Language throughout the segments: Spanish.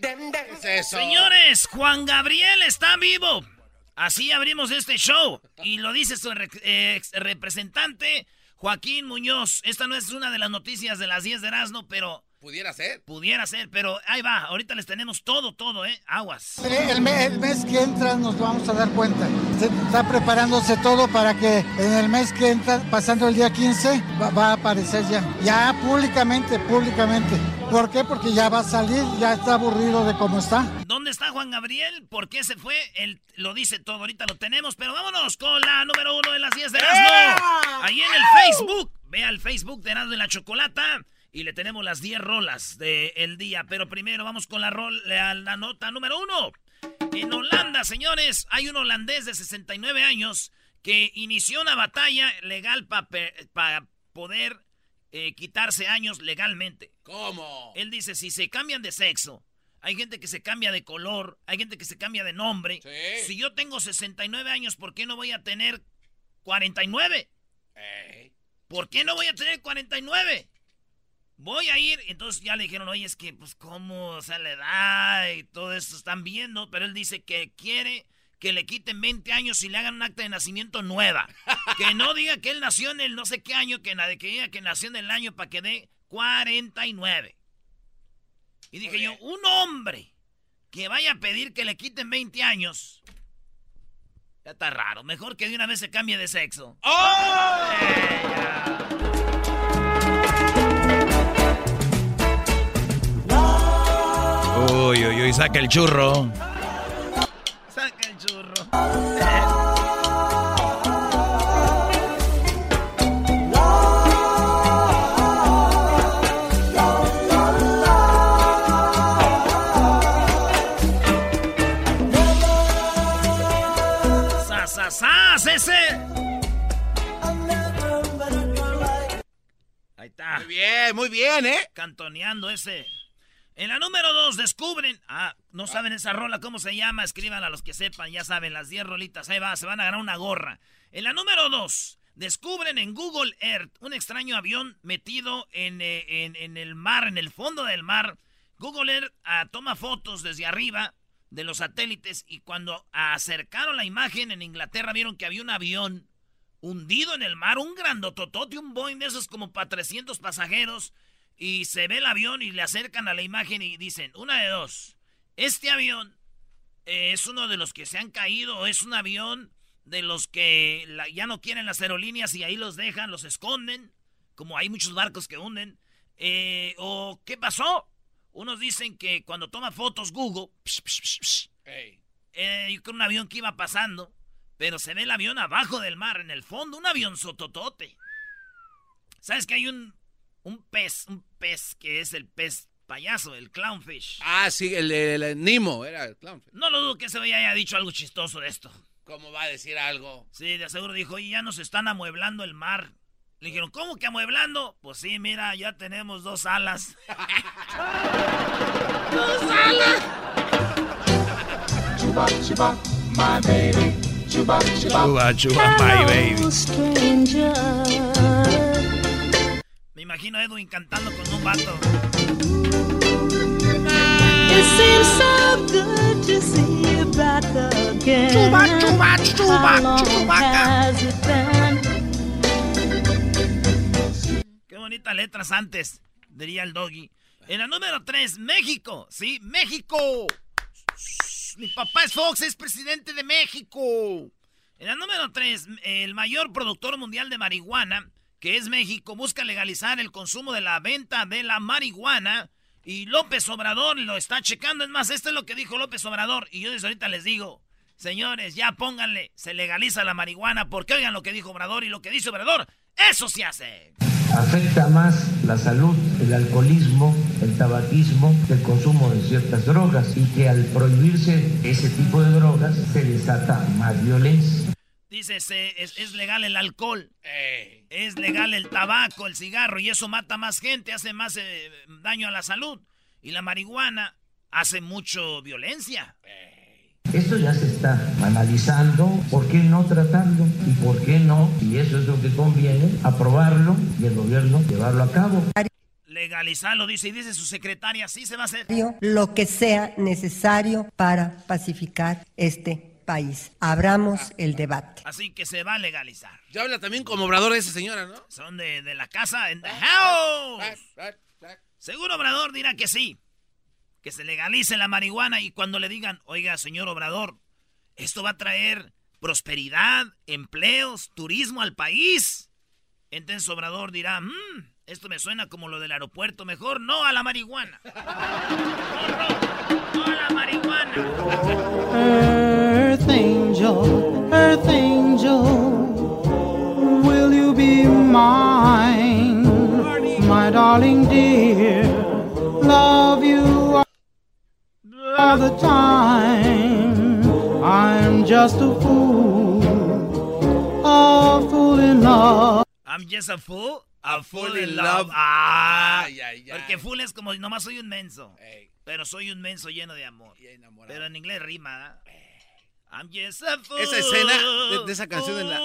¿Qué es eso? Señores, Juan Gabriel está vivo. Así abrimos este show. Y lo dice su re- ex representante, Joaquín Muñoz. Esta no es una de las noticias de las 10 de Erasmo, pero Pudiera ser. pudiera ser. Pero ahí va, ahorita les tenemos todo, todo, ¿eh? Aguas. El, me- el mes que entra nos vamos a dar cuenta. Se está preparándose todo para que en el mes que entra, pasando el día 15, va, va a aparecer ya. Ya públicamente, públicamente. ¿Por qué? Porque ya va a salir, ya está aburrido de cómo está. ¿Dónde está Juan Gabriel? ¿Por qué se fue? Él lo dice todo, ahorita lo tenemos, pero vámonos con la número uno de las 10 de Erasmo. Ahí en el Facebook. Ve al Facebook de Erasmo y la Chocolata y le tenemos las 10 rolas del día. Pero primero vamos con la, rol, la, la nota número uno. En Holanda, señores, hay un holandés de 69 años que inició una batalla legal para poder eh, quitarse años legalmente. ¿Cómo? Él dice, si se cambian de sexo, hay gente que se cambia de color, hay gente que se cambia de nombre. Sí. Si yo tengo 69 años, ¿por qué no voy a tener 49? Ey. ¿Por qué no voy a tener 49? Voy a ir, entonces ya le dijeron, oye, es que, pues, ¿cómo? O sea, la edad y todo eso están viendo, pero él dice que quiere que le quiten 20 años y le hagan un acta de nacimiento nueva. que no diga que él nació en el no sé qué año, que, que diga que nació en el año para que dé 49. Y dije yo, un hombre que vaya a pedir que le quiten 20 años, ya está raro. Mejor que de una vez se cambie de sexo. ¡Oh! Eh, Uy, uy, uy, saca el churro. Saca el churro. ¡Sasasas ese! Ahí está. Muy bien, muy bien, ¿eh? Cantoneando ese. En la número 2 descubren. Ah, no saben esa rola, ¿cómo se llama? Escriban a los que sepan, ya saben, las 10 rolitas. Ahí va, se van a ganar una gorra. En la número 2, descubren en Google Earth un extraño avión metido en, eh, en- en el mar, en el fondo del mar. Google Earth ah, toma fotos desde arriba de los satélites y cuando acercaron la imagen en Inglaterra vieron que había un avión hundido en el mar, un grandototote, un Boeing de esos como para 300 pasajeros. Y se ve el avión y le acercan a la imagen y dicen, una de dos, este avión eh, es uno de los que se han caído o es un avión de los que la- ya no quieren las aerolíneas y ahí los dejan, los esconden, como hay muchos barcos que hunden. Eh, o ¿qué pasó? Unos dicen que cuando toma fotos Google, psh, psh, psh, eh, creo un avión que iba pasando, pero se ve el avión abajo del mar, en el fondo, un avión sototote. ¿Sabes que hay un, un pez, un pez que es el pez payaso, el clownfish? Ah, sí, el, el, el Nimo era el clown. No lo dudo que ese güey haya dicho algo chistoso de esto. ¿Cómo va a decir algo? Sí, de seguro dijo, oye, ya nos están amueblando el mar. Le dijeron, ¿cómo que amueblando? Pues sí, mira, ya tenemos dos alas. Chuba, chuba, my baby. Me imagino a Edwin cantando con un vato. It seems so good to see you back again. Chuba, chuba, chuba, chubaca. Qué bonitas letras antes, diría el doggy. En la número 3, México. Sí, México. Mi papá es Fox, es presidente de México. En la número 3, el mayor productor mundial de marihuana, que es México, busca legalizar el consumo de la venta de la marihuana. Y López Obrador lo está checando. Es más, esto es lo que dijo López Obrador. Y yo desde ahorita les digo, señores, ya pónganle, se legaliza la marihuana, porque oigan lo que dijo Obrador y lo que dice Obrador, eso se hace. afecta más la salud, el alcoholismo, el tabaquismo, el consumo de ciertas drogas y que al prohibirse ese tipo de drogas se desata más violencia. Dice, se- es, es legal el alcohol, es legal el tabaco, el cigarro, y eso mata más gente, hace más eh, daño a la salud. Y la marihuana hace mucho violencia. Esto ya se está analizando, ¿por qué no tratarlo? ¿Y por qué no? Y eso es lo que conviene, aprobarlo y el gobierno llevarlo a cabo. Legalizarlo, dice, y dice su secretaria, sí se va a hacer. lo que sea necesario para pacificar este país. Abramos el debate. Así que se va a legalizar. Ya habla también como obrador de esa señora, ¿no? Son de, de la casa, en the house. Seguro Obrador dirá que sí. Que se legalice la marihuana y cuando le digan, oiga, señor Obrador, esto va a traer prosperidad, empleos, turismo al país. Entonces Obrador dirá, "Mm, esto me suena como lo del aeropuerto, mejor no a la marihuana. No, no, no a la marihuana. Earth angel, earth angel, will you be mine? My darling dear, love you all the time. I'm just a fool, a fool in love. I'm just a fool, a, fool, in love. love. Ah, Ay, ay, ay. porque fool es como nomás soy un menso. Pero soy un menso lleno de amor. Pero en inglés rima. ¿eh? I'm just a fool. Esa escena de- de esa canción en la-.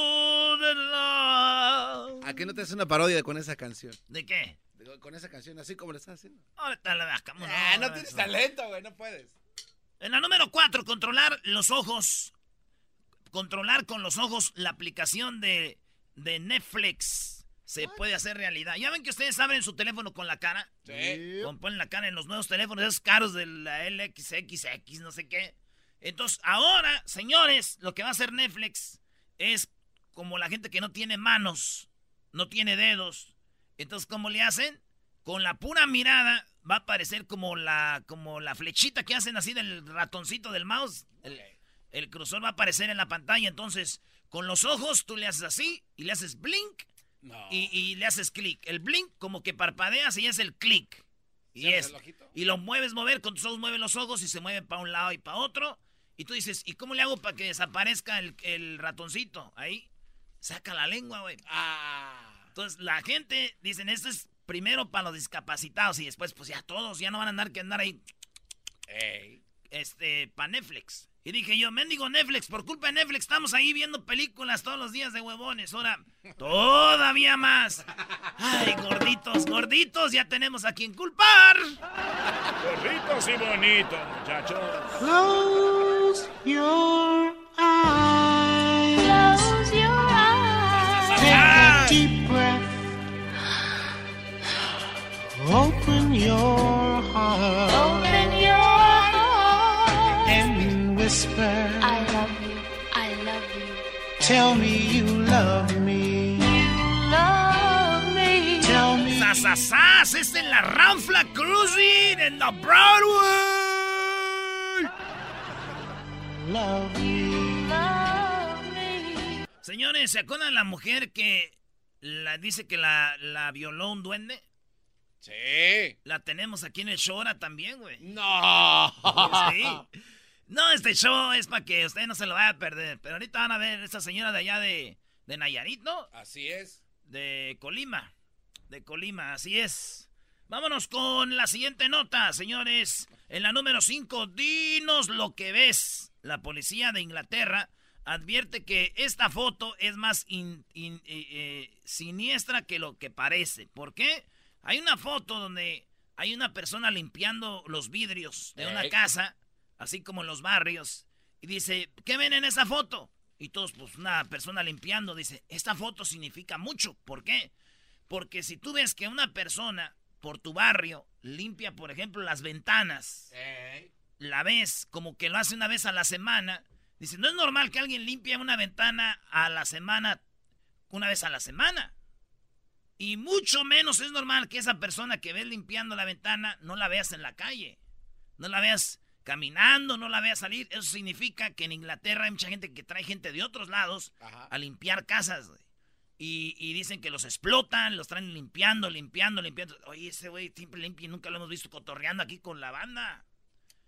¿A qué no te haces una parodia con esa canción? ¿De qué? Con esa canción, así como lo estás haciendo. Ahorita la bajamos. Ah, no tienes eso. talento, güey, no puedes. En la número 4, controlar los ojos. Controlar con los ojos la aplicación de, de Netflix. Se puede hacer realidad. ¿Ya ven que ustedes abren su teléfono con la cara? Sí. Con- Ponen la cara en los nuevos teléfonos, esos caros de la LXXX, no sé qué. Entonces, ahora, señores, lo que va a hacer Netflix es como la gente que no tiene manos, no tiene dedos. Entonces, ¿cómo le hacen? Con la pura mirada va a aparecer como la, como la flechita que hacen así del ratoncito del mouse. El, el cursor va a aparecer en la pantalla. Entonces, con los ojos tú le haces así y le haces blink y, y le haces clic. El blink como que parpadeas y es el clic. Y ¿Se hace es. Y lo mueves mover, con tus ojos mueves los ojos y se mueven para un lado y para otro. Y tú dices, ¿y cómo le hago para que desaparezca el, el ratoncito? Ahí. Saca la lengua, güey. Ah. Entonces la gente dicen, esto es primero para los discapacitados y después pues ya todos ya no van a andar que andar ahí Ey. este para Netflix. Y dije yo, mendigo Netflix, por culpa de Netflix estamos ahí viendo películas todos los días de huevones. Ahora, todavía más. Ay, gorditos, gorditos, ya tenemos a quien culpar. Gorditos y bonitos, muchachos. Close your eyes. Close your eyes. Take a ah. deep breath. Open your heart. Open your heart. And whisper. I love you. I love you. Tell me you love me. You love me. Tell me. ¡Sasasas! ¡Es en la Ranfla Cruising en la Broadway! Love me. Love me. Señores, ¿se acuerdan la mujer que la dice que la, la violó un duende? Sí. La tenemos aquí en el show ahora también, güey. No. Sí. No, este show es para que usted no se lo vaya a perder. Pero ahorita van a ver esta señora de allá de, de Nayarit, ¿no? Así es. De Colima. De Colima, así es. Vámonos con la siguiente nota, señores. En la número 5, dinos lo que ves. La policía de Inglaterra advierte que esta foto es más in- in- eh, eh, siniestra que lo que parece. ¿Por qué? Hay una foto donde hay una persona limpiando los vidrios de una Ey. casa, así como en los barrios, y dice, ¿qué ven en esa foto? Y todos, pues una persona limpiando, dice, esta foto significa mucho. ¿Por qué? Porque si tú ves que una persona por tu barrio limpia, por ejemplo, las ventanas. La ves como que lo hace una vez a la semana, dice, no es normal que alguien limpie una ventana a la semana, una vez a la semana. Y mucho menos es normal que esa persona que ves limpiando la ventana no la veas en la calle. No la veas caminando, no la veas salir. Eso significa que en Inglaterra hay mucha gente que trae gente de otros lados Ajá. a limpiar casas. Y, y dicen que los explotan, los traen limpiando, limpiando, limpiando. Oye, ese güey siempre limpia y nunca lo hemos visto cotorreando aquí con la banda.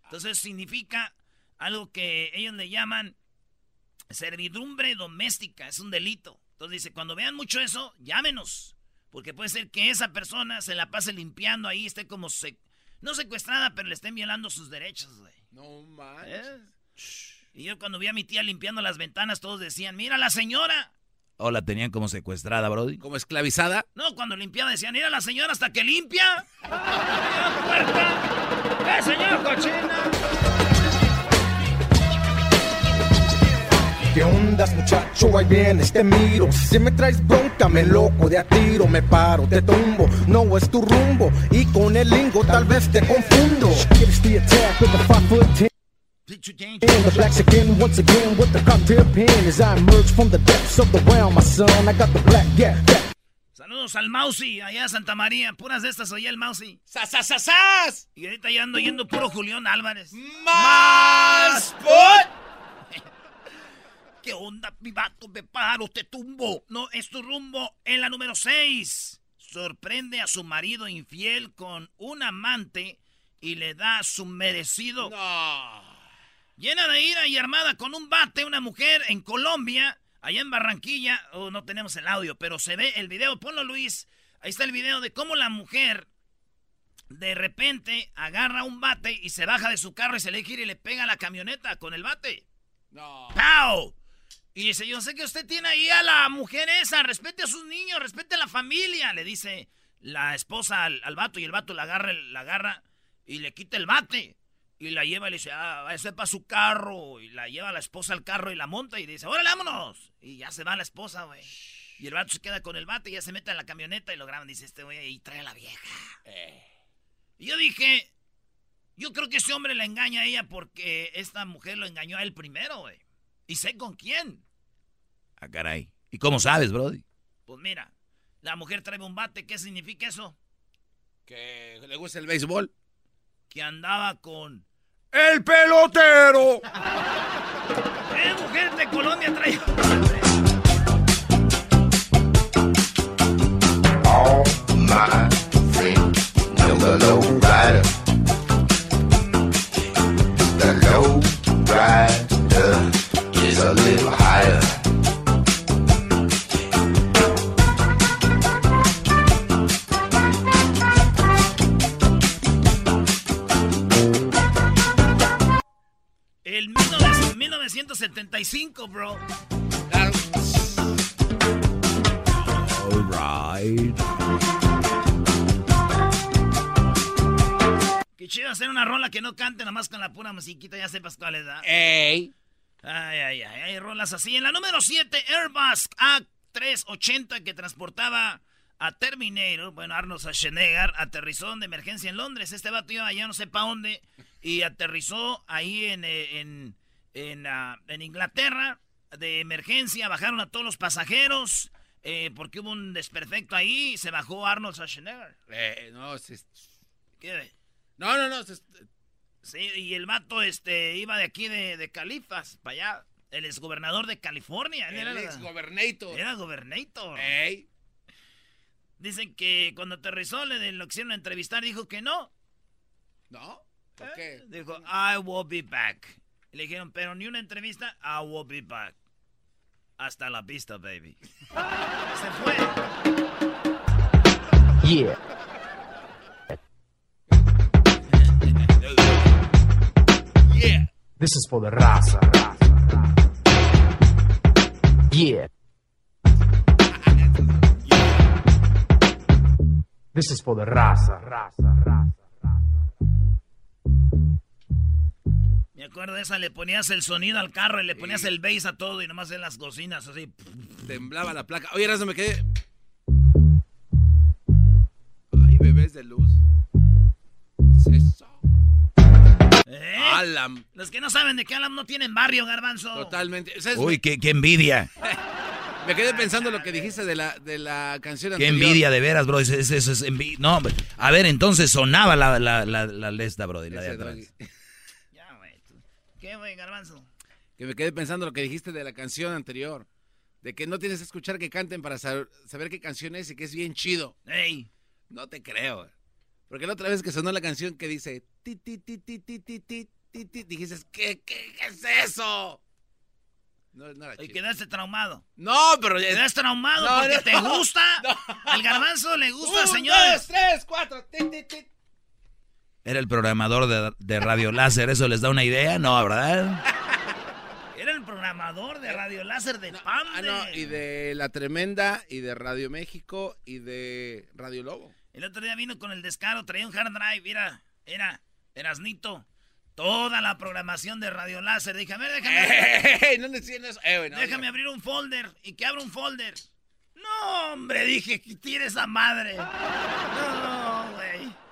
Entonces significa algo que ellos le llaman servidumbre doméstica, es un delito. Entonces dice, cuando vean mucho eso, llámenos. Porque puede ser que esa persona se la pase limpiando ahí, esté como, se, no secuestrada, pero le estén violando sus derechos, güey. No manches. ¿Eh? Y yo cuando vi a mi tía limpiando las ventanas, todos decían, mira la señora. ¿O la tenían como secuestrada, Brody? ¿Como esclavizada? No, cuando limpiaba decían, mira la señora hasta que limpia. ¡Puerta! ¡Eh, señor cochina! ¿Qué ondas, muchacho? Ahí vienes, te miro. Si me traes bronca, me loco de a tiro. Me paro, te tumbo. No es tu rumbo. Y con el lingo tal vez te confundo. Gives the attack with the five foot ten. And the black skin once again with the cocktail pen as I emerge from the depths of the realm, my son. I got the black, yeah, yeah. Saludos al Mausi, allá a Santa María. Puras de estas oye el Mausi. ¡Sasasasas! Y ahorita ya ando yendo puro Julián Álvarez. ¡Más! ¿Qué onda, mi vato? Me paro, te tumbo. No, es tu rumbo en la número 6. Sorprende a su marido infiel con un amante y le da su merecido. No. Llena de ira y armada con un bate, una mujer en Colombia, allá en Barranquilla. Oh, no tenemos el audio, pero se ve el video. Ponlo, Luis. Ahí está el video de cómo la mujer de repente agarra un bate y se baja de su carro y se le gira y le pega a la camioneta con el bate. No. ¡Pau! Y dice, yo sé que usted tiene ahí a la mujer esa, respete a sus niños, respete a la familia, le dice la esposa al, al vato y el vato la agarra, la agarra y le quita el bate. Y la lleva y le dice, ah, ese para su carro. Y la lleva la esposa al carro y la monta y dice, órale, vámonos. Y ya se va la esposa, güey. Y el vato se queda con el bate y ya se mete en la camioneta y lo graban. Dice, este güey, y trae a la vieja. Y yo dije, yo creo que ese hombre la engaña a ella porque esta mujer lo engañó a él primero, güey. Y sé con quién. Ah, caray. ¿Y cómo sabes, Brody? Pues mira, la mujer trae un bate. ¿Qué significa eso? Que le gusta el béisbol. Que andaba con... ¡El pelotero! ¡Eh, mujer de Colombia trae... All my friends know the low rider. The low rider is a little higher. 1975, bro. All right. Qué chido hacer una rola que no cante nomás con la pura musiquita, ya sepas cuál es, ¿verdad? ¡Ey! Ay, ay, ay, hay rolas así. En la número 7, Airbus A380 que transportaba a Terminator, bueno, Arnold Schwarzenegger, aterrizó de emergencia en Londres. Este vato iba allá no sé pa' dónde y aterrizó ahí en, eh, en, en, ah, en Inglaterra de emergencia. Bajaron a todos los pasajeros eh, porque hubo un desperfecto ahí y se bajó Arnold Schwarzenegger. Eh, no, se- ¿Qué? no, no, no. se- Sí, y el vato este, iba de aquí de, de Califas para allá. El exgobernador de California. el era- ex gobernator. Era gobernator. ¡Ey! Dicen que cuando aterrizó le lo quisieron entrevistar, dijo que no. ¿No? ¿Por qué? Dijo, I will be back. Le dijeron, pero ni una entrevista, I will be back. Hasta la pista, baby. Se fue. Yeah. Yeah. This is for the raza. Yeah. This is for the raza, raza, raza. Me acuerdo de esa, le ponías el sonido al carro y le ponías el bass a todo y nomás en las cocinas así. Temblaba la placa. Oye, Erasmo, me quedé. Ay, bebés de luz. ¿Qué es eso? ¿Eh? Alam. Los que no saben de qué Alam no tienen barrio, garbanzo. Totalmente. ¿Sabes? Uy, qué, qué envidia. Me quedé pensando lo que dijiste de la, de la canción Qué anterior. envidia, de veras, bro. Eso es, eso es envi- No, a ver, entonces sonaba la, la, la, la lesta, bro, la de atrás. ¿Qué, garbanzo? Que me quedé pensando lo que dijiste de la canción anterior. De que no tienes que escuchar que canten para saber, qué canción es y que es bien chido. ¡Ey! No te creo. Porque la otra vez que sonó la canción que dice... Ti, ti, ti, ti, ti, ti, ti, ti, dijiste, ¿qué, qué, qué es eso? No, no y quedaste traumado. No, pero. Quedaste traumado porque te gusta. el garbanzo le gusta, Un, señores. Dos, tres, cuatro. Tin, tin, tin. Era el programador de, de Radio Láser, ¿eso les da una idea? No, ¿verdad? Era el programador de Radio Láser de no, Ah, no, y de La Tremenda, y de Radio México, y de Radio Lobo. El otro día vino con el descaro, traía un hard drive, mira, era, Erasnito. Toda la programación de Radio Láser. Dije, a ver, déjame. no eso. Eh, déjame abrir un folder y que abra un folder. No, hombre, dije, que tire esa madre. No, güey.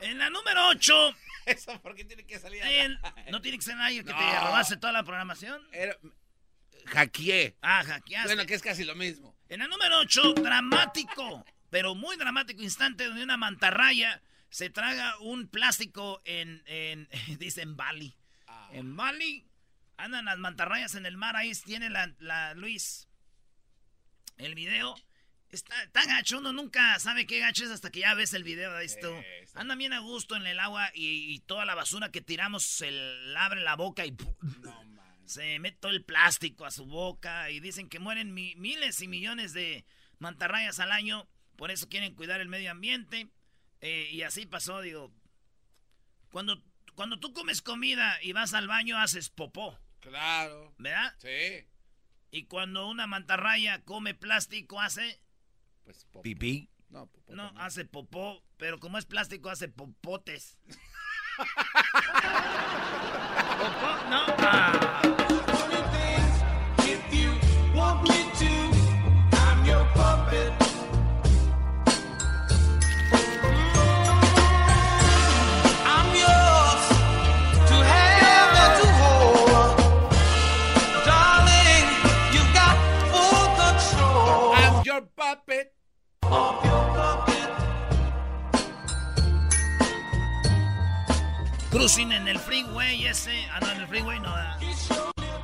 En la número 8. ¿Eso por qué tiene que salir? no tiene que ser nadie que te robase toda la programación. Era, hackeé. Ah, hackeaste. Bueno, que es casi lo mismo. En la número 8, dramático, pero muy dramático instante donde una mantarraya se traga un plástico en, en dice en Bali. Ah. En Bali andan las mantarrayas en el mar, ahí tiene la, la Luis. El video está tan gacho, uno nunca sabe qué gacho es hasta que ya ves el video de esto. Anda bien a gusto en el agua y, toda la basura que tiramos se le abre la boca y se mete todo el plástico a su boca y dicen que mueren miles y millones de mantarrayas al año. Por eso quieren cuidar el medio ambiente. Eh, y así pasó, digo. Cuando, cuando tú comes comida y vas al baño, haces popó. Claro. ¿Verdad? Sí. Y cuando una mantarraya come plástico, hace. Pues popó. Pipí. No, popó no hace popó, pero como es plástico, hace popotes. ¿Popó? No. Ah. Cruising en el freeway ese. Ah, no, en el freeway no.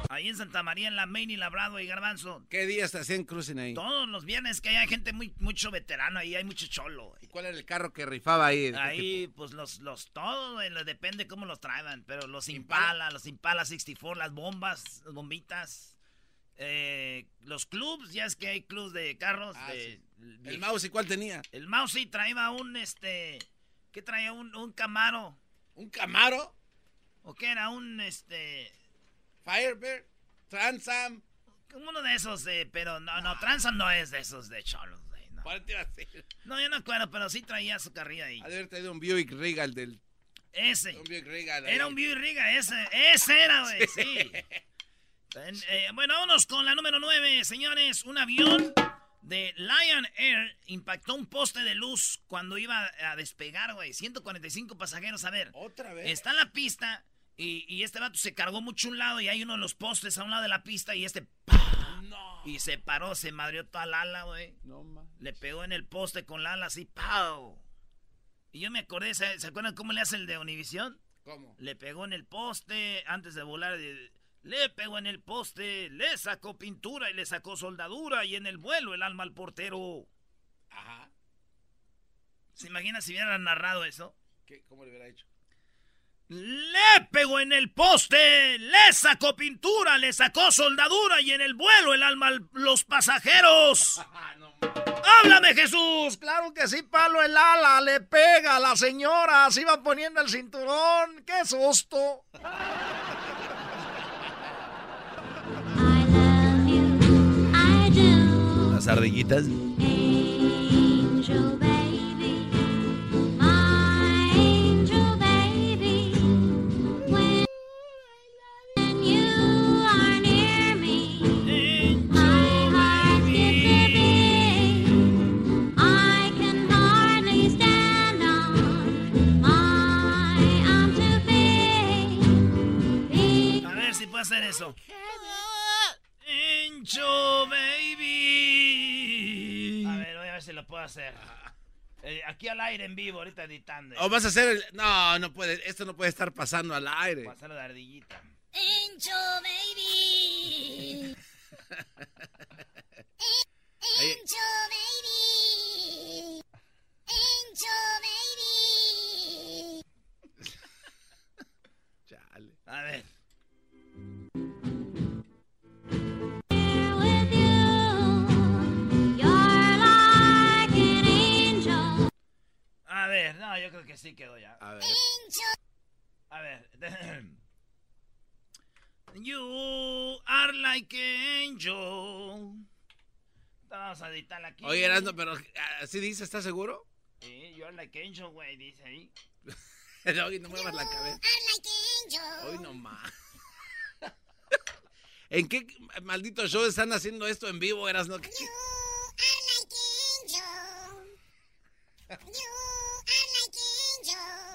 Ahí en Santa María, en la Main y Labrado y Garbanzo. ¿Qué días te hacían cruising ahí? Todos los viernes que hay gente muy, mucho veterano ahí, hay mucho cholo. ¿Y cuál era el carro que rifaba ahí? Ahí, pues los, los, todos, depende cómo los traigan, pero los Impala, los Impala 64, las bombas, las bombitas. Eh, los clubs, ya es que hay clubs de carros. Ah, de, ¿El mouse y cuál tenía? El mouse traía un, este, ¿qué traía? Un, un Camaro. ¿Un Camaro? ¿O qué era? Un, este... Firebird, Transam. Uno de esos, pero no, no, Transam no es de esos de cholos, No. ¿Cuál te iba a No, yo no acuerdo, pero sí traía su carrilla ahí. Haber traído un Buick Regal del... Ese. Un Buick Regal. Era un Buick Regal, ese, ese era, güey, sí. Eh, bueno, vámonos con la número 9, señores. Un avión de Lion Air impactó un poste de luz cuando iba a despegar, güey. 145 pasajeros. A ver. Otra vez. Está en la pista y, este vato se cargó mucho un lado y hay uno de los postes a un lado de la pista y este. No. Y se paró, se madrió toda la ala, güey. No, Le pegó en el poste con la ala así, ¡pau! Y yo me acordé, ¿se, acuerdan cómo le hace el de Univisión? ¿Cómo? Le pegó en el poste antes de volar. De, le pegó en el poste, le sacó pintura y le sacó soldadura y en el vuelo el alma al portero. Ajá. ¿Se imagina si hubiera narrado eso? ¿Qué? ¿Cómo le hubiera hecho? Le pegó en el poste, le sacó pintura, le sacó soldadura y en el vuelo el alma a los pasajeros. ¡Háblame, Jesús! Claro que sí, palo el ala, le pega a la señora, se iba poniendo el cinturón. ¡Qué susto! las ardillitas. A ver si puedo hacer eso. Angel baby a hacer. Eh, aquí al aire en vivo, ahorita editando. O vas a hacer el... No, no puede. Esto no puede estar pasando al aire. Pasar la ardillita. Encho, baby. Encho, baby. Encho, baby. Chale. A ver. Creo que sí quedó ya. A ver. A ver. You are like an angel. Vamos a editarla aquí. Oye, Erasmo, pero así dice, ¿estás seguro? Sí, you are like an angel, güey, dice ahí. Oye, no muevas la cabeza. Hoy no más. ¿En qué maldito show están haciendo esto en vivo, Erasmo? ¿Qué-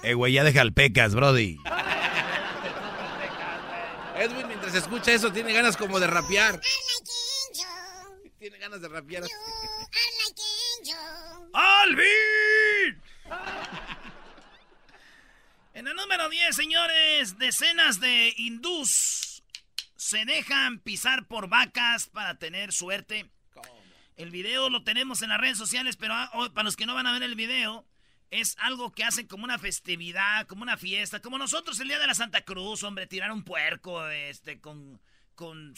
Eh, güey, ya deja el pecas, Brody. Edwin, mientras escucha eso, tiene ganas como de rapear. Tiene ganas de rapear. así. ¡Alvin! En el número 10, señores, decenas de hindús se dejan pisar por vacas para tener suerte. El video lo tenemos en las redes sociales, pero ah, oh, para los que no van a ver el video, es algo que hacen como una festividad, como una fiesta, como nosotros el día de la Santa Cruz, hombre, tirar un puerco este, con, con,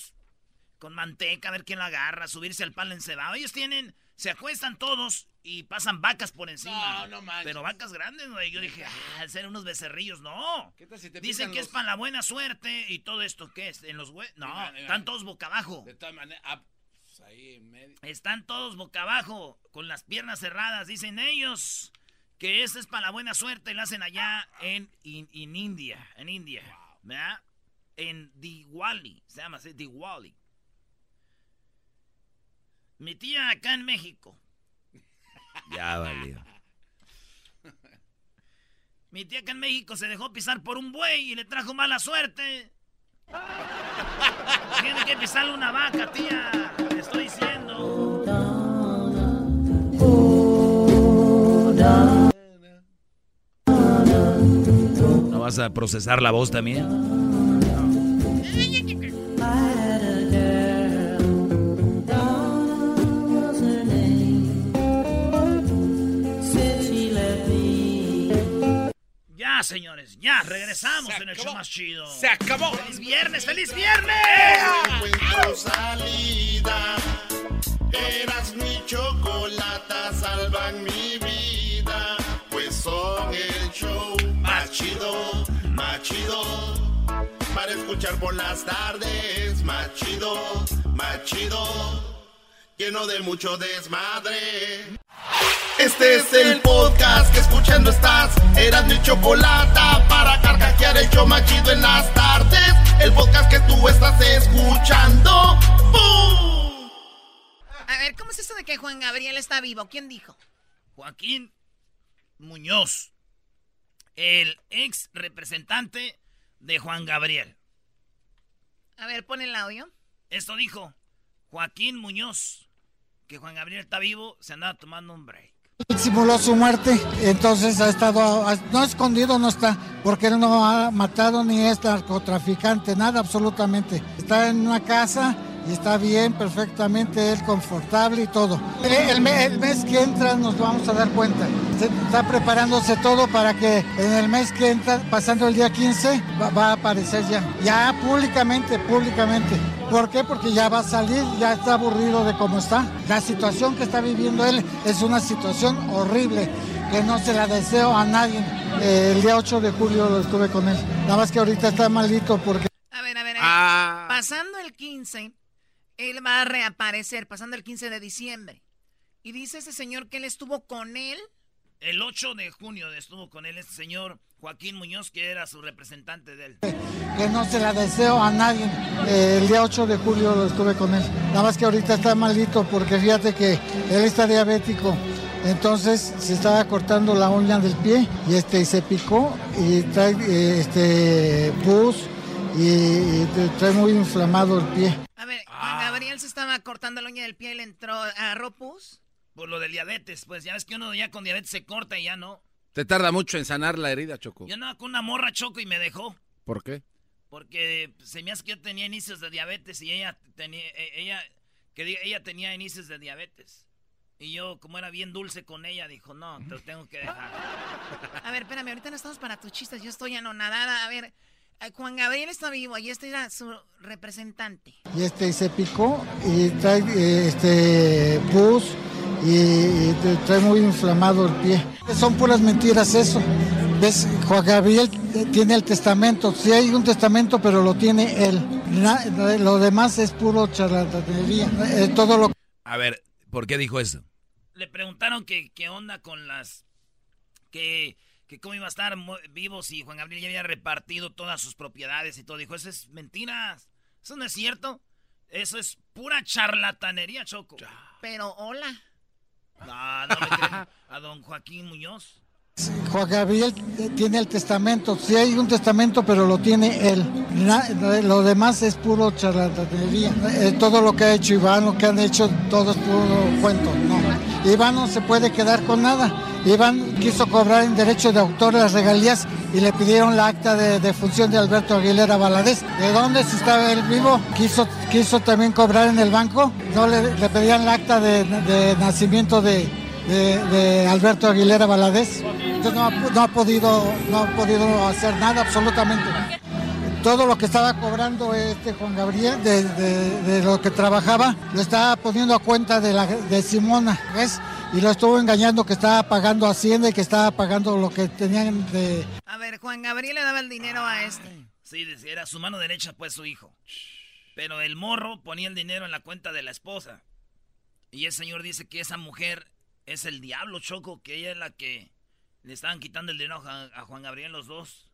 con manteca, a ver quién la agarra, subirse al palo encebado. Ellos tienen, se acuestan todos y pasan vacas por encima. No, no manches. Pero vacas grandes, güey. Yo dije, ah, ser unos becerrillos, no. ¿Qué tal si te Dicen que es para la buena suerte y todo esto, ¿qué es? En los hue... No, están todos boca abajo. De todas maneras, ah, pues ahí en medio. Están todos boca abajo, con las piernas cerradas. Dicen ellos que esto es para la buena suerte lo hacen allá en, in- in India, en India, ¿verdad? En Diwali, se llama así, Diwali. Mi tía acá en México, Ya valió. mi tía acá en México se dejó pisar por un buey y le trajo mala suerte. Tiene que pisarle una vaca, tía, estoy diciendo. Vas a procesar la voz también? Ya, señores, ya, regresamos en el show más chido. Se acabó. ¡Feliz viernes, feliz viernes! Salida. Eras mi chocolata, salvan mi vida. Son el show más chido, más chido. Para escuchar por las tardes, más chido, más chido. Lleno de mucho desmadre. Este es el podcast que escuchando estás. Eras mi chocolata para carcajear el show más chido en las tardes. El podcast que tú estás escuchando. ¡Bum! A ver, ¿cómo es eso de que Juan Gabriel está vivo? ¿Quién dijo? Joaquín Muñoz, el ex representante de Juan Gabriel. A ver, pon el audio. Esto dijo Joaquín Muñoz, que Juan Gabriel está vivo, se andaba tomando un break. Simuló su muerte, entonces ha estado, no escondido no está, porque él no ha matado ni es narcotraficante, nada absolutamente. Está en una casa y está bien, perfectamente, él confortable y todo. El, el me- el mes que entra nos vamos a dar cuenta. Se- está preparándose todo para que en el mes que entra, pasando el día 15, va, va a aparecer ya, ya públicamente, públicamente. ¿Por qué? Porque ya va a salir, ya está aburrido de cómo está. La situación que está viviendo él es una situación horrible, que no se la deseo a nadie. Eh, el día 8 de julio lo estuve con él. Nada más que ahorita está malito porque... A ver, a ver, a ver. Ah. Pasando el 15, él va a reaparecer, pasando el 15 de diciembre. Y dice ese señor que él estuvo con él. El 8 de junio estuvo con él este señor Joaquín Muñoz, que era su representante de él. que no se la deseo a nadie. Eh, el día 8 de julio lo estuve con él. Nada más que ahorita está malito porque fíjate que él está diabético. Entonces se estaba cortando la uña del pie y este y se picó y trae eh, este pus y, y trae muy inflamado el pie. A ver, Juan Gabriel se estaba cortando la uña del pie, le entró a Ropus. Por lo del diabetes, pues ya ves que uno ya con diabetes se corta y ya no. Te tarda mucho en sanar la herida, Choco. Yo andaba con una morra choco y me dejó. ¿Por qué? Porque se me hace que yo tenía inicios de diabetes y ella tenía, e- ella, que diga, ella tenía inicios de diabetes. Y yo, como era bien dulce con ella, dijo, no, te lo tengo que dejar. A ver, espérame, ahorita no estamos para tus chistes, yo estoy anonadada. A ver, Juan Gabriel está vivo y este era su representante. Y este y se picó y trae eh, este pus y, trae muy inflamado el pie. Son puras mentiras eso. ¿Ves? Juan Gabriel tiene el testamento. Sí hay un testamento, pero lo tiene él. lo demás es puro charlatanería. Eh, todo lo... A ver, ¿por qué dijo eso? Le preguntaron que qué onda con las... que que cómo iba a estar vivo si Juan Gabriel ya había repartido todas sus propiedades y todo. Dijo, eso es mentiras. Eso no es cierto. Eso es pura charlatanería, Choco. Pero hola. No, no me A don Joaquín Muñoz. Juan Gabriel tiene el testamento. Sí hay un testamento, pero lo tiene él. lo demás es puro charlatanería. Eh, todo lo que ha hecho Iván, lo que han hecho, todo es puro cuento. No. Iván no se puede quedar con nada. Iván quiso cobrar en derecho de autor las regalías y le pidieron la acta de, función de Alberto Aguilera Valadez. ¿De dónde si estaba él vivo? Quiso, quiso también cobrar en el banco. No le, pedían la acta de, nacimiento de, Alberto Aguilera Valadez. Entonces no ha, podido, no ha podido hacer nada absolutamente. Todo lo que estaba cobrando este Juan Gabriel de, de lo que trabajaba lo estaba poniendo a cuenta de, la, de Simona, ¿ves? y lo estuvo engañando que estaba pagando Hacienda y que estaba pagando lo que tenían de... A ver, Juan Gabriel le daba el dinero a este. Sí, era su mano derecha, pues su hijo. Pero el morro ponía el dinero en la cuenta de la esposa. Y el señor dice que esa mujer es el diablo, Choco, que ella es la que le estaban quitando el dinero a, Juan Gabriel los dos.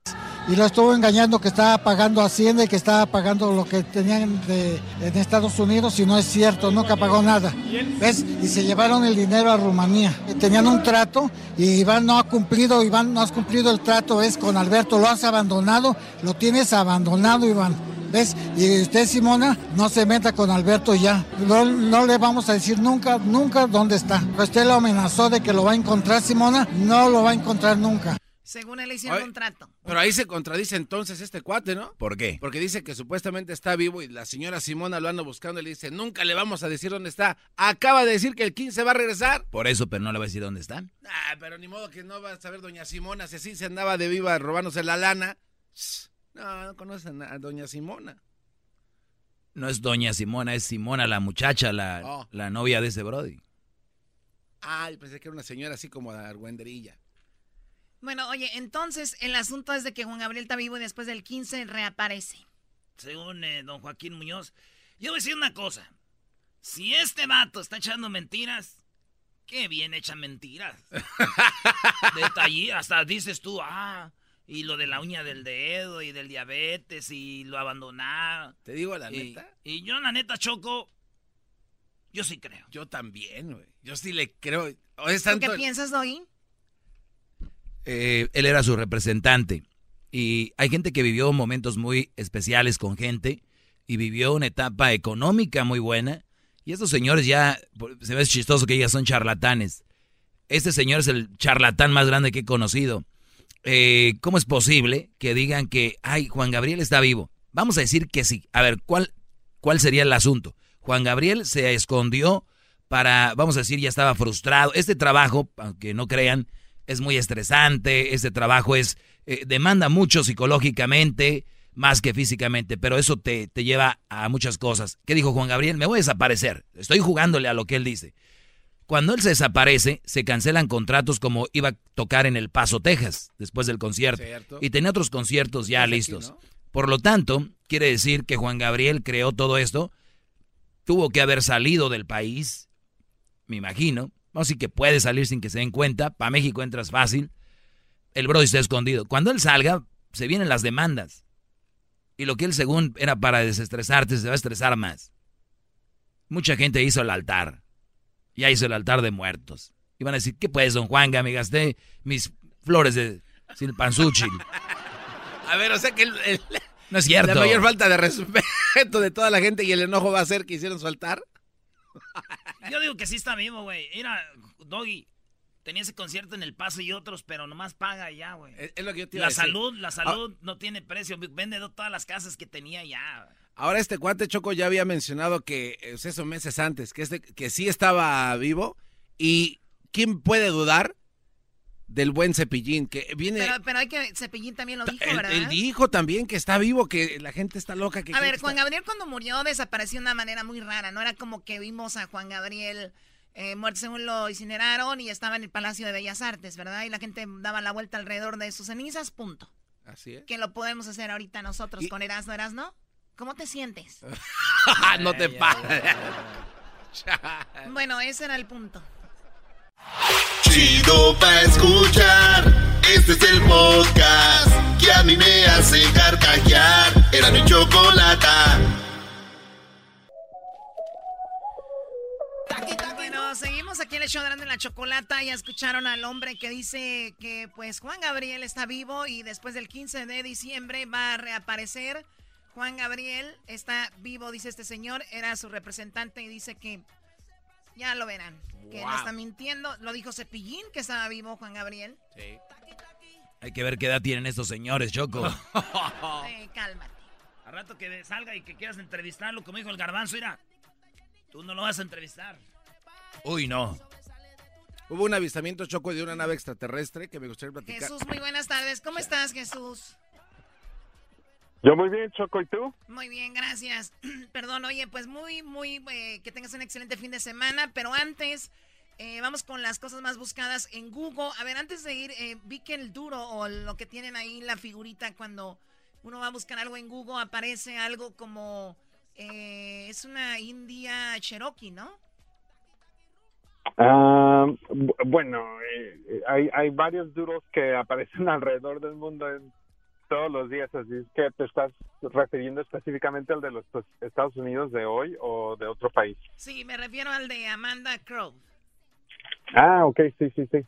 Y lo estuvo engañando que estaba pagando Hacienda y que estaba pagando lo que tenían de, en Estados Unidos y no es cierto, nunca pagó nada. ¿Ves? Y se llevaron el dinero a Rumanía. Tenían un trato y Iván no ha cumplido, Iván no has cumplido el trato, es con Alberto, lo has abandonado, lo tienes abandonado, Iván. ¿Ves? Y usted, Simona, no se meta con Alberto ya. No, no le vamos a decir nunca, nunca dónde está. Usted lo amenazó de que lo va a encontrar, Simona. No lo va a encontrar nunca. Según él hicieron un contrato. Pero ahí se contradice entonces este cuate, ¿no? ¿Por qué? Porque dice que supuestamente está vivo y la señora Simona lo anda buscando y le dice, nunca le vamos a decir dónde está. Acaba de decir que el 15 va a regresar. Por eso, pero no le va a decir dónde está. Ah, pero ni modo que no va a saber doña Simona si así se andaba de viva robándose la lana. No, no conocen a doña Simona. No es doña Simona, es Simona, la muchacha, la, oh. la novia de ese Brody. Ay, pensé que era una señora así como de argüenderilla. Bueno, oye, entonces el asunto es de que Juan Gabriel está vivo y después del 15 reaparece. Según eh, don Joaquín Muñoz. Yo voy a decir una cosa. Si este vato está echando mentiras, qué bien echa mentiras. Detallí, hasta dices tú, ah, y lo de la uña del dedo y del diabetes y lo abandonar. Te digo la neta. Y yo la neta, Choco, yo sí creo. Yo también, güey. Yo sí le creo. ¿Qué piensas, Doggy? Eh, él era su representante. Y hay gente que vivió momentos muy especiales con gente y vivió una etapa económica muy buena. Y estos señores ya, se ve chistoso que ellos son charlatanes. Este señor es el charlatán más grande que he conocido. Eh, ¿cómo es posible que digan que, ay, Juan Gabriel está vivo? Vamos a decir que sí. A ver, ¿cuál, cuál sería el asunto? Juan Gabriel se escondió para, vamos a decir, ya estaba frustrado. Este trabajo, aunque no crean, es muy estresante. Este trabajo es, eh, demanda mucho psicológicamente, más que físicamente, pero eso te, te lleva a muchas cosas. ¿Qué dijo Juan Gabriel? Me voy a desaparecer. Estoy jugándole a lo que él dice. Cuando él se desaparece, se cancelan contratos como iba a tocar en El Paso, Texas, después del concierto. Y tenía otros conciertos ya listos. Por lo tanto, quiere decir que Juan Gabriel creó todo esto. Tuvo que haber salido del país, me imagino. Así que puede salir sin que se den cuenta. Para México entras fácil. El Brody está escondido. Cuando él salga, se vienen las demandas. Y lo que él según era para desestresarte, se va a estresar más. Mucha gente hizo el altar. Ya hizo el altar de muertos. Y van a decir, ¿qué pues, don Juan? Me gasté mis flores de silpanzuchil. A ver, o sea que el, no es cierto. La mayor falta de respeto de toda la gente y el enojo va a ser que hicieron su altar. Yo digo que sí está vivo, güey. Mira, Doggy, tenía ese concierto en El Paso y otros, pero nomás paga ya, güey. Es, lo que yo te La salud, la salud ah. no tiene precio. Vende todas las casas que tenía ya. Ahora este cuate Choco ya había mencionado que esos meses antes, que, este, que sí estaba vivo. Y ¿quién puede dudar del buen Cepillín? Que viene... Pero, hay que... Cepillín también lo dijo, ¿verdad? Él dijo también que está vivo, que la gente está loca. Que a ver, Juan Gabriel cuando murió desapareció de una manera muy rara. No era como que vimos a Juan Gabriel eh, muerto según lo incineraron y estaba en el Palacio de Bellas Artes, ¿verdad? Y la gente daba la vuelta alrededor de sus cenizas, punto. Así es. Que lo podemos hacer ahorita nosotros Y- con Erasmo, Erasmo. ¿Cómo te sientes? no te pases. bueno, ese era el punto. Chido pa' escuchar. Este es el podcast que a mí me hace carcajear. Era mi chocolata. Bueno, seguimos aquí en el show de Grande en la Chocolata. Ya escucharon al hombre que dice que pues Juan Gabriel está vivo y después del 15 de diciembre va a reaparecer. Juan Gabriel está vivo, dice este señor. Era su representante y dice que ya lo verán. Que no está mintiendo. Lo dijo Cepillín que estaba vivo Juan Gabriel. Sí. Hay que ver qué edad tienen estos señores, Choco. Eh, cálmate. A rato que salga y que quieras entrevistarlo, como dijo el garbanzo, mira. Tú no lo vas a entrevistar. Uy, no. Hubo un avistamiento choco de una nave extraterrestre que me gustaría platicar. Jesús, muy buenas tardes. ¿Cómo estás, Jesús? Yo muy bien, Choco, ¿y tú? Muy bien, gracias. Perdón, oye, pues muy, muy, eh, que tengas un excelente fin de semana, pero antes eh, vamos con las cosas más buscadas en Google. A ver, antes de ir, eh, vi que el duro o lo que tienen ahí, la figurita, cuando uno va a buscar algo en Google, aparece algo como, eh, es una India Cherokee, ¿no? Ah, bu- bueno, eh, eh, hay, hay varios duros que aparecen alrededor del mundo en todos los días, así es que te estás refiriendo específicamente al de los pues, Estados Unidos de hoy o de otro país. Sí, me refiero al de Amanda Crow. Ah, ok, sí, sí, sí.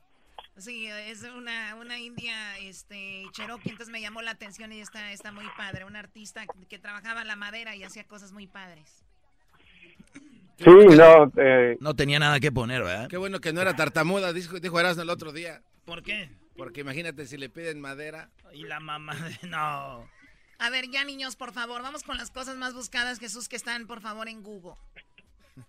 Sí, es una, una india este, Cherokee, entonces me llamó la atención y está, está muy padre. Una artista que trabajaba la madera y hacía cosas muy padres. Sí, no, eh, No tenía nada que poner, ¿verdad? Qué bueno que no era tartamuda, dijo, dijo Erasmo el otro día. ¿Por qué? Porque imagínate si le piden madera. Y la mamá de... No. A ver, ya niños, por favor, vamos con las cosas más buscadas, Jesús, que están, por favor, en Google.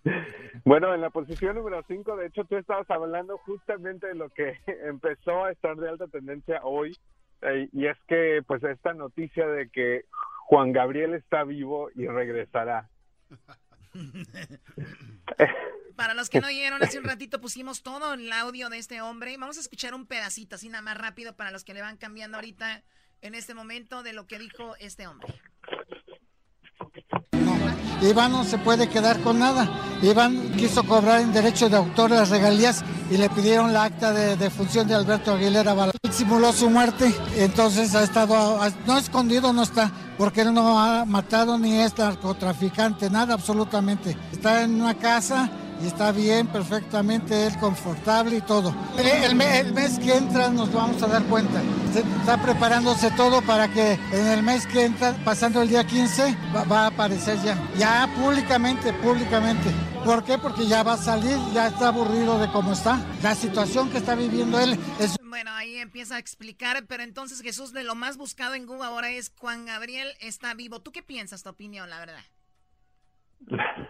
Bueno, en la posición número 5, de hecho, tú estabas hablando justamente de lo que empezó a estar de alta tendencia hoy, eh, y es que, pues, esta noticia de que Juan Gabriel está vivo y regresará. Para los que no oyeron, hace un ratito pusimos todo el audio de este hombre. Vamos a escuchar un pedacito, así nada más rápido, para los que le van cambiando ahorita, en este momento, de lo que dijo este hombre. Iván no se puede quedar con nada. Iván quiso cobrar en derecho de autor las regalías y le pidieron la acta de, de función de Alberto Aguilera Bala. Él simuló su muerte, entonces ha estado, no escondido no está, porque él no ha matado ni es narcotraficante, nada absolutamente. Está en una casa y está bien, perfectamente, él confortable y todo. Eh, El, me- el mes que entra nos vamos a dar cuenta. Se está preparándose todo para que en el mes que entra, pasando el día 15, va, va a aparecer ya. Ya públicamente, públicamente. ¿Por qué? Porque ya va a salir, ya está aburrido de cómo está. La situación que está viviendo él es Bueno, ahí empieza a explicar, pero entonces Jesús, de lo más buscado en Google ahora es Juan Gabriel está vivo. ¿Tú qué piensas, tu opinión, la verdad?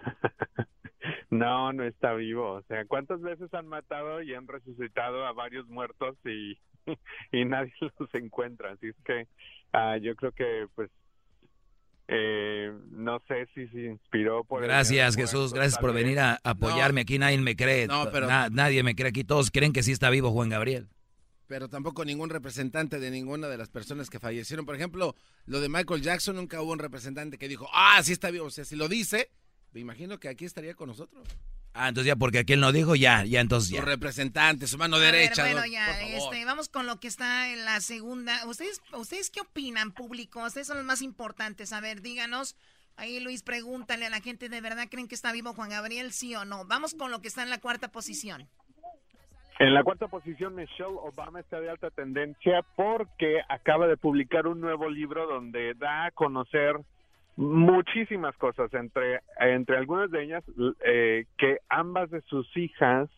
No, no está vivo. O sea, ¿cuántas veces han matado y han resucitado a varios muertos y, y nadie los encuentra? Así es que ah, yo creo que, pues, eh, no sé si se inspiró por... Gracias, Jesús. Gracias por venir a apoyarme. Aquí nadie me cree. No, pero- Na- nadie me cree aquí. Todos creen que sí está vivo Juan Gabriel. Pero tampoco ningún representante de ninguna de las personas que fallecieron. Por ejemplo, lo de Michael Jackson, nunca hubo un representante que dijo, ah, sí está vivo. O sea, si lo dice, me imagino que aquí estaría con nosotros. Ah, entonces ya porque aquel no dijo, ya, ya entonces Su ya. representante, su mano A ver, derecha. bueno, ¿no? ya, Por favor. este, vamos con lo que está en la segunda. ¿Ustedes, ¿Ustedes qué opinan, público? Ustedes son los más importantes. A ver, díganos. Ahí, Luis, pregúntale a la gente, ¿de verdad creen que está vivo Juan Gabriel? ¿Sí o no? Vamos con lo que está en la cuarta posición. En la cuarta posición, Michelle Obama está de alta tendencia porque acaba de publicar un nuevo libro donde da a conocer muchísimas cosas, entre, entre algunas de ellas eh, que ambas de sus hijas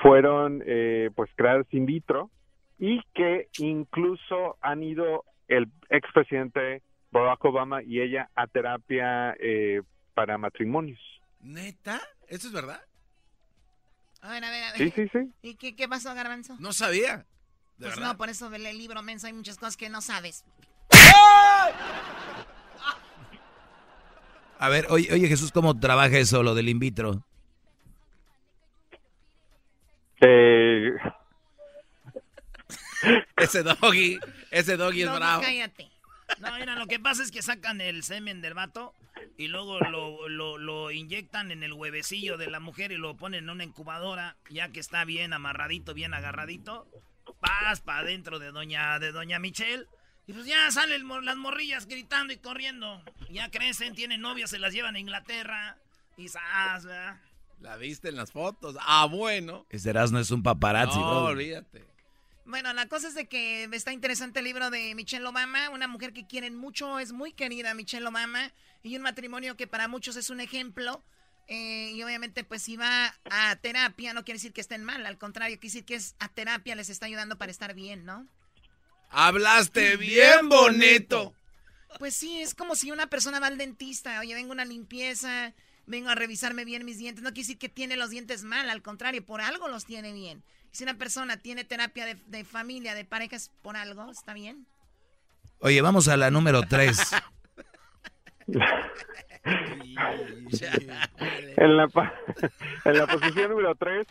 fueron eh, pues creadas in vitro y que incluso han ido el expresidente Barack Obama y ella a terapia eh, para matrimonios. ¿Neta? ¿Eso es verdad? A ver, a ver, a ver. Sí, sí, sí. ¿Y qué, qué pasó, Garbanzo? No sabía. ¿De Pues verdad? no, por eso lee el libro, menso. Hay muchas cosas que no sabes. A ver, oye, oye Jesús, ¿cómo trabaja eso, lo del in vitro? Eh, ese doggy, ese doggy es No, no, bravo. cállate. No, mira, lo que pasa es que sacan el semen del vato y luego lo, lo, lo inyectan en el huevecillo de la mujer y lo ponen en una incubadora, ya que está bien amarradito, bien agarradito. Vas para adentro de doña, de doña Michelle. Y pues ya salen las morrillas gritando y corriendo. Ya crecen, tienen novias, se las llevan a Inglaterra. Y ¡zas! ¿verdad? ¿La viste en las fotos? Ah, bueno. Este Erasmo es un paparazzi, No, bro. olvídate. Bueno, la cosa es de que está interesante el libro de Michelle Obama, una mujer que quieren mucho, es muy querida Michelle Obama, y un matrimonio que para muchos es un ejemplo. eh, y obviamente, pues si va a terapia, no quiere decir que estén mal, al contrario, quiere decir que es a terapia les está ayudando para estar bien, ¿no? Hablaste bien bonito. Pues sí, es como si una persona va al dentista, oye, vengo a una limpieza, vengo a revisarme bien mis dientes, no quiere decir que tiene los dientes mal, al contrario, por algo los tiene bien. Si una persona tiene terapia de, de familia, de parejas, por algo, ¿está bien? Oye, vamos a la número 3. en, la, en la posición número 3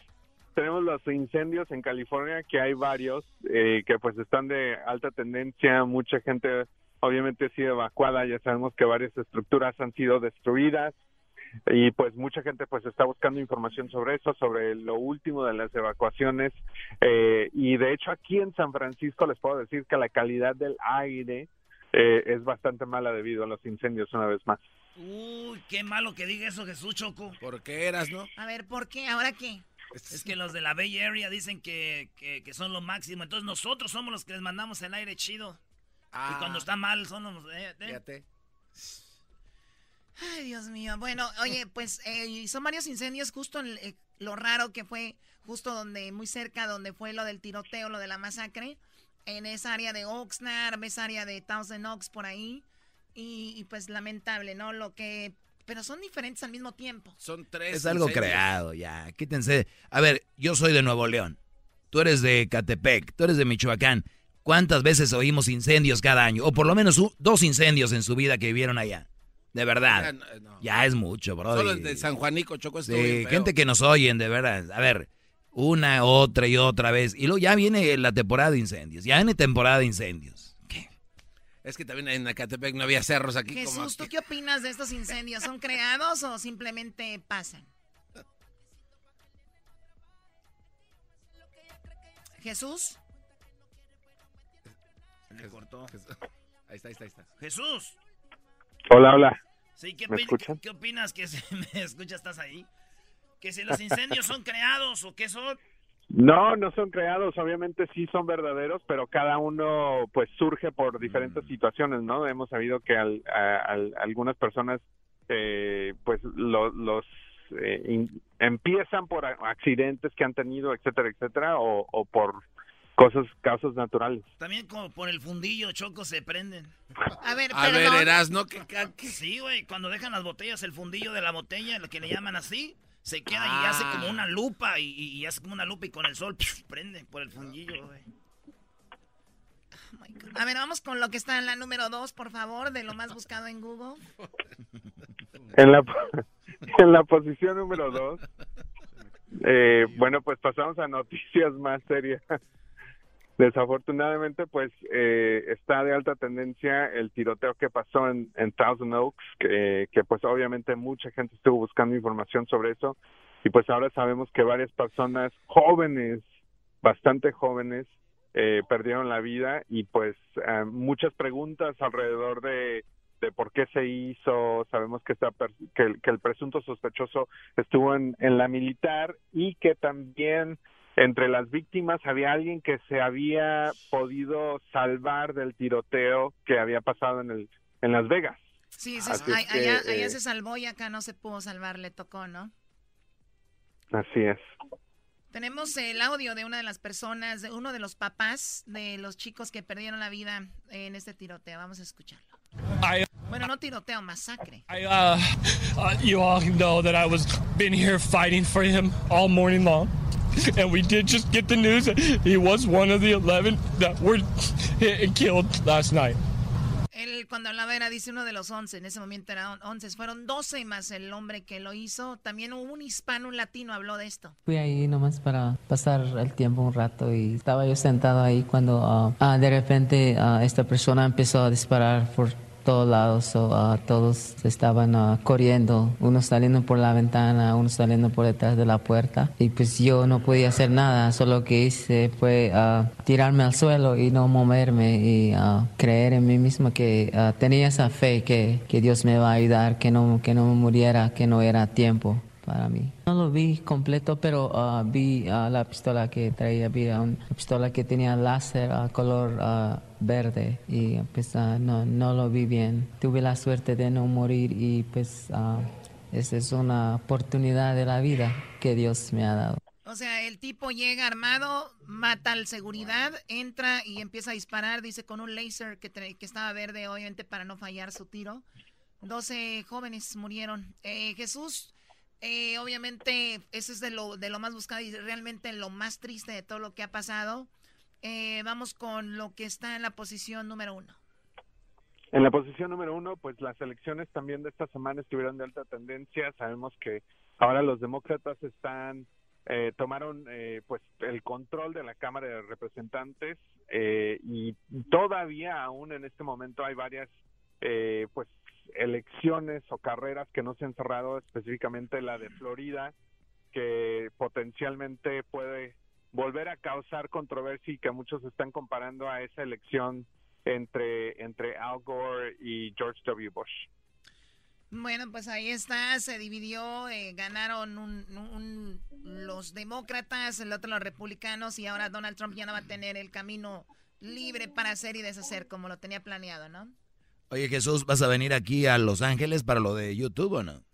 tenemos los incendios en California, que hay varios, eh, que pues están de alta tendencia, mucha gente obviamente ha sido evacuada, ya sabemos que varias estructuras han sido destruidas y pues mucha gente pues está buscando información sobre eso, sobre lo último de las evacuaciones eh, y de hecho aquí en San Francisco les puedo decir que la calidad del aire eh, es bastante mala debido a los incendios una vez más. Uy, qué malo que diga eso Jesús Choco. ¿Por qué eras, no? A ver, ¿por qué? ¿Ahora qué? Es que los de la Bay Area dicen que, que, que son lo máximo. Entonces nosotros somos los que les mandamos el aire chido. Y cuando está mal son los... eh, eh. Fíjate. Ay, Dios mío. Bueno, oye, pues eh, son varios incendios justo en eh, lo raro que fue justo donde, muy cerca donde fue lo del tiroteo, lo de la masacre, en esa área de Oxnard, esa área de Thousand Oaks por ahí. Y, y, pues lamentable, ¿no? Lo que... Pero son diferentes al mismo tiempo. Son tres. Es algo incendios. creado, ya. Quítense. A ver, yo soy de Nuevo León. Tú eres de Catepec. Tú eres de Michoacán. ¿Cuántas veces oímos incendios cada año? O por lo menos dos incendios en su vida que vivieron allá. De verdad. no, no. Ya es mucho, bro. Solo el de San Juanico, Choco, Sí, bien feo. gente que nos oyen, de verdad. A ver, una, otra y otra vez. Y luego ya viene la temporada de incendios. Ya viene temporada de incendios. Es que también en Acatepec no había cerros aquí como Jesús, ¿tú aquí. qué opinas de estos incendios? ¿Son creados o simplemente pasan? Jesús, Le cortó. Ahí está, ahí está, ahí está. Jesús. Hola, hola. Sí, ¿qué, ¿Me opin- escuchan? ¿qué opinas? Que si me escuchas, estás ahí. Que si los incendios son creados o qué son. No, no son creados, obviamente sí son verdaderos, pero cada uno pues surge por diferentes situaciones, ¿no? Hemos sabido que al- a- algunas personas eh, pues lo- los eh, in- empiezan por accidentes que han tenido, etcétera, etcétera, o, o por cosas, causas naturales. También como por el fundillo, Choco, se prenden. a ver, A ver, perdón. Erasno, que ca- que- Sí, güey, cuando dejan las botellas, el fundillo de la botella, lo que le llaman así, se queda y hace como una lupa, y, y- hace como una lupa y con el sol ¡puf! prende por el fundillo, güey. A ver, vamos con lo que está en la número dos, por favor, de lo más buscado en Google. En la, en la posición número dos, eh, bueno, pues pasamos a noticias más serias. Desafortunadamente, pues eh, está de alta tendencia el tiroteo que pasó en, Thousand Oaks, que, pues obviamente mucha gente estuvo buscando información sobre eso y pues ahora sabemos que varias personas jóvenes, bastante jóvenes, eh, perdieron la vida y pues eh, muchas preguntas alrededor de, de por qué se hizo. Sabemos que, está que, que el presunto sospechoso estuvo en la militar y que también entre las víctimas había alguien que se había podido salvar del tiroteo que había pasado en el en Las Vegas. Sí, Así es ay- que, allá, eh, allá se salvó y acá no se pudo salvar, le tocó, ¿no? Así es. Tenemos el audio de una de las personas, de uno de los papás de los chicos que perdieron la vida en este tiroteo. Vamos a escucharlo. I, Bueno, no tiroteo, masacre. I, uh, uh, you all know that I was been here fighting for him all morning long, and we did just get the news that he was one of the eleven that were hit and killed last night. Él cuando hablaba Talavera dice uno de los 11, en ese momento eran 11, fueron 12 más el hombre que lo hizo. También un hispano, un latino habló de esto. Fui ahí nomás para pasar el tiempo un rato y estaba yo sentado ahí cuando ah, ah, de repente ah, esta persona empezó a disparar por todos lados, uh, todos estaban uh, corriendo, unos saliendo por la ventana, unos saliendo por detrás de la puerta y pues yo no podía hacer nada, solo que hice fue uh, tirarme al suelo y no moverme y creer en mí mismo que tenía esa fe que, que Dios me va a ayudar, que no, que no muriera, que no era tiempo para mí. No lo vi completo, pero uh, vi uh, la pistola que traía, vi una pistola que tenía láser a color uh, verde y pues no, no lo vi bien. Tuve la suerte de no morir y pues esa es una oportunidad de la vida que Dios me ha dado. O sea, el tipo llega armado, mata al seguridad, entra y empieza a disparar, dice, con un láser que, que estaba verde, obviamente para no fallar su tiro. 12 jóvenes murieron. Eh, Jesús, eh, obviamente, eso es de lo, de lo más buscado y realmente lo más triste de todo lo que ha pasado. Eh, vamos con lo que está en la posición número uno. En la posición número uno, pues las elecciones también de esta semana estuvieron de alta tendencia. Sabemos que ahora los demócratas están eh, tomaron eh, pues el control de la Cámara de Representantes eh, y todavía aún en este momento hay varias eh, pues elecciones o carreras que no se han cerrado, específicamente la de Florida, que potencialmente puede volver a causar controversia y que muchos están comparando a esa elección entre, entre Al Gore y George W. Bush. Bueno, pues ahí está, se dividió, eh, ganaron los demócratas, el otro los republicanos y ahora Donald Trump ya no va a tener el camino libre para hacer y deshacer como lo tenía planeado, ¿no? Oye Jesús, ¿vas a venir aquí a Los Ángeles para lo de YouTube o no?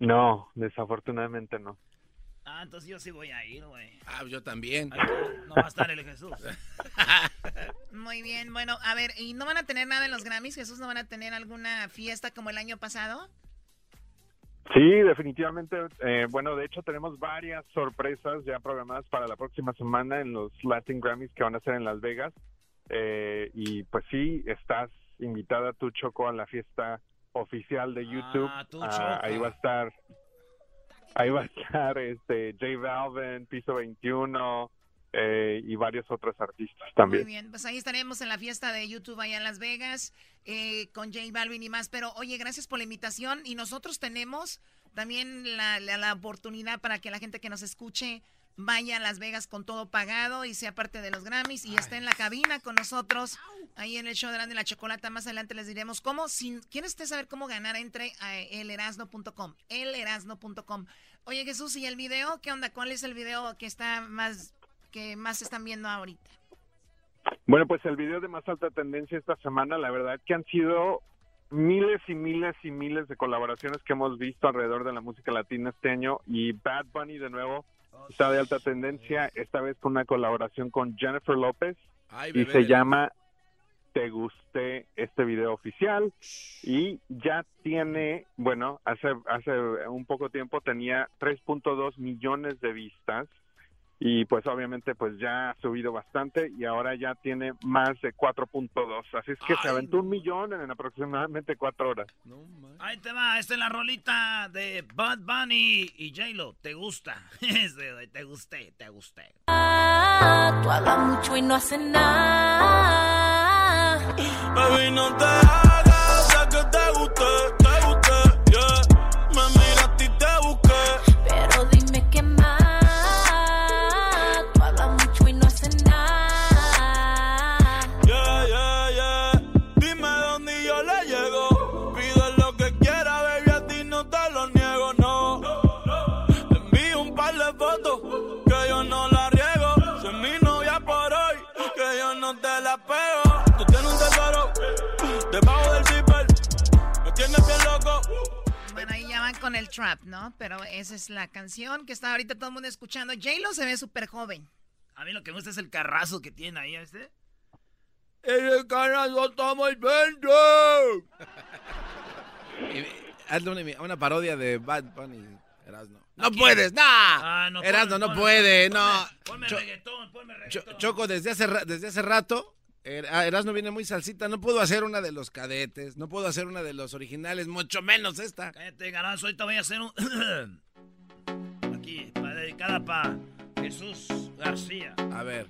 No, desafortunadamente no. Ah, entonces yo sí voy a ir, güey. Ah, yo también. no va a estar el Jesús. Muy bien, bueno, a ver, ¿y no van a tener nada en los Grammys? ¿Jesús no van a tener alguna fiesta como el año pasado? Sí, definitivamente. Eh, bueno, de hecho tenemos varias sorpresas ya programadas para la próxima semana en los Latin Grammys que van a ser en Las Vegas. Eh, y pues sí, estás invitada tú, Choco, a la fiesta oficial de YouTube. Ah, ahí va a estar, ahí va a estar este J Balvin, Piso 21 eh, y varios otros artistas también. Muy bien, pues ahí estaremos en la fiesta de YouTube allá en Las Vegas eh, con J Balvin y más. Pero oye, gracias por la invitación y nosotros tenemos también la, la oportunidad para que la gente que nos escuche vaya a Las Vegas con todo pagado y sea parte de los Grammys y esté en la cabina con nosotros ahí en el show de la, de la chocolata. Más adelante les diremos cómo. Si quieren saber cómo ganar, entre a elerasno.com. Elerasno.com. Oye Jesús, ¿y el video? ¿Qué onda? ¿Cuál es el video que está más que más están viendo ahorita? Bueno, pues el video de más alta tendencia esta semana, la verdad que han sido miles y miles y miles de colaboraciones que hemos visto alrededor de la música latina este año y Bad Bunny de nuevo está de alta tendencia, esta vez con una colaboración con Jennifer López y se llama Te Gusté este video oficial. Y ya tiene, bueno, hace, hace un poco tiempo tenía 3.2 millones de vistas y pues obviamente pues ya ha subido bastante y ahora ya tiene más de 4.2 así es que se aventó un millón en aproximadamente cuatro horas. Ahí te va esta es la rolita de Bad Bunny y J-Lo. Te gusta te gusté te gusté. Ah, tú hablas mucho y no haces nada. Baby no te hagas que te guste te guste con el trap, ¿no? Pero esa es la canción que está ahorita todo el mundo escuchando. J-Lo se ve súper joven. A mí lo que me gusta es el carrazo que tiene ahí, ¿este? ¡El carrazo está muy vento! Hazle una, una, parodia de Bad Bunny, Erasno. ¡No puedes! ¡Nah! Ah, no, Erasno, no puede, no. Ponme reggaetón, ponme reggaetón. Choco, desde hace, desde hace rato Er- ah, Erasmo viene muy salsita. No puedo hacer una de los cadetes. No puedo hacer una de los originales. Mucho menos esta. Cállate, garbanzo. Ahorita voy a hacer un. Aquí, para dedicada para Jesús García. A ver.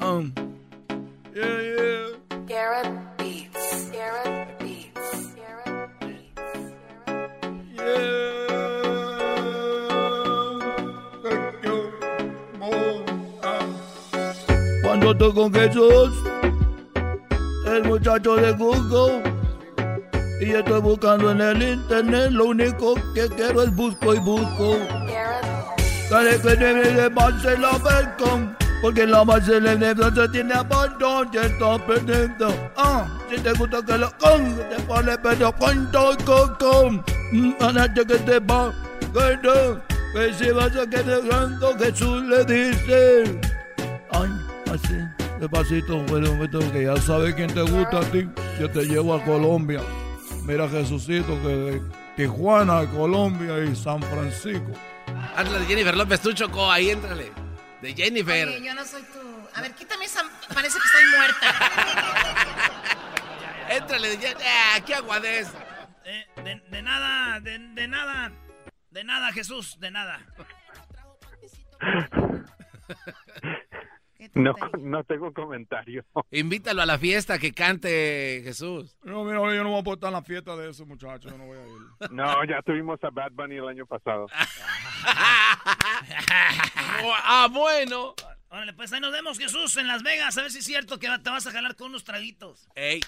Um, yeah, yeah. Garrett Beats. Garrett Beats. Garrett Cuando estoy con Jesús, el muchacho de Google, y estoy buscando en el internet, lo único que quiero es busco y busco. Dale que debe de base la welcome, porque la base de se tiene abandon, ya está perdiendo. Ah, si te gusta que lo con, te pone pero con con. Antes que te va, que que si vas a quedar ganando, Jesús le dice. Así, despacito, bueno, momento que ya sabes quién te gusta a ti. Yo te llevo a Colombia. Mira, Jesucito, que de Tijuana, Colombia y San Francisco. Hazla de Jennifer López, tú chocó, ahí éntrale. De Jennifer. Oye, yo no soy tu... A ver, quítame esa... Parece que estoy muerta. Éntrale de Jennifer. Ah, qué aguadez. Eh, de, de nada, de, de nada. De nada, Jesús, de nada. No, no tengo comentario. Invítalo a la fiesta que cante Jesús. No, mira, yo no voy a aportar en la fiesta de ese muchacho, yo no voy a ir. No, ya tuvimos a Bad Bunny el año pasado. ah, bueno. Órale, pues ahí nos vemos, Jesús, en Las Vegas. A ver si es cierto que te vas a jalar con unos traguitos. Ey.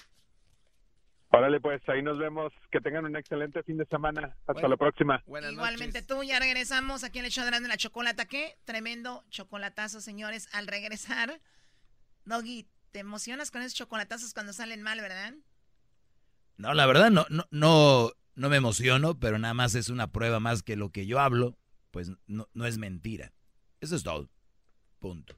Órale, pues ahí nos vemos. Que tengan un excelente fin de semana. Hasta la próxima. Igualmente tú, ya regresamos aquí en el show de la chocolata. ¿Qué? Tremendo chocolatazo, señores. Al regresar, Doggy, te emocionas con esos chocolatazos cuando salen mal, ¿verdad? No, la verdad no, no, no, no me emociono, pero nada más es una prueba más que lo que yo hablo, pues no, no es mentira. Eso es todo. Punto.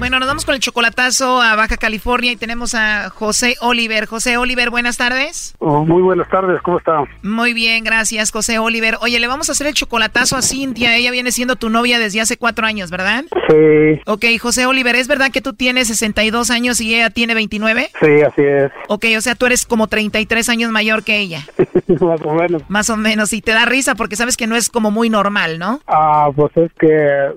Bueno, nos vamos con el chocolatazo a Baja California y tenemos a José Oliver. José Oliver, buenas tardes. Oh, muy buenas tardes, ¿cómo está? Muy bien, gracias, José Oliver. Oye, le vamos a hacer el chocolatazo a Cintia. Ella viene siendo tu novia desde hace cuatro años, ¿verdad? Sí. Ok, José Oliver, ¿es verdad que tú tienes 62 años y ella tiene 29? Sí, así es. Ok, o sea, tú eres como 33 años mayor que ella. Más o menos. Más o menos. Y te da risa porque sabes que no es como muy normal, ¿no? Ah, pues es que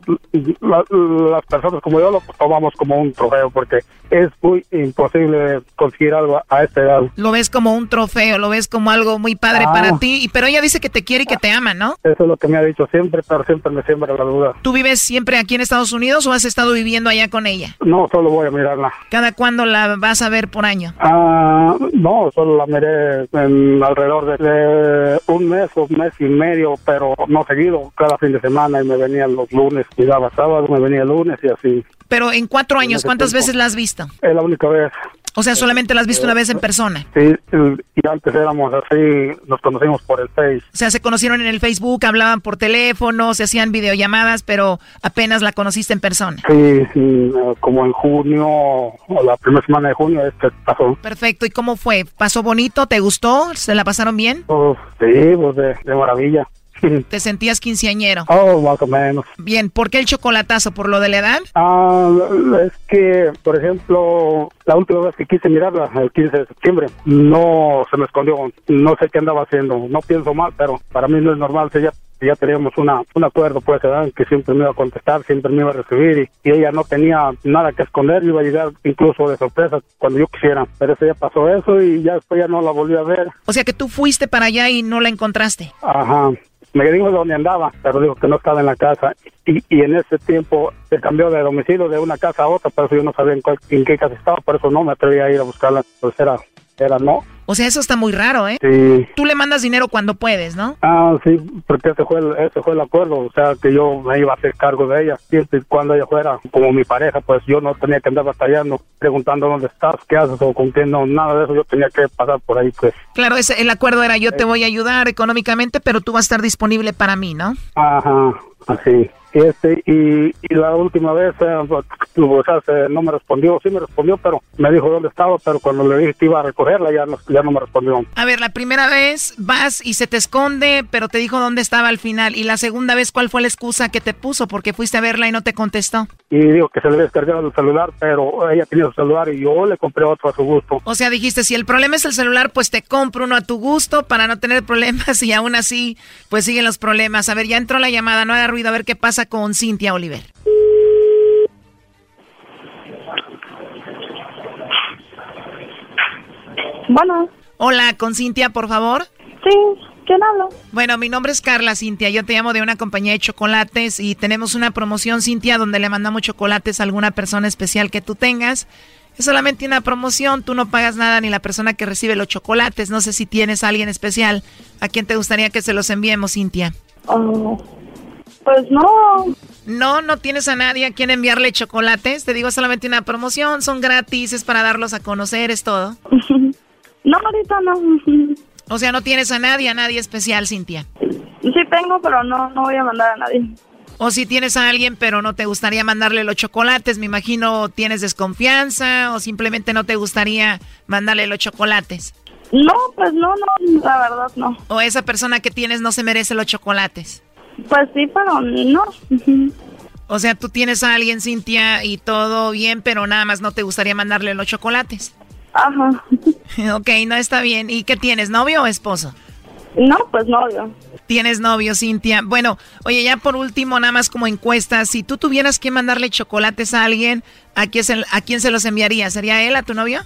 la- las personas como yo lo tomamos como un trofeo porque es muy imposible conseguir algo a esta edad. Lo ves como un trofeo, lo ves como algo muy padre Ah. para ti. y- Pero ella dice que te quiere y que te ama, ¿no? Eso es lo que me ha dicho siempre, pero siempre me siembra la duda. ¿Tú vives siempre aquí en Estados Unidos o has estado viviendo allá con ella? No, solo voy a mirarla. ¿Cada cuándo la vas a ver por año? Ah, no, solo la miré en alrededor de, de un mes o un mes y medio, pero no seguido, cada fin de semana y me venía los lunes, y daba sábado, me venía el lunes y así. Pero en cuatro años, ¿cuántas veces la has visto? Es la única vez. O sea, solamente la has visto una vez en persona. Sí, y antes éramos así, nos conocimos por el Face. O sea, se conocieron en el Facebook, hablaban por teléfono, se hacían videollamadas, pero apenas la conociste en persona. Sí, sí, como en junio, o la primera semana de junio, este pasó. Perfecto. ¿Y cómo fue? ¿Pasó bonito? ¿Te gustó? ¿Se la pasaron bien? Oh, sí, pues de, de maravilla. ¿Te sentías quinceañero? Oh, más o menos. Bien, ¿por qué el chocolatazo? ¿Por lo de la edad? Ah, es que, por ejemplo, la última vez que quise mirarla, el 15 de septiembre, no se me escondió, no sé qué andaba haciendo, no pienso mal, pero para mí no es normal, si ya, teníamos una, un acuerdo, pues, ¿verdad? que siempre me iba a contestar, siempre me iba a recibir, y, y ella no tenía nada que esconder, iba a llegar incluso de sorpresa cuando yo quisiera, pero ese ya pasó eso y ya después ya no la volví a ver. O sea que tú fuiste para allá y no la encontraste. Ajá. Me dijo dónde andaba, pero dijo que no estaba en la casa. Y, y en ese tiempo se cambió de domicilio de una casa a otra, por eso yo no sabía en, cuál- en qué casa estaba, por eso no me atreví a ir a buscarla. Pues era, era no. O sea, eso está muy raro, ¿eh? Sí. Tú le mandas dinero cuando puedes, ¿no? Ah, sí, porque ese fue, el, ese fue el acuerdo, o sea, que yo me iba a hacer cargo de ella, siempre y cuando ella fuera como mi pareja, pues yo no tenía que andar batallando, preguntando dónde estás, qué haces o con quién, no, nada de eso, yo tenía que pasar por ahí, pues. Claro, ese, el acuerdo era yo te voy a ayudar económicamente, pero tú vas a estar disponible para mí, ¿no? Ajá, así. Y este, y, y la última vez, eh, pues, o sea, se- no me respondió, sí me respondió, pero me dijo dónde estaba, pero cuando le dije que iba a recogerla, ya no, ya no me respondió. A ver, la primera vez vas y se te esconde, pero te dijo dónde estaba al final. Y la segunda vez, ¿cuál fue la excusa que te puso? Porque fuiste a verla y no te contestó. Y dijo que se le había descargado el celular, pero ella tenía su celular y yo le compré otro a su gusto. O sea, dijiste, si el problema es el celular, pues te compro uno a tu gusto para no tener problemas y aún así, pues siguen los problemas. A ver, ya entró la llamada, no haga ruido, a ver qué pasa con Cintia Oliver. Bueno. Hola, con Cintia, por favor. Sí, ¿quién habla? Bueno, mi nombre es Carla Cintia, yo te llamo de una compañía de chocolates y tenemos una promoción, Cintia, donde le mandamos chocolates a alguna persona especial que tú tengas. Es solamente una promoción, tú no pagas nada ni la persona que recibe los chocolates. No sé si tienes a alguien especial a quien te gustaría que se los enviemos, Cintia. Oh, pues no. No, no tienes a nadie a quien enviarle chocolates. Te digo, solamente una promoción, son gratis, es para darlos a conocer, es todo. No, ahorita no. O sea, no tienes a nadie, a nadie especial, Cintia. Sí tengo, pero no, no voy a mandar a nadie. O si tienes a alguien, pero no te gustaría mandarle los chocolates, me imagino tienes desconfianza o simplemente no te gustaría mandarle los chocolates. No, pues no, no, la verdad no. O esa persona que tienes no se merece los chocolates. Pues sí, pero no. O sea, tú tienes a alguien, Cintia, y todo bien, pero nada más no te gustaría mandarle los chocolates. Ajá. ok, no está bien. ¿Y qué tienes, novio o esposo? No, pues novio. Tienes novio, Cintia. Bueno, oye, ya por último, nada más como encuesta, si tú tuvieras que mandarle chocolates a alguien, ¿a quién se, a quién se los enviaría? ¿Sería él, a tu novio?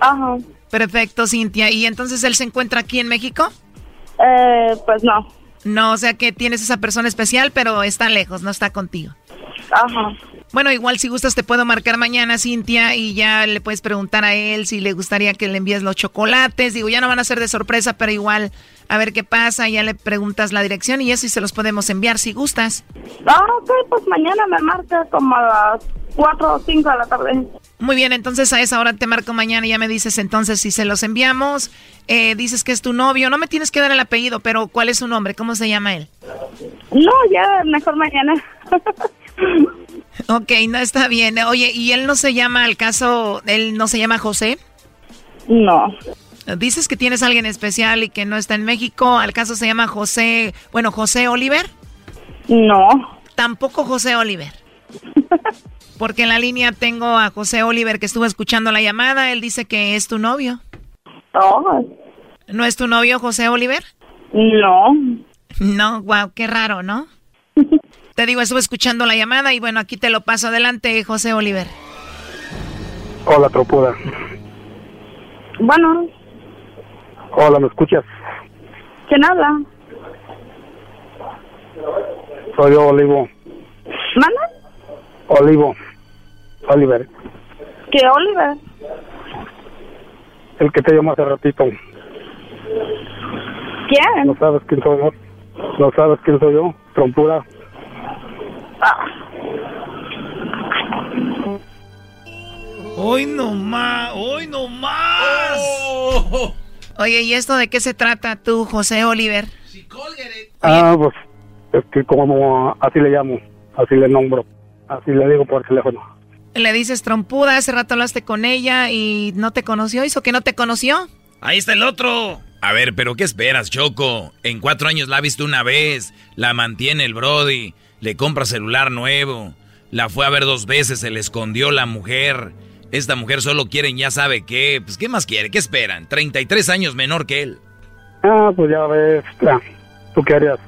Ajá. Perfecto, Cintia. ¿Y entonces él se encuentra aquí en México? Eh, pues no. No, o sea que tienes esa persona especial, pero está lejos, no está contigo. Ajá. Bueno, igual si gustas te puedo marcar mañana, Cintia, y ya le puedes preguntar a él si le gustaría que le envíes los chocolates. Digo, ya no van a ser de sorpresa, pero igual a ver qué pasa, ya le preguntas la dirección y eso y se los podemos enviar si gustas. Ah, ok, pues mañana me marca como a las 4 o 5 de la tarde. Muy bien, entonces a esa hora te marco mañana y ya me dices entonces si se los enviamos. Eh, dices que es tu novio, no me tienes que dar el apellido, pero ¿cuál es su nombre? ¿Cómo se llama él? No, ya mejor mañana. Ok, no está bien. Oye, ¿y él no se llama, al caso, él no se llama José? No. Dices que tienes a alguien especial y que no está en México. ¿Al caso se llama José, bueno, José Oliver? No. Tampoco José Oliver. Porque en la línea tengo a José Oliver que estuvo escuchando la llamada. Él dice que es tu novio. No. ¿No es tu novio José Oliver? No. No, wow, qué raro, ¿no? Te digo, estuve escuchando la llamada y bueno, aquí te lo paso adelante, José Oliver. Hola, tropuda. Bueno, Hola, ¿me escuchas? ¿quién habla? Soy yo, Olivo. ¿Manda? Olivo. Oliver. ¿Qué Oliver? El que te llamó hace ratito. ¿Quién? ¿No sabes quién soy yo? ¿No sabes quién soy yo? Trompuda. Hoy no más, hoy no más. Oye, ¿y esto de qué se trata tú, José Oliver? Ah, pues, es que como así le llamo, así le nombro, así le digo por teléfono. Le dices trompuda, hace rato hablaste con ella y no te conoció, ¿hizo que no te conoció? Ahí está el otro. A ver, pero ¿qué esperas, Choco? En cuatro años la ha visto una vez, la mantiene el Brody, le compra celular nuevo, la fue a ver dos veces, se le escondió la mujer. Esta mujer solo quieren ya sabe qué. Pues, ¿qué más quiere? ¿Qué esperan? 33 años menor que él. Ah, pues ya ves, ah, tú qué harías,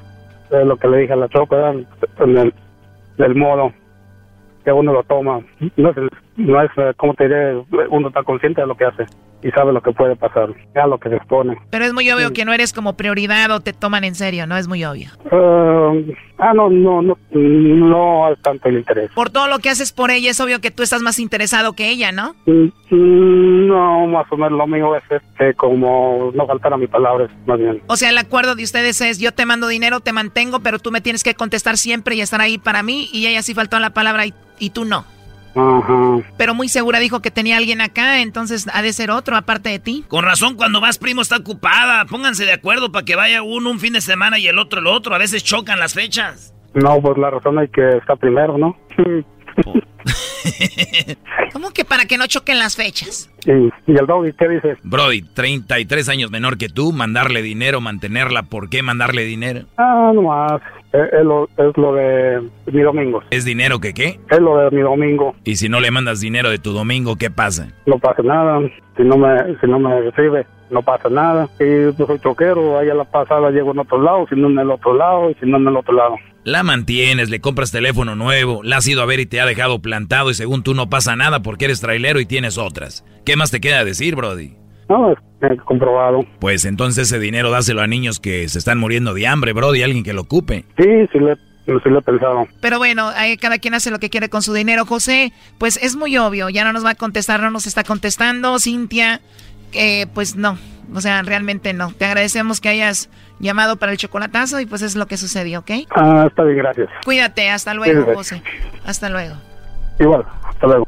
Es lo que le dije a la Choco, ¿verdad? en el, del modo que uno lo toma. No es, no es, eh, ¿cómo te diré? Uno está consciente de lo que hace. y sabe lo que puede pasar, ya lo que se expone. Pero es muy obvio que no eres como prioridad o te toman en serio, ¿no? Es muy obvio. Uh, ah, no, no, no, no es tanto el interés. Por todo lo que haces por ella, es obvio que tú estás más interesado que ella, ¿no? Mm, no, más o menos lo mío es este, como no faltar a mi palabra, más bien. O sea, el acuerdo de ustedes es yo te mando dinero, te mantengo, pero tú me tienes que contestar siempre y estar ahí para mí y ella sí faltó la palabra y, y tú no. Ajá. Pero muy segura dijo que tenía alguien acá, entonces ha de ser otro aparte de ti. Con razón, cuando vas primo está ocupada. Pónganse de acuerdo para que vaya uno un fin de semana y el otro el otro. A veces chocan las fechas. No, pues la razón es que está primero, ¿no? ¿Cómo que para que no choquen las fechas? ¿Y, y el Doggy qué dices? Brody, 33 años menor que tú, mandarle dinero, mantenerla, ¿por qué mandarle dinero? Ah, no más. Es, es lo, es lo de mi domingo. ¿Es dinero que qué? Es lo de mi domingo. Y si no le mandas dinero de tu domingo, ¿qué pasa? No pasa nada. Si no me, si no me recibe, no pasa nada. Y pues soy choquero, ahí a la pasada llego en otro lado, si no en el otro lado, y si no en el otro lado. La mantienes, le compras teléfono nuevo, la has ido a ver y te ha dejado plantado y según tú no pasa nada porque eres trailero y tienes otras. ¿Qué más te queda decir, Brody? No, es comprobado. Pues entonces ese dinero dáselo a niños que se están muriendo de hambre, Brody, alguien que lo ocupe. Sí, sí le, sí le he pensado. Pero bueno, cada quien hace lo que quiere con su dinero. José, pues es muy obvio, ya no nos va a contestar, no nos está contestando. Cintia, eh, pues no, o sea, realmente no. Te agradecemos que hayas llamado para el chocolatazo y pues es lo que sucedió, ¿ok? Ah, está bien, gracias. Cuídate, hasta luego, Sí, José. Hasta luego. Igual, hasta luego.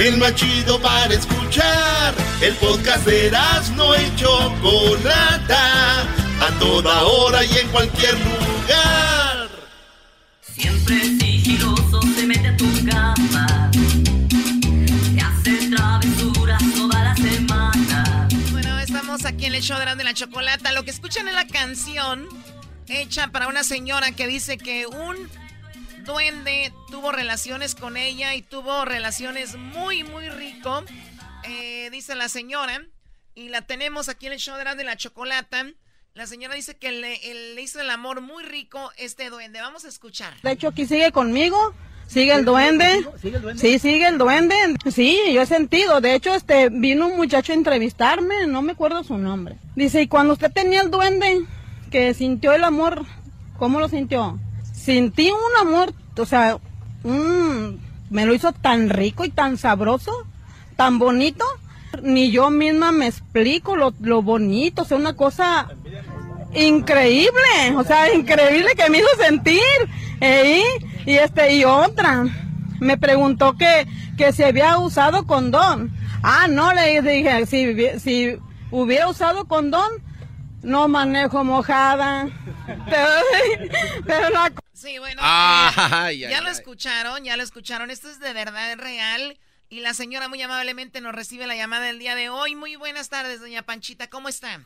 El más chido para escuchar. El podcast de Erasmo y Chocolata. A toda hora y en cualquier lugar. Siempre sigiloso se mete a tu cama. Te hace travesuras toda la semana. Bueno, estamos aquí en el show de Erasmo y la chocolata. Lo que escuchan es la canción hecha para una señora que dice que un duende tuvo relaciones con ella y tuvo relaciones muy, muy rico. Eh, dice la señora. Y la tenemos aquí en el show de la chocolata. La señora dice que le, hizo el amor muy rico este duende. Vamos a escuchar. De hecho, aquí sigue conmigo. Sigue el duende. Sí, sigue el duende. Sí, yo he sentido. De hecho, este vino un muchacho a entrevistarme, no me acuerdo su nombre. Dice, y cuando usted tenía el duende, que sintió el amor, ¿cómo lo sintió? Sentí un amor, o sea, me lo hizo tan rico y tan sabroso, tan bonito. Ni yo misma me explico lo, bonito, o sea, una cosa increíble, o sea, increíble que me hizo sentir. ¿eh? Y este, y otra, me preguntó que, que si había usado condón. Ah, no, le dije, si hubiera usado condón, no manejo mojada. Pero, pero la Sí, bueno. Ay, eh, ay, ya ay. lo escucharon, ya lo escucharon. Esto es de verdad es real. Y la señora muy amablemente nos recibe la llamada del día de hoy. Muy buenas tardes, doña Panchita. ¿Cómo está?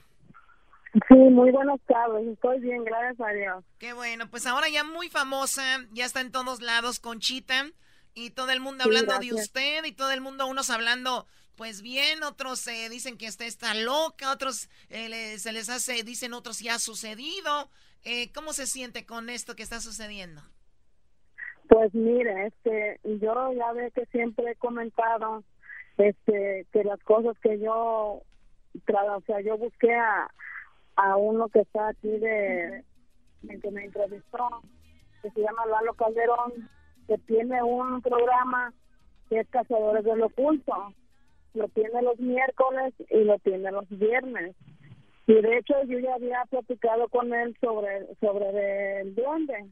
Sí, muy buenas tardes. Estoy bien, gracias a Dios. Qué bueno, pues ahora ya muy famosa, ya está en todos lados, Conchita, y todo el mundo Sí, hablando de usted, y todo el mundo, unos hablando, pues bien, otros eh, dicen que usted está loca, otros eh, le- se les hace, dicen otros ya ha sucedido. Eh, ¿Cómo se siente con esto que está sucediendo? Pues mire, este, yo ya ve que siempre he comentado este que las cosas que yo o sea, yo busqué a, a uno que está aquí de el que me entrevistó, que se llama Lalo Calderón, que tiene un programa que es Cazadores del Oculto. Lo tiene los miércoles y lo tiene los viernes. Y de hecho yo ya había platicado con él sobre sobre el duende.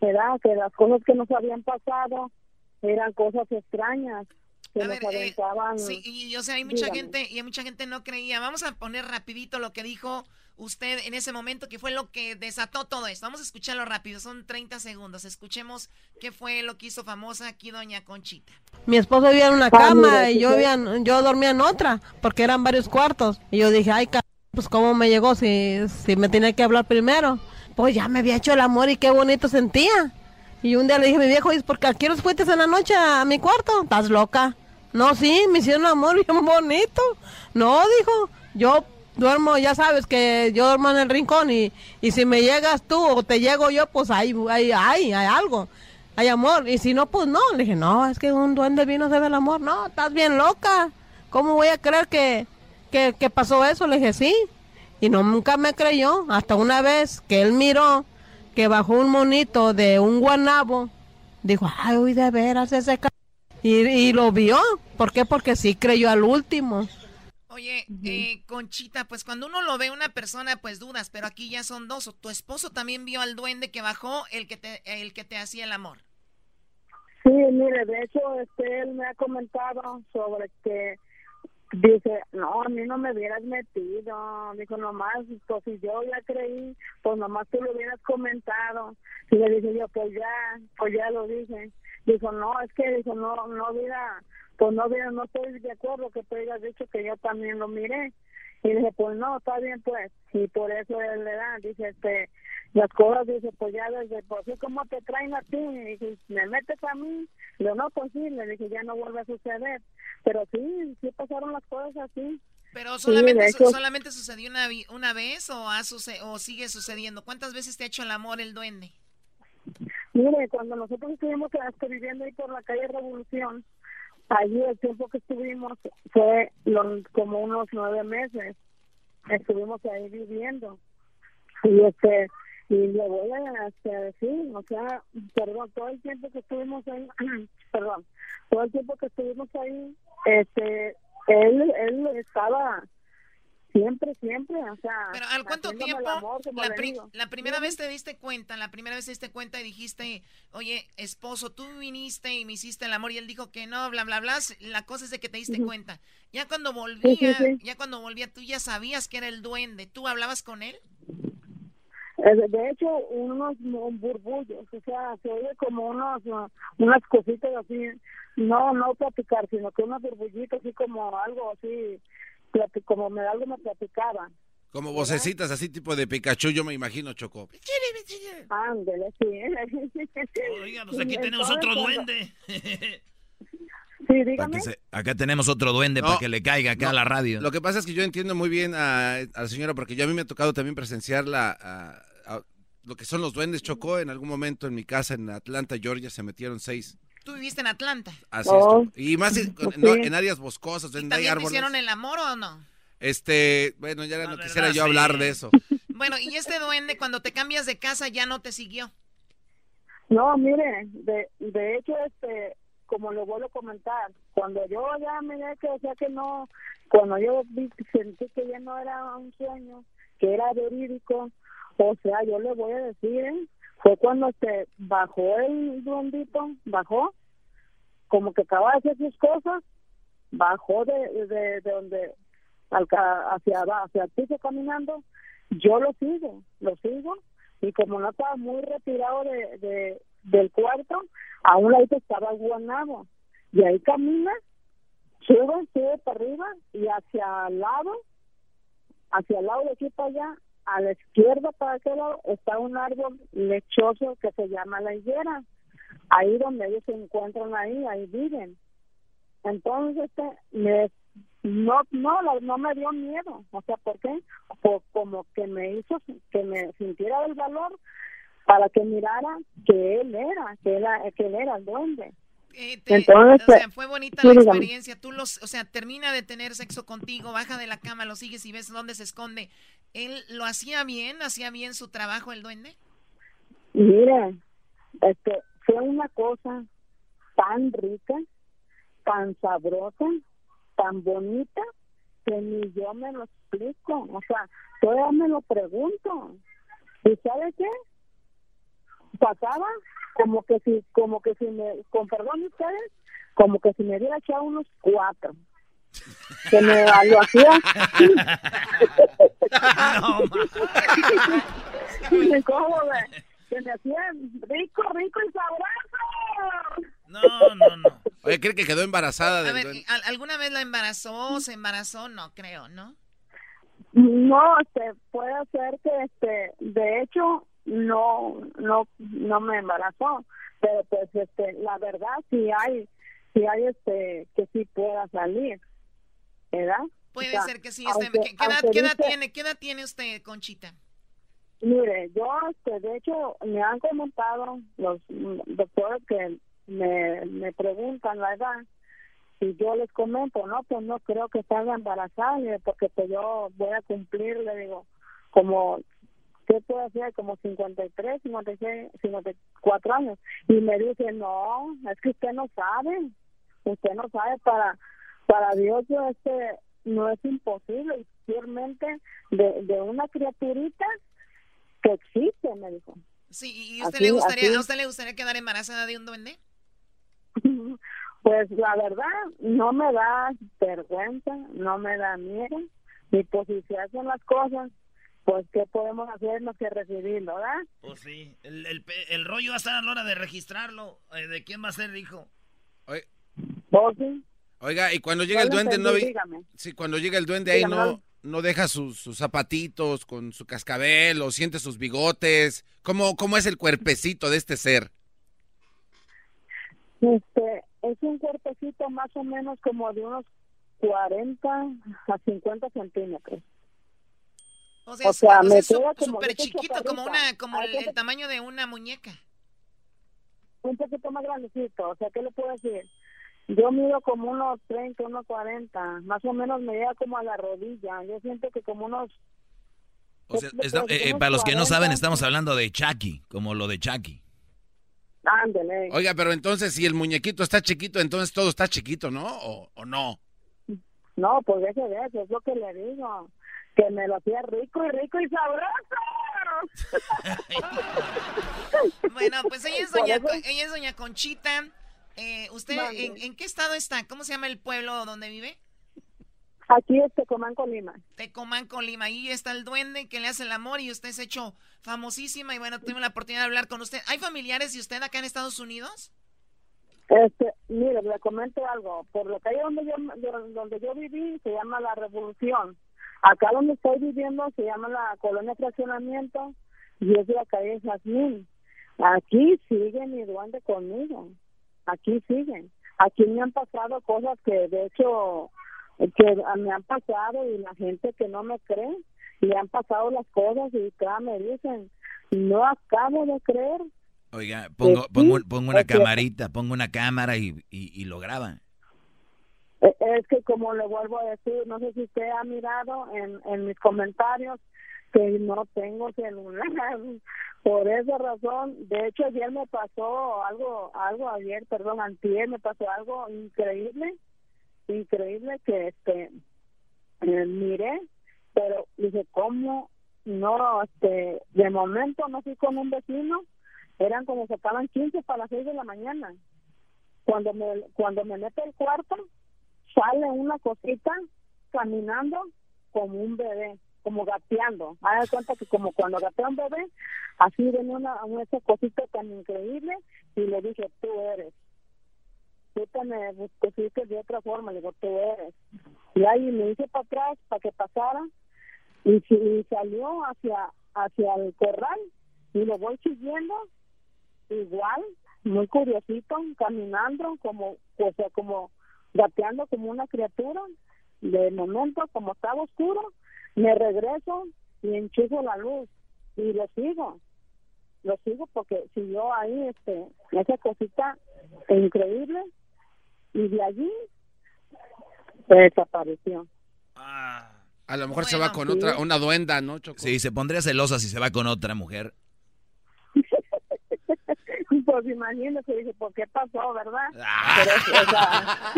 ¿verdad? Que las cosas que nos habían pasado eran cosas extrañas. que A nos ver, eh, sí, y o sea, hay mucha Dígame. gente, y hay mucha gente no creía. Vamos a poner rapidito lo que dijo usted en ese momento, que fue lo que desató todo esto. Vamos a escucharlo rápido, son 30 segundos. Escuchemos qué fue lo que hizo famosa aquí doña Conchita. Mi esposo vivía en una Ah, cama mira, y yo, vivía yo dormía en otra, porque eran varios cuartos. Y yo dije, ay, pues cómo me llegó si, si me tenía que hablar primero. Pues ya me había hecho el amor y qué bonito sentía. Y un día le dije a mi viejo, ¿y por qué aquí los fuiste en la noche a mi cuarto? ¿Estás loca? No, sí, me hicieron amor bien bonito. No, dijo, yo duermo, ya sabes que yo duermo en el rincón y, y si me llegas tú o te llego yo, pues hay, hay, hay, hay algo hay amor. Y si no, pues no. Le dije, no, es que un duende vino se ve el amor. No, estás bien loca. ¿Cómo voy a creer que, que, que pasó eso? Le dije, sí. Y no, nunca me creyó. Hasta una vez que él miró que bajó un monito de un guanabo. Dijo, ay, uy, de veras ese ca-". y, y lo vio. ¿Por qué? Porque sí creyó al último. Oye, eh, Conchita, pues cuando uno lo ve una persona, pues dudas, pero aquí ya son dos. Tu esposo también vio al duende que bajó, el que te, el que te hacía el amor. Sí, mire, de hecho, este, él me ha comentado sobre que dice, no, a mí no me hubieras metido, dijo, nomás, pues si yo ya creí, pues nomás tú lo hubieras comentado. Y le dije yo, pues ya, pues ya lo dije. Dijo, no, es que, dijo, no, no hubiera, pues no hubiera, no estoy de acuerdo que tú hayas dicho que yo también lo miré. Y dije, pues no, está bien, pues. Y por eso él le da, dice, este, las cosas, dice, pues ya desde, pues sí, como te traen a ti, y dije, me metes a mí, digo, no, pues sí, le dije, ya no vuelve a suceder. Pero sí, sí pasaron las cosas así. Pero solamente, su- solamente sucedió una, una vez o, ha suce- o sigue sucediendo. ¿Cuántas veces te ha hecho el amor el duende? Mire, cuando nosotros estuvimos viviendo ahí por la calle Revolución, allí el tiempo que estuvimos fue lo- como unos nueve meses. Estuvimos ahí viviendo. Y este y le voy a este, decir, o sea, perdón, todo el tiempo que estuvimos ahí, perdón, todo el tiempo que estuvimos ahí, este, él, él estaba siempre, siempre, o sea, Pero ¿al cuánto tiempo? amor, la, pri- la primera vez te diste cuenta, la primera vez te diste cuenta y dijiste, oye, esposo, tú viniste y me hiciste el amor y él dijo que no, bla, bla, bla. La cosa es de que te diste cuenta. Ya cuando volvía, Sí, sí, sí. ya cuando volvía, tú ya sabías que era el duende. ¿Tú hablabas con él? Eh, De hecho, unos burbullos, o sea, se oye como unos, uh, unas cositas así, no no platicar, sino que unas burbujitas así como algo así, como me algo me platicaban. Como vocecitas así tipo de Pikachu, yo me imagino, Choco. Ándele, sí. Oiga, pues aquí tenemos otro duende. Sí, Para que se- acá tenemos otro duende para No, que le caiga acá no, a la radio. Lo que pasa es que yo entiendo muy bien a, a la señora, porque yo a mí me ha tocado también presenciar la, a- lo que son los duendes. Chocó en algún momento en mi casa en Atlanta, Georgia, se metieron seis. Tú viviste en Atlanta. Así Oh, es. Y más en, no, sí. en áreas boscosas, donde hay ¿También te árboles. hicieron el amor o no? Este, bueno, ya no quisiera yo sí. hablar de eso. Bueno, y este duende cuando te cambias de casa ya no te siguió. No, mire, de, de hecho, este, como le vuelvo a comentar, cuando yo ya miré que, o sea, que no, cuando yo vi, sentí que ya no era un sueño, que era verídico, o sea, yo le voy a decir, ¿eh? fue cuando se bajó el duendito, bajó, como que acaba de hacer sus cosas, bajó de, de, de donde, hacia hacia el piso caminando, yo lo sigo, lo sigo, y como no estaba muy retirado de, de del cuarto, a un lado estaba el guanabo, y ahí camina, sube, sube para arriba, y hacia el lado, hacia el lado de aquí para allá, a la izquierda para aquel está un árbol lechoso que se llama la higuera, ahí donde ellos se encuentran ahí, ahí viven. Entonces, este, me, no, no, no me dio miedo. O sea, ¿por qué? Por, como que me hizo que me sintiera el valor para que mirara que él era, que, era, que él era el duende. Eh, te- Entonces, o sea, fue bonita sí, la experiencia. Tú los, o sea, termina de tener sexo contigo, baja de la cama, lo sigues y ves dónde se esconde. ¿Él lo hacía bien? ¿Hacía bien su trabajo el duende? Mire, este, fue una cosa tan rica, tan sabrosa, tan bonita, que ni yo me lo explico. O sea, todavía me lo pregunto. ¿Y sabe qué? Pasaba como que si, como que si me, con perdón de ustedes, como que si me hubiera echado unos cuatro. Que me lo hacía. no, ¿Cómo me, que me hacían rico, rico y sabroso. No, no, no. Oye, ¿cree que quedó embarazada? A ver, ¿alguna vez la embarazó? ¿Se embarazó? No, creo, ¿no? No, este, puede ser que, este, de hecho, no, no, no me embarazó, pero pues, este, la verdad sí hay, sí hay, este, que sí pueda salir, ¿verdad? Puede O sea, ser que sí. Este, aunque- ¿qué, qué edad, qué edad dice- tiene, ¿Qué edad tiene usted, Conchita? Mire, yo, este, de hecho, me han comentado los doctores que me, me preguntan la edad y yo les comento, no, pues no creo que salga embarazada, porque pues yo voy a cumplir, le digo, como, ¿qué puedo hacer? Como 53, 56, 54 años. Y me dice, no, es que usted no sabe, usted no sabe, para, para Dios este no es imposible, especialmente de, de una criaturita que existe, me dijo. Sí, ¿y usted Así- le gustaría, así. a usted le gustaría quedar embarazada de un duende? Pues la verdad, no me da vergüenza, no me da miedo, y pues si se hacen las cosas, pues ¿qué podemos hacer más que recibirlo, verdad? Pues sí, el, el, pe- el rollo va a estar a la hora de registrarlo. Eh, ¿De quién va a ser hijo? ¿Vos Pues sí? Oiga, y cuando llega el No duende, no entendí, vi- dígame. Sí, cuando llega el duende ahí Dígame, no, no. no deja sus, sus zapatitos con su cascabel o siente sus bigotes. ¿Cómo, ¿Cómo es el cuerpecito de este ser? Este, es un cuerpecito más o menos como de unos 40 a 50 centímetros. O sea, O sea, es- me queda como súper chiquito, como una, como el, tamaño de una muñeca. un poquito más grandecito, o sea, ¿qué le puedo decir? Yo mido como unos 30, unos 40, más o menos me llega como a la rodilla, yo siento que como unos... O sea, ¿qué- está- qué- eh, eh, para los que no 40, saben, estamos hablando de Chucky, como lo de Chucky. Ándele. Oiga, pero entonces si el muñequito está chiquito, entonces todo está chiquito, ¿no? ¿O, o no? No, pues deje de eso, es lo que le digo, que me lo hacía rico y rico y sabroso. Bueno, pues ella es doña, ella es doña Conchita. Eh, ¿Usted en, en qué estado está? ¿Cómo se llama el pueblo donde vive? Aquí es Tecomán, Colima. Tecomán, Colima. Ahí está el duende que le hace el amor y usted se ha hecho famosísima y bueno, tuve la oportunidad de hablar con usted. ¿Hay familiares de usted acá en Estados Unidos? Este, mire, le comento algo. Por lo que hay donde yo, de- donde yo viví se llama la Revolución. Acá donde estoy viviendo se llama la Colonia Fraccionamiento y es la calle Jazmín. Aquí sigue mi duende conmigo. Aquí siguen. Aquí me han pasado cosas que de hecho que me han pasado y la gente que no me cree le han pasado las cosas y cada me dicen no acabo de creer Oiga, pongo, sí, pongo, pongo una que- camarita, pongo una cámara y, y, y lo graba. Eh, Es que como le vuelvo a decir, no sé si usted ha mirado en, en mis comentarios que no tengo celular. Por esa razón, de hecho ayer me pasó algo, algo ayer, perdón, antier me pasó algo increíble, increíble que este eh, miré, pero dije, ¿cómo? No, este, de momento no fui con un vecino, eran como se acaban 15 para las 6 de la mañana. Cuando me, cuando me meto al cuarto, sale una cosita caminando como un bebé, como gateando. Haga de cuenta que como cuando gatea un bebé, así venía una, esa cosita tan increíble y le dije, tú eres. Tú te me pusiste de otra forma, le digo, tú eres. Y ahí me hice para atrás para que pasara y, y salió hacia hacia el corral y lo voy siguiendo igual, muy curiosito, caminando como, o sea, como gateando como una criatura. De momento, como estaba oscuro, me regreso y enchufo la luz y lo sigo. Lo sigo porque siguió ahí este, esa cosita increíble y de allí desapareció. A lo mejor se va con sí. otra, una duenda, ¿no, Choco? Sí, se pondría celosa si se va con otra mujer. Pues imagínese, dije, ¿por qué pasó, verdad? Ah. Pero, o sea,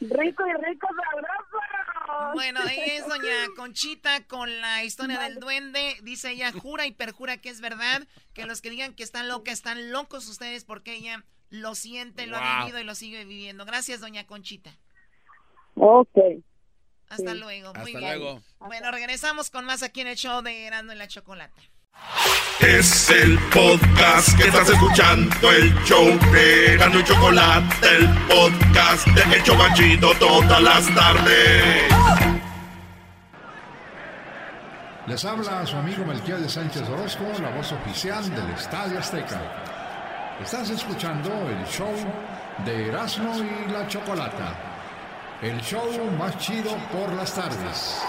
rico y rico sabroso. Bueno, ella es doña Conchita con la historia del duende. Dice ella, jura y perjura que es verdad. Que los que digan que están locas, están locos ustedes porque ella lo siente, lo ha vivido y lo sigue viviendo. Gracias, doña Conchita. Ok. Hasta luego. Muy Hasta bien. luego. Bueno, regresamos con más aquí en el show de Erando en la Chocolata. Es el podcast que estás escuchando, el show de Erasmo y Chocolate, el podcast de El Chobachito todas las tardes. Les habla su amigo Melquiel Sánchez Orozco, la voz oficial del Estadio Azteca. Estás escuchando el show de Erasmo y la Chocolata, el show más chido por las tardes.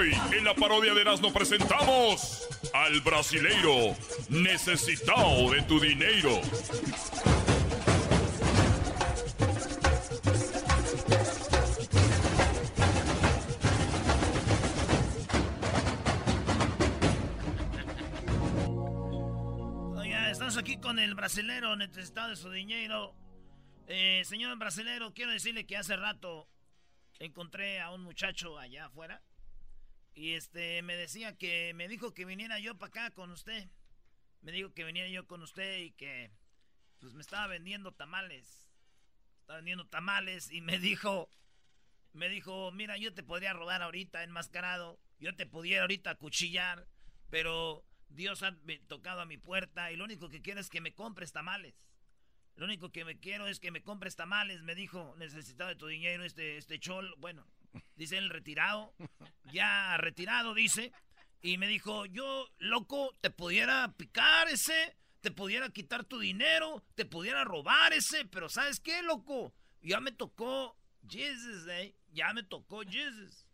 Hoy en la parodia de Erasmo presentamos al brasileiro necesitado de tu dinero. Estamos aquí con el brasilero necesitado de su dinero. Eh, señor brasilero, quiero decirle que hace rato encontré a un muchacho allá afuera. Y este me decía que me dijo que viniera yo para acá con usted. Me dijo que viniera yo con usted y que pues me estaba vendiendo tamales. Estaba vendiendo tamales y me dijo me dijo, "Mira, yo te podría robar ahorita enmascarado, yo te pudiera ahorita cuchillar, pero Dios ha tocado a mi puerta y lo único que quiero es que me compres tamales. Lo único que me quiero es que me compres tamales, me dijo, necesitaba de tu dinero este, este chol. Bueno, dice él retirado, ya retirado, dice. Y me dijo, yo, loco, te pudiera picar ese, te pudiera quitar tu dinero, te pudiera robar ese, pero ¿sabes qué, loco? Ya me tocó Jesus, eh, ya me tocó Jesus.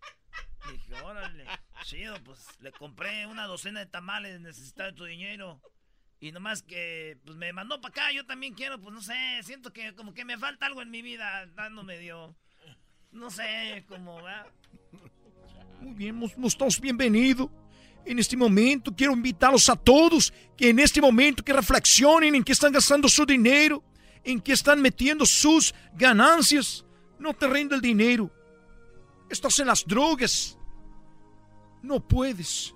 Dije, órale, chido, pues le compré una docena de tamales, necesitaba tu dinero. Y nomás que, pues me mandó para acá, yo también quiero, pues no sé, siento que como que me falta algo en mi vida, dando medio, no sé, como, ¿verdad? Muy bien, mos- mostrados, bienvenido. En este momento quiero invitarlos a todos que en este momento que reflexionen en qué están gastando su dinero, en qué están metiendo sus ganancias. No te rinda el dinero. Estás en las drogas. No puedes.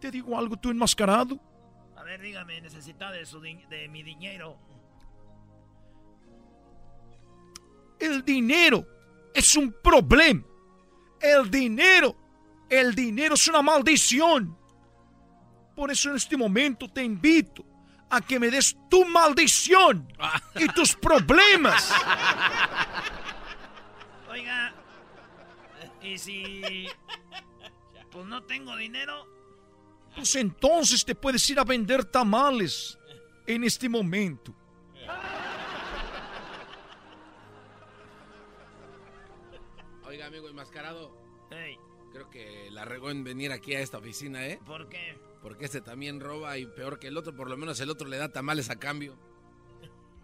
Te digo algo, tú enmascarado. A ver, dígame, necesita de, su di- de mi dinero. El dinero es un problema. El dinero, el dinero es una maldición. Por eso en este momento te invito a que me des tu maldición y tus problemas. Oiga, y si, pues no tengo dinero, Pues entonces te puedes ir a vender tamales en este momento. Oiga, amigo enmascarado. Creo que la regó en venir aquí a esta oficina, ¿eh? ¿por qué? Porque este también roba y peor que el otro, por lo menos el otro le da tamales a cambio.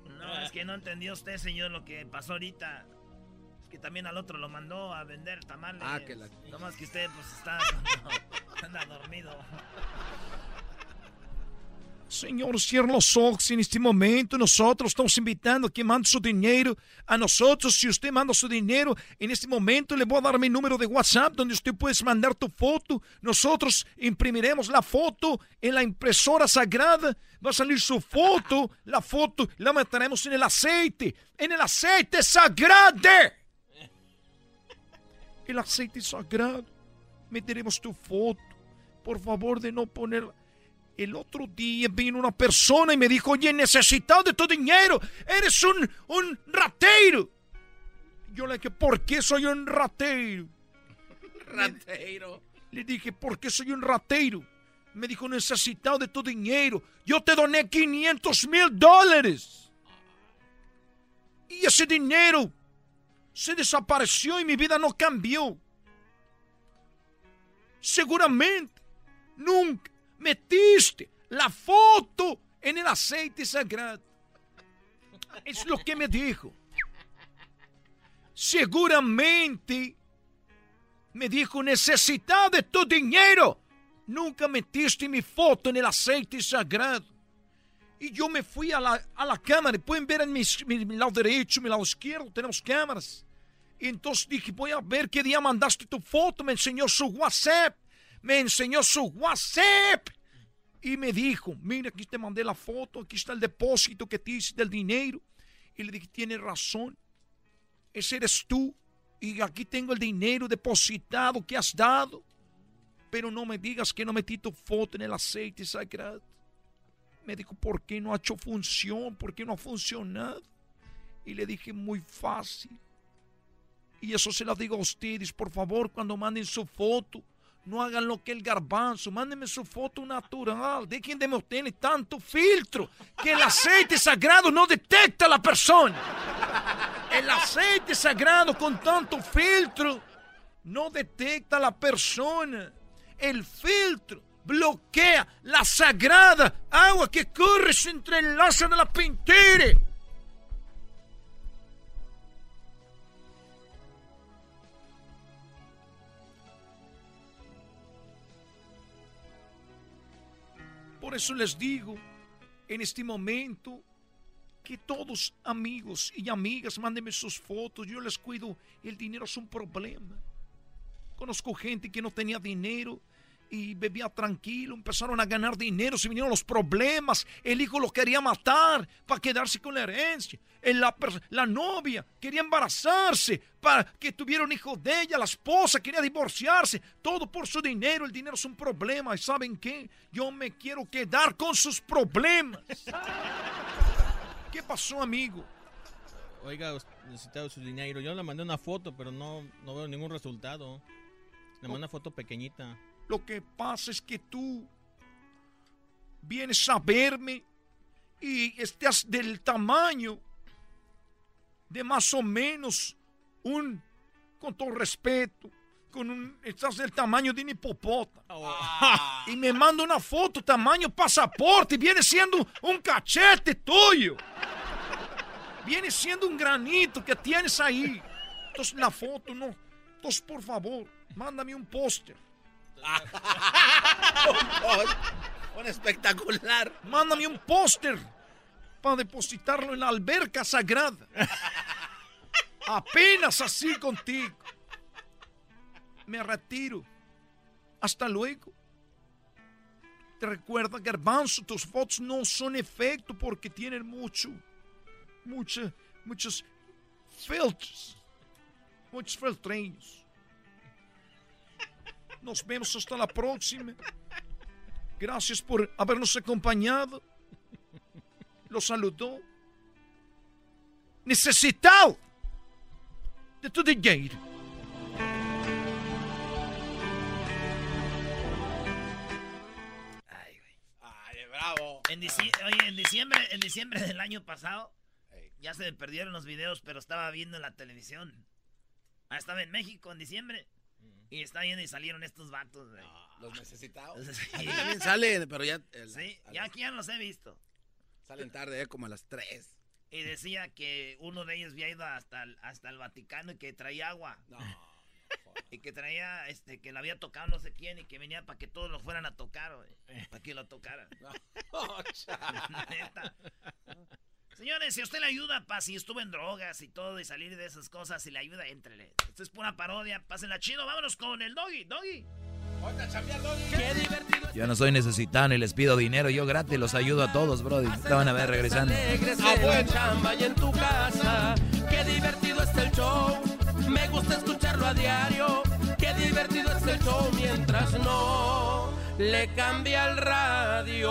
No, es que no entendió usted, señor, lo que pasó ahorita. Es que también al otro lo mandó a vender tamales. Ah, que la- No más que usted, pues, está... anda dormido. Señor, cierra los ojos en este momento. Nosotros estamos invitando a que mande su dinero a nosotros. Si usted manda su dinero en este momento, le voy a dar mi número de WhatsApp donde usted puede mandar tu foto. Nosotros imprimiremos la foto en la impresora sagrada. Va a salir su foto, la foto, la meteremos en el aceite, en el aceite sagrado. El aceite sagrado. Meteremos tu foto. Por favor, de no poner el otro día vino una persona y me dijo, oye, necesitado de tu dinero, eres un, un ratero. Yo le dije, ¿por qué soy un ratero? Rateiro. Le dije, ¿por qué soy un ratero? Me dijo, necesitado de tu dinero. Yo te doné 500 mil dólares. Y ese dinero se desapareció y mi vida no cambió. Seguramente nunca metiste la foto en el aceite sagrado. Es lo que me dijo. Seguramente me dijo, necesitado de tu dinero. Nunca metiste mi foto en el aceite sagrado. Y yo me fui a la, a la cámara. Pueden ver en mi, mi lado derecho, mi lado izquierdo, tenemos cámaras. Entonces dije, voy a ver qué día mandaste tu foto. Me enseñó su WhatsApp. Me enseñó su WhatsApp. Y me dijo, mira, aquí te mandé la foto, aquí está el depósito que te hice del dinero. Y le dije, tienes razón. Ese eres tú. Y aquí tengo el dinero depositado que has dado. Pero no me digas que no metí tu foto en el aceite sagrado. Me dijo, ¿por qué no ha hecho función? ¿Por qué no ha funcionado? Y le dije, muy fácil. Y eso se lo digo a ustedes, por favor, cuando manden su foto, no hagan lo que el garbanzo, mándenme su foto natural, dejen de meterle tanto filtro, que el aceite sagrado no detecta a la persona. El aceite sagrado con tanto filtro no detecta a la persona. El filtro bloquea la sagrada agua que corre entre el lazo de la pintura. Por eso les digo, en este momento, que todos amigos y amigas mándenme sus fotos, yo les cuido, el dinero es un problema. Conozco gente que no tenía dinero y bebía tranquilo, empezaron a ganar dinero, se vinieron los problemas, el hijo lo quería matar para quedarse con la herencia, la, la novia quería embarazarse para que tuviera un hijo de ella, la esposa quería divorciarse, todo por su dinero, el dinero es un problema y ¿saben qué? Yo me quiero quedar con sus problemas. ¿Qué pasó, amigo? Oiga, necesitaba su dinero. Yo le mandé una foto, pero no, no veo ningún resultado. Le mandé una foto pequeñita. Lo que pasa es que tú vienes a verme y estás del tamaño de más o menos un, con todo respeto, con un, estás del tamaño de un hipopótamo. Ah. Y me manda una foto tamaño pasaporte viene siendo un cachete tuyo. Viene siendo un granito que tienes ahí. Entonces la foto no. Entonces por favor, mándame un póster. Un espectacular. Mándame un póster para depositarlo en la alberca sagrada. Apenas así contigo. Me retiro. Hasta luego. Te recuerda, Garbanzo, tus fotos no son efecto porque tienen mucho, mucha, muchos filtros, muchos filtreños. Nos vemos hasta la próxima. Gracias por habernos acompañado. Lo saludó. Necesitado de tu dinero. Ay, bravo. En Oye, en diciembre, en diciembre del año pasado, ya se me perdieron los videos, pero estaba viendo en la televisión. Ah, estaba en México en diciembre. Y estaba viendo y salieron estos vatos, güey. Los necesitados. Sí. También salen, pero ya. el- Sí, ya las- aquí ya los he visto. Salen tarde, eh, como a las 3. Y decía que uno de ellos había ido hasta el, hasta el Vaticano y que traía agua. Y que traía, este, que le había tocado no sé quién y que venía para que todos lo fueran a tocar, güey. Para que lo tocaran. Neta. Señores, si a usted le ayuda, pa, si estuvo en drogas y todo y salir de esas cosas, si le ayuda, entrele. Esto es pura parodia, pásenla chido, vámonos con el doggy, doggy. Qué divertido Yo no soy necesitado ni les pido dinero, yo gratis los ayudo a todos, brody. Te van a ver regresando. la chamba y en tu casa. Qué divertido es el show. Me gusta escucharlo a diario. Qué divertido es el show mientras no le cambia el radio.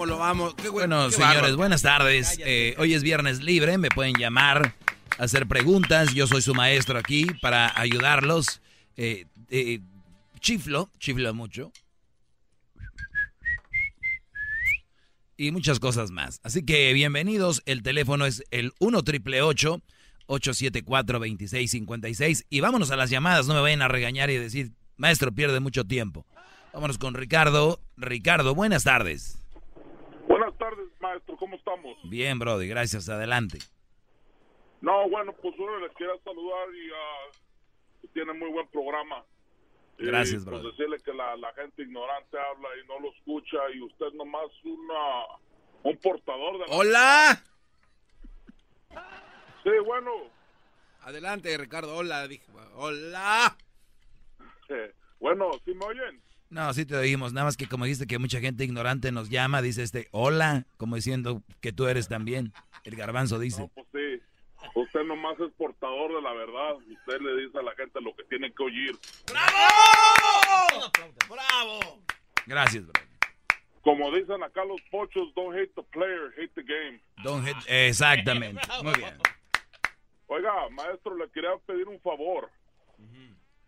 ¿cómo lo vamos? Qué Bueno, qué señores, buenas tardes. Eh, hoy es viernes libre, me pueden llamar, hacer preguntas. Yo soy su maestro aquí para ayudarlos. Eh, eh, chiflo, chiflo mucho. y muchas cosas más. Así que bienvenidos, el teléfono es el 1 triple 874 2656 y vámonos a las llamadas, no me vayan a regañar y decir, maestro, pierde mucho tiempo. Vámonos con Ricardo. Ricardo, buenas tardes. Maestro, ¿cómo estamos? Bien, Brody, gracias, adelante. No, bueno, pues uno les quiero saludar y uh, tiene muy buen programa. Gracias. Pues decirle que la, la gente ignorante habla y no lo escucha y usted nomás una, un portador de... la- ¡Hola! Sí, bueno. Adelante, Ricardo. Hola, dije. Hola. eh, bueno, ¿sí me oyen? No, sí te oímos, nada más que como dijiste que mucha gente ignorante nos llama, dice este, hola, como diciendo que tú eres también. El garbanzo dice. Pues sí. Usted nomás es portador de la verdad. Usted le dice a la gente lo que tiene que oír. ¡Bravo! Gracias, bro. Como dicen acá los pochos, don't hate the player, hate the game. Don't hit- Exactamente. Muy bien. Oiga, maestro, le quería pedir un favor.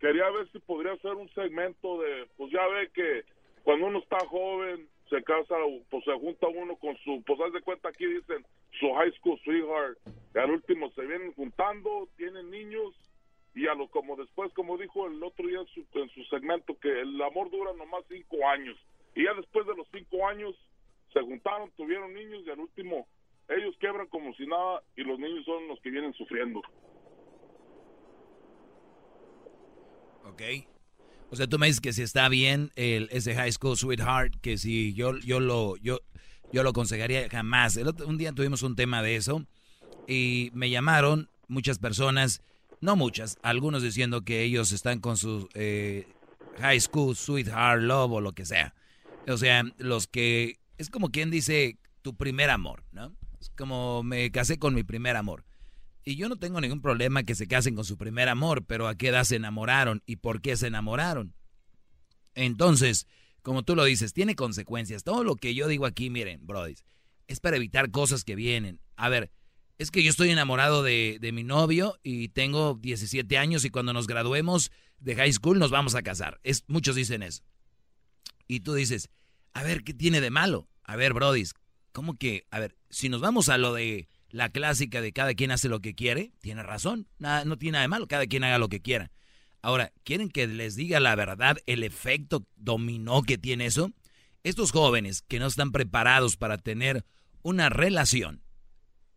Quería ver si podría hacer un segmento de, pues ya ve que cuando uno está joven, se casa, pues se junta uno con su, pues haz de cuenta aquí dicen su high school sweetheart. Y al último se vienen juntando, tienen niños y a lo como después, como dijo el otro día en su, en su segmento, que el amor dura nomás cinco años. Y ya después de los cinco años se juntaron, tuvieron niños y al último ellos quebran como si nada y los niños son los que vienen sufriendo. Ok. O sea, tú me dices que si está bien el, ese High School Sweetheart, que si yo, yo lo, yo, yo lo aconsejaría jamás. El otro- un día tuvimos un tema de eso y me llamaron muchas personas, no muchas, algunos diciendo que ellos están con su eh, High School Sweetheart Love o lo que sea. O sea, los que, es como quien dice tu primer amor, ¿no? Es como me casé con mi primer amor. Y yo no tengo ningún problema que se casen con su primer amor, pero ¿a qué edad se enamoraron y por qué se enamoraron? Entonces, como tú lo dices, tiene consecuencias. Todo lo que yo digo aquí, miren, Brody, es para evitar cosas que vienen. A ver, es que yo estoy enamorado de, de mi novio y tengo 17 años y cuando nos graduemos de high school nos vamos a casar. Es, muchos dicen eso. Y tú dices, a ver, ¿qué tiene de malo? A ver, Brody, ¿cómo que? A ver, si nos vamos a lo de la clásica de cada quien hace lo que quiere, tiene razón, nada, no tiene nada de malo, cada quien haga lo que quiera. Ahora, ¿quieren que les diga la verdad el efecto dominó que tiene eso? Estos jóvenes que no están preparados para tener una relación,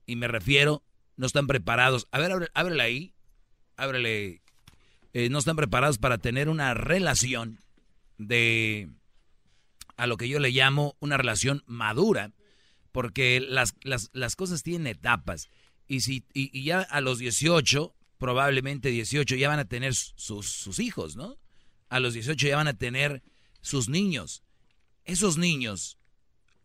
y me refiero, no están preparados, a ver, ábre- ábrele ahí, ábrele, eh, no están preparados para tener una relación de, a lo que yo le llamo una relación madura, porque las, las, las cosas tienen etapas. Y, si, y, ya a los 18, probablemente 18, ya van a tener sus, sus hijos, ¿no? A los 18 ya van a tener sus niños. Esos niños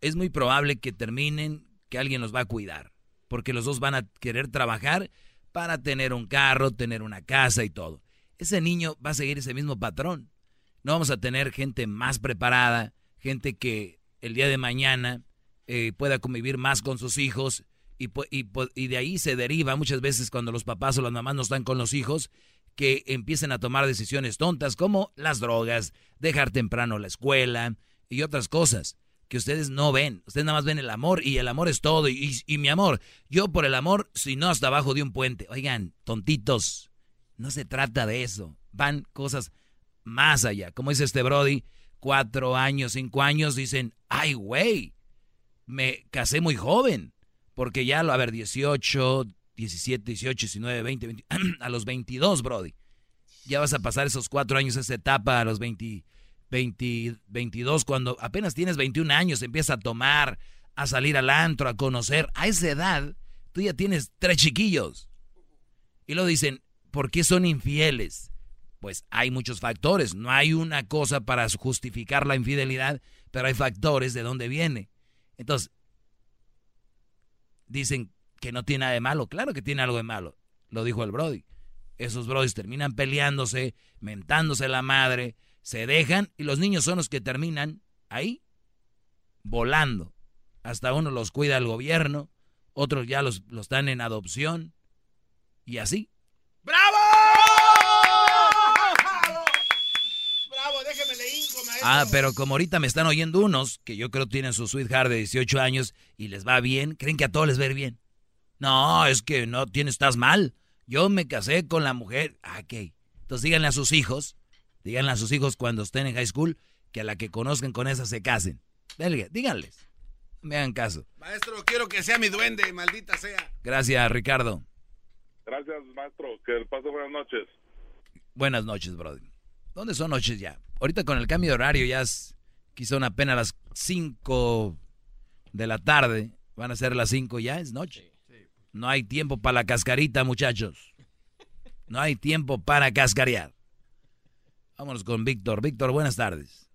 es muy probable que terminen que alguien los va a cuidar, porque los dos van a querer trabajar para tener un carro, tener una casa y todo. Ese niño va a seguir ese mismo patrón. No vamos a tener gente más preparada, gente que el día de mañana eh, pueda convivir más con sus hijos y, y de ahí se deriva muchas veces cuando los papás o las mamás no están con los hijos que empiecen a tomar decisiones tontas como las drogas, dejar temprano la escuela y otras cosas que ustedes no ven. Ustedes nada más ven el amor y el amor es todo. Y, y- y mi amor, yo por el amor, si no hasta abajo de un puente. Oigan, tontitos, no se trata de eso. Van cosas más allá. Como dice este Brody, cuatro años, cinco años, dicen, ay, güey, me casé muy joven. Porque ya, a ver, 18, 17, 18, 19, 20, 20 a los 22, Brody. Ya vas a pasar esos cuatro años, esa etapa a los 20, 20, 22, cuando apenas tienes 21 años, empiezas a tomar, a salir al antro, a conocer. A esa edad, tú ya tienes tres chiquillos. Y lo dicen, ¿por qué son infieles? Pues hay muchos factores. No hay una cosa para justificar la infidelidad, pero hay factores de dónde viene. Entonces, dicen que no tiene nada de malo. Claro que tiene algo de malo. Lo dijo el Brody. Esos Brodys terminan peleándose, mentándose la madre, se dejan y los niños son los que terminan ahí, volando. Hasta uno los cuida el gobierno, otros ya los, los dan en adopción y así. ¡Bravo! ¡Bravo! ¡Bravo! Déjeme le hinco, Ah, pero como ahorita me están oyendo unos que yo creo tienen su sweetheart de 18 años y les va bien, creen que a todos les va a ir bien. No, es que no tienes, estás mal. Yo me casé con la mujer. Ah, ok. Entonces díganle a sus hijos, díganle a sus hijos cuando estén en high school que a la que conozcan con esa se casen. Dale, díganles. Me hagan caso. Maestro, quiero que sea mi duende, maldita sea. Gracias, Ricardo. Gracias, maestro. Que pase buenas noches. Buenas noches, brother. ¿Dónde son noches ya? Ahorita con el cambio de horario ya es, quizá apenas las 5 de la tarde. Van a ser las 5 ya, es noche. No hay tiempo para la cascarita, muchachos. No hay tiempo para cascarear. Vámonos con Víctor. Víctor, buenas tardes.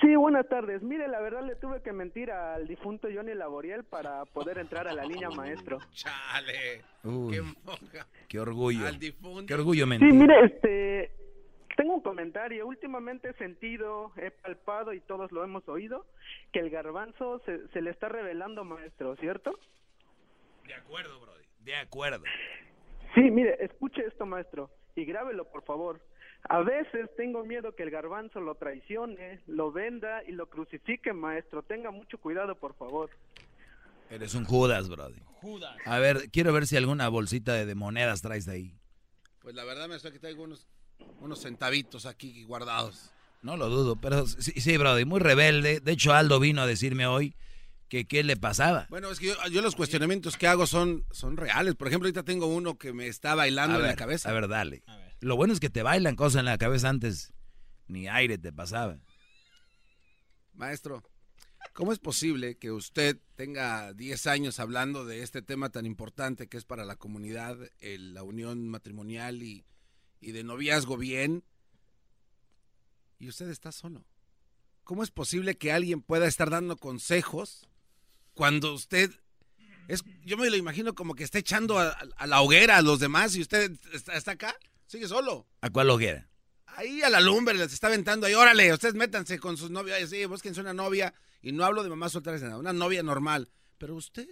Sí, buenas tardes. Mire, la verdad le tuve que mentir al difunto Johnny Laboriel para poder entrar a la línea maestro. Chale. Uy, Qué moja. qué orgullo. Al difunto. Qué orgullo Sí, mire, este, tengo un comentario. Últimamente he sentido, he palpado y todos lo hemos oído, que el garbanzo se, se le está revelando maestro, ¿cierto? De acuerdo, Brody. De acuerdo. Sí, mire, escuche esto, maestro, y grábelo, por favor. A veces tengo miedo que el garbanzo lo traicione, lo venda y lo crucifique, maestro. Tenga mucho cuidado, por favor. Eres un Judas, Brody. Judas. A ver, quiero ver si alguna bolsita de, de monedas traes ahí. Pues la verdad, maestro, que traigo unos, unos centavitos aquí guardados. No lo dudo, pero sí, sí, Brody, muy rebelde. De hecho, Aldo vino a decirme hoy que qué le pasaba. Bueno, es que yo, yo los cuestionamientos que hago son, son reales. Por ejemplo, ahorita tengo uno que me está bailando A en ver, la cabeza. A ver, dale. Lo bueno es que te bailan cosas en la cabeza antes. Ni aire te pasaba. Maestro, ¿cómo es posible que usted tenga 10 años hablando de este tema tan importante que es para la comunidad, el- la unión matrimonial y, y de noviazgo bien, y usted está solo? ¿Cómo es posible que alguien pueda estar dando consejos cuando usted... Es, yo me lo imagino como que está echando a, a la hoguera a los demás y usted está, está acá, sigue solo. ¿A cuál hoguera? Ahí a la lumbre les está aventando ahí, órale, ustedes métanse con sus novias, sí, búsquense una novia, y no hablo de mamás solteras, nada, una novia normal. Pero usted,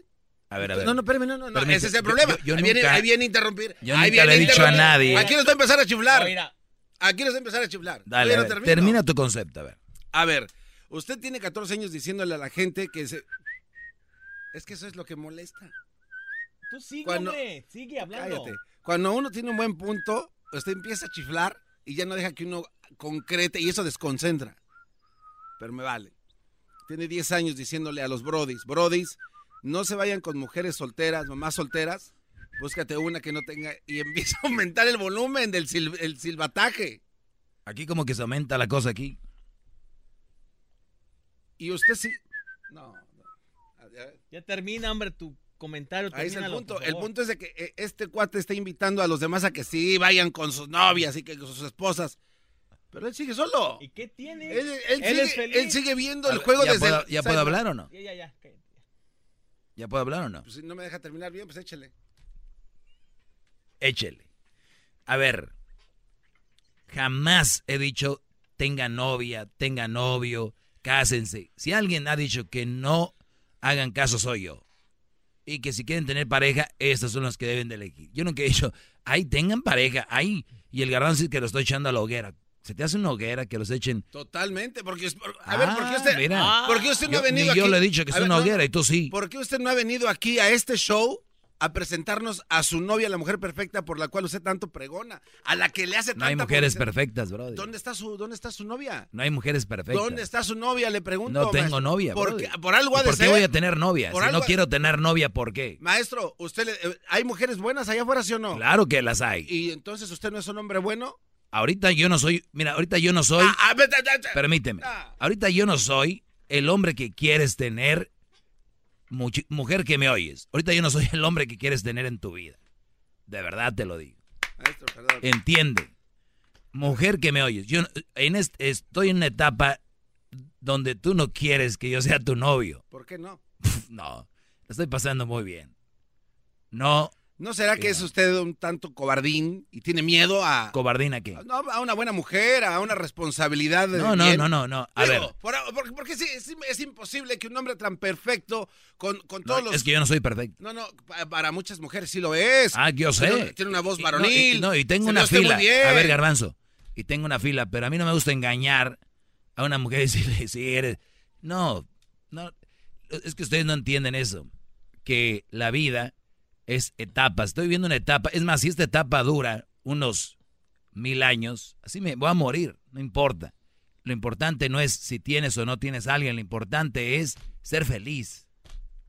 A ver, a ver. no, no, espérame, no, no, no, Permite, ese es el problema. yo- yo ahí, viene, nunca- ahí viene a interrumpir. yo ahí nunca viene le he dicho a nadie. Aquí nos va a empezar a chiflar. Oiga. Aquí nos va a empezar a chiflar. Dale, a ver, termina tu concepto, a ver. A ver, usted tiene 14 años diciéndole a la gente que se... Es que eso es lo que molesta. Tú sigue, Cuando- hombre. Sigue hablando. Cállate. Cuando uno tiene un buen punto, usted empieza a chiflar y ya no deja que uno concrete y eso desconcentra. Pero me vale. Tiene 10 años diciéndole a los brodis, brodis, no se vayan con mujeres solteras, mamás solteras, búscate una que no tenga y empieza a aumentar el volumen del sil- el silbataje. Aquí como que se aumenta la cosa aquí. Y usted sí... No, no. Ya termina, hombre, tu comentario. Ahí es el punto. El punto es de que eh, este cuate está invitando a los demás a que sí vayan con sus novias y que con sus esposas. Pero él sigue solo. ¿Y qué tiene? Él, él Él sigue, es feliz. él sigue viendo el ver, juego ¿ya desde puedo- el- ya puedo hablar o no? Ya, ya, ya. cállate. ¿Ya puedo hablar o no? Pues si no me deja terminar bien, pues échele. Échele. A ver, jamás he dicho tenga novia, tenga novio, cásense. Si alguien ha dicho que no hagan caso, soy yo. Y que si quieren tener pareja, estas son las que deben de elegir. Yo nunca he dicho, ahí tengan pareja, ahí. Y el garbanzo es que lo estoy echando a la hoguera. Se te hace una hoguera que los echen. Totalmente, porque a ver, ¿por qué Ah, usted, mira. ¿por qué usted no Yo- ha venido ni aquí? yo le he dicho que es una no, hoguera y tú sí. ¿Por qué usted no ha venido aquí a este show a presentarnos a su novia, la mujer perfecta por la cual usted tanto pregona, a la que le hace No hay tanta mujeres publicidad? perfectas, brother. ¿Dónde está su dónde está su novia? No hay mujeres perfectas. ¿Dónde está su novia? Le pregunto. No tengo maestro. novia. ¿Por, qué- por algo ha ¿Y de ¿Por ser. qué voy a tener novia? Por Si algo no quiero tener novia, ¿por qué? Maestro, ¿usted le- eh, hay mujeres buenas allá afuera, sí o no? Claro que las hay. ¿Y entonces usted no es un hombre bueno? Ahorita yo no soy, mira, ahorita yo no soy, Ah, vete. permíteme, Ah. ahorita yo no soy el hombre que quieres tener, mujer que me oyes, ahorita yo no soy el hombre que quieres tener en tu vida. De verdad te lo digo. Maestro, perdón. Entiende. Mujer que me oyes, yo en estoy en una etapa donde tú no quieres que yo sea tu novio. ¿Por qué no? No, estoy pasando muy bien. No, ¿No será que es usted un tanto cobardín y tiene miedo a, cobardina que. no, a una buena mujer, a una responsabilidad? de No, no, no, no, no. A Digo, ver, por- por- porque sí, es, es imposible que un hombre tan perfecto con, con no, todos los... es que yo no soy perfecto. No, no, pa- para muchas mujeres sí lo es. Ah, yo sé. Tiene, tiene una voz Y- varonil. No, y, no, y tengo una fila. A ver, Garbanzo. Y tengo una fila, pero a mí no me gusta engañar a una mujer y decirle, si eres... No, no, es que ustedes no entienden eso, que la vida es etapas. Estoy viendo una etapa, es más, si esta etapa dura unos mil años, así me voy a morir, no importa. Lo importante no es si tienes o no tienes a alguien, lo importante es ser feliz.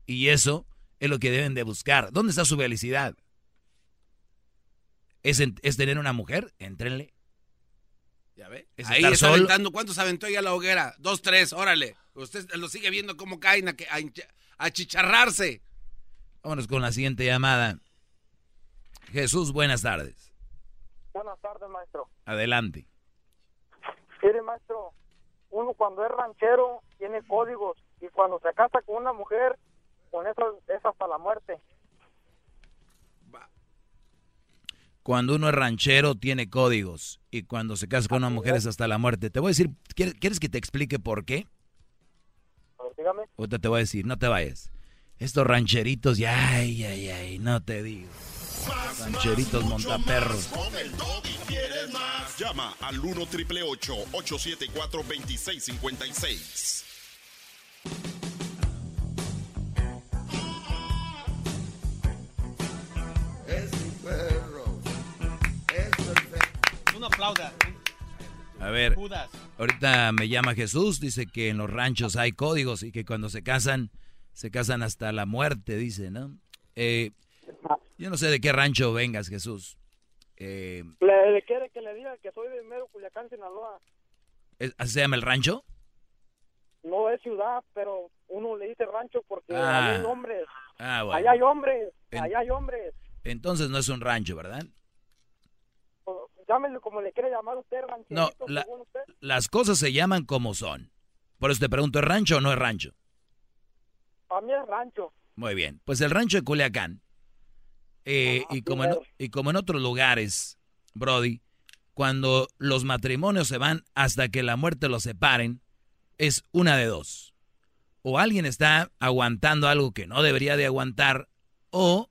Y eso es lo que deben de buscar. ¿Dónde está su felicidad? ¿Es, es tener una mujer? Entrenle. Ya ve. Ahí está aventando. ¿Cuántos aventó ya la hoguera? Dos, tres, órale. Usted lo sigue viendo cómo caen a, a chicharrarse. Vámonos con la siguiente llamada. Jesús, buenas tardes. Buenas tardes, maestro. Adelante. Mire, maestro, uno cuando es ranchero tiene códigos y cuando se casa con una mujer, con eso es hasta la muerte. Cuando uno es ranchero tiene códigos y cuando se casa con una mujer es hasta la muerte. Te voy a decir, ¿quieres que te explique por qué? A ver, dígame. Ahorita te voy a decir, no te vayas. Estos rancheritos, ya, ay, ay, ay, no te digo. Rancheritos montaperros. Llama al 1 triple 874 2656. Es mi perro. Es perfecto. Un aplauda. A ver, ahorita me llama Jesús, dice que en los ranchos hay códigos y que cuando se casan, se casan hasta la muerte, dice, ¿no? Eh, yo no sé de qué rancho vengas, Jesús. Eh, ¿Le, quiere que le diga que soy de Mero, Culiacán, Sinaloa? ¿Así se llama el rancho? No es ciudad, pero uno le dice rancho porque Ah. hay hombres. Ah, bueno. Allá hay hombres, En- allá hay hombres. Entonces no es un rancho, ¿verdad? O- Llámelo como le quiere llamar usted, rancherito, No, la- usted. las cosas se llaman como son. Por eso te pregunto, ¿es rancho o no es rancho? Para mí es rancho. Muy bien. Pues el rancho de Culiacán, eh, y, como en, y como en otros lugares, Brody, cuando los matrimonios se van hasta que la muerte los separen, es una de dos. O alguien está aguantando algo que no debería de aguantar, o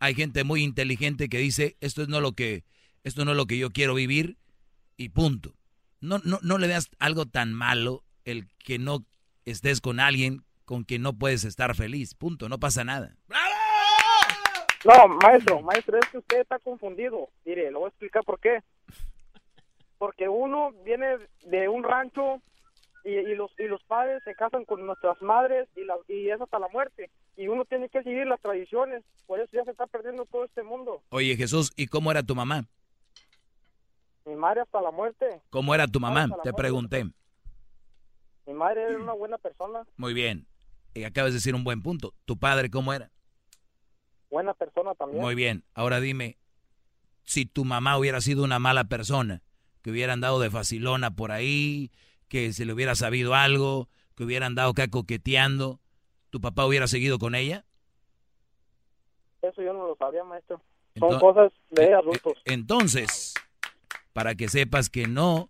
hay gente muy inteligente que dice, esto es no lo que, esto no es lo que yo quiero vivir, y punto. No, no, no le veas algo tan malo el que no estés con alguien con quien no puedes estar feliz. Punto, no pasa nada. No, maestro, maestro, es que usted está confundido. Mire, le voy a explicar por qué. Porque uno viene de un rancho y, y los y los padres se casan con nuestras madres y, la, y es hasta la muerte. Y uno tiene que seguir las tradiciones. Por eso ya se está perdiendo todo este mundo. Oye Jesús, ¿y cómo era tu mamá? Mi madre hasta la muerte. ¿Cómo era tu mamá? Te muerte. pregunté. Mi madre era una buena persona. Muy bien. Y acabas de decir un buen punto. ¿Tu padre cómo era? Buena persona también. Muy bien. Ahora dime, si tu mamá hubiera sido una mala persona, que hubiera andado de facilona por ahí, que se le hubiera sabido algo, que hubiera andado acá coqueteando, ¿tu papá hubiera seguido con ella? Eso yo no lo sabía, maestro. Son cosas de adultos. Entonces, para que sepas que no,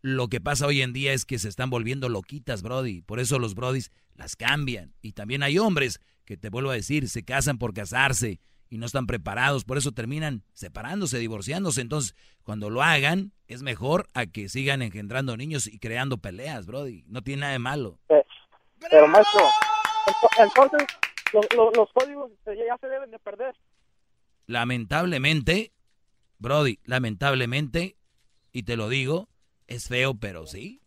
lo que pasa hoy en día es que se están volviendo loquitas, Brody. Por eso los Brodis las cambian. Y también hay hombres que, te vuelvo a decir, se casan por casarse y no están preparados. Por eso terminan separándose, divorciándose. Entonces, cuando lo hagan, es mejor a que sigan engendrando niños y creando peleas, Brody. No tiene nada de malo. Eh, Pero, maestro, ento- entonces los, los, los códigos ya se deben de perder. Lamentablemente, Brody, lamentablemente, y te lo digo, es feo, pero sí.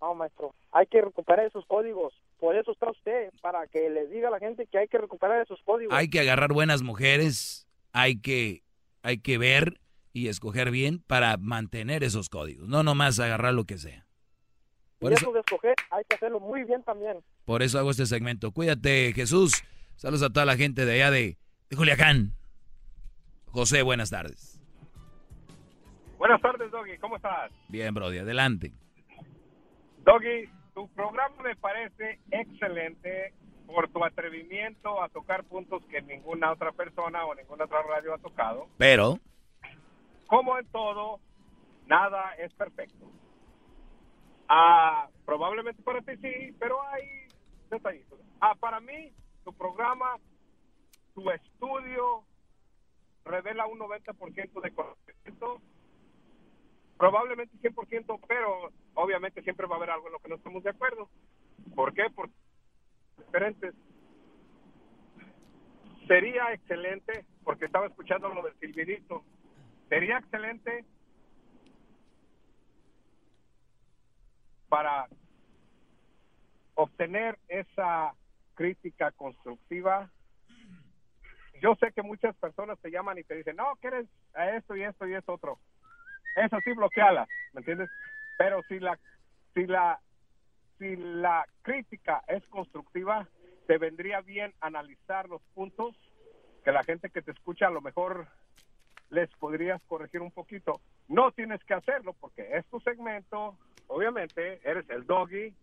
No, maestro, hay que recuperar esos códigos. Por eso está usted, para que le diga a la gente que hay que recuperar esos códigos. Hay que agarrar buenas mujeres, hay que, hay que ver y escoger bien para mantener esos códigos, no nomás agarrar lo que sea. Por y eso, eso de escoger hay que hacerlo muy bien también. por eso hago este segmento. Cuídate, Jesús. Saludos a toda la gente de allá de, de Culiacán. José, buenas tardes. Buenas tardes, Doggy. ¿Cómo estás? Bien, Brody, adelante. Doggy, tu programa me parece excelente por tu atrevimiento a tocar puntos que ninguna otra persona o ninguna otra radio ha tocado. Pero, Como en todo, nada es perfecto. Ah, probablemente para ti sí, pero hay detallitos. Ah, para mí, tu programa, tu estudio revela un 90% de conocimiento probablemente 100%, pero obviamente siempre va a haber algo en lo que no estamos de acuerdo. ¿Por qué? Por diferentes. Sería excelente, porque estaba escuchando lo del silbidito, sería excelente para obtener esa crítica constructiva. Yo sé que muchas personas te llaman y te dicen, no, que eres a esto y esto y esto otro. Eso sí, bloqueala, ¿me entiendes? Pero si la, si la, si la crítica es constructiva, te vendría bien analizar los puntos que la gente que te escucha a lo mejor les podrías corregir un poquito. No tienes que hacerlo porque es tu segmento, obviamente, eres el doggy.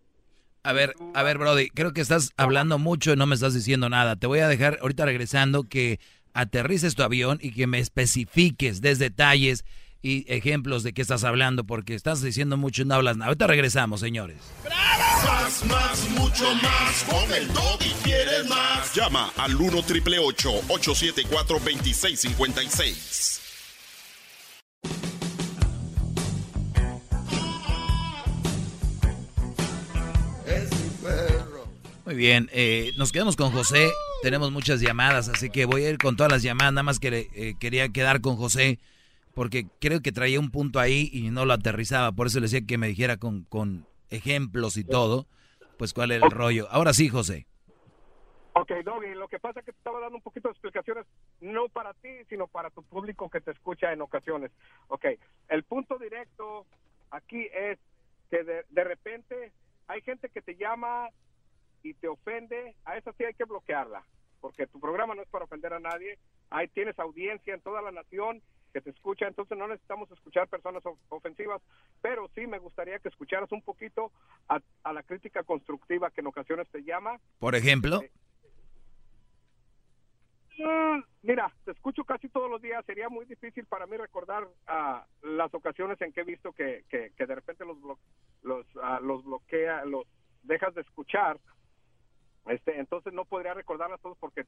A ver, a ver, Brody, creo que estás hablando mucho y no me estás diciendo nada. Te voy a dejar ahorita regresando que aterrices tu avión y que me especifiques, des detalles y ejemplos de qué estás hablando, porque estás diciendo mucho y no hablas nada. Ahorita regresamos, señores. Más, más, mucho más. Con el y quieres más. Llama al 1 triple 874 2656. Muy bien, eh, nos quedamos con José. Tenemos muchas llamadas, así que voy a ir con todas las llamadas. Nada más que eh, quería quedar con José porque creo que traía un punto ahí y no lo aterrizaba. Por eso le decía que me dijera con, con ejemplos y todo, pues cuál es el rollo. Ahora sí, José. Ok, Doggy, lo que pasa es que te estaba dando un poquito de explicaciones, no para ti, sino para tu público que te escucha en ocasiones. Ok, el punto directo aquí es que de, de repente hay gente que te llama y te ofende, a esa sí hay que bloquearla, porque tu programa no es para ofender a nadie, ahí tienes audiencia en toda la nación que te escucha, entonces no necesitamos escuchar personas ofensivas, pero sí me gustaría que escucharas un poquito a, la crítica constructiva que en ocasiones te llama. Por ejemplo. Eh, mm, mira, te escucho casi todos los días, sería muy difícil para mí recordar uh, las ocasiones en que he visto que, que, de repente los, los, uh, los bloquea, los dejas de escuchar. Este, entonces no podría recordarlas todos porque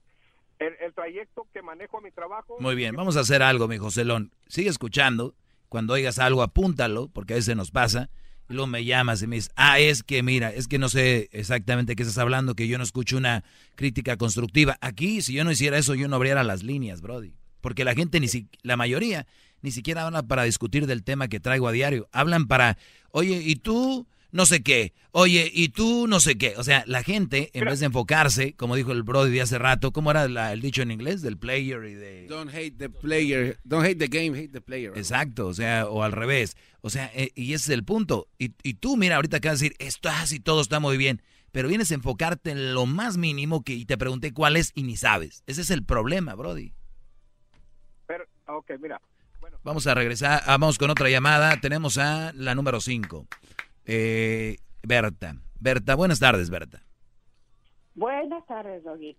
el, trayecto que manejo a mi trabajo. Muy bien, vamos a hacer algo, mi Joselón. Sigue escuchando. Cuando oigas algo, apúntalo, porque a veces nos pasa. Y luego me llamas y me dices, ah, es que mira, es que no sé exactamente qué estás hablando, que yo no escucho una crítica constructiva. Aquí, si yo no hiciera eso, yo no abriera las líneas, Brody. Porque la gente, ni si, la mayoría, ni siquiera habla para discutir del tema que traigo a diario. Hablan para, oye, ¿y tú? No sé qué. Oye, y tú no sé qué. O sea, la gente, en vez de enfocarse, como dijo el Brody de hace rato, ¿cómo era el dicho en inglés? Del player y de... Don't hate the player. Don't hate the game, hate the player. Exacto, o sea, o al revés. O sea, eh, y ese es el punto. Y, tú, mira, ahorita acabas de decir, esto así, todo está muy bien. Pero vienes a enfocarte en lo más mínimo que y te pregunté cuál es y ni sabes. Ese es el problema, Brody. Pero, ok, mira. Vamos a regresar, ah, vamos con otra llamada. Tenemos a la número 5. Eh, Berta. Berta, buenas tardes, Berta. Buenas tardes, Doggy.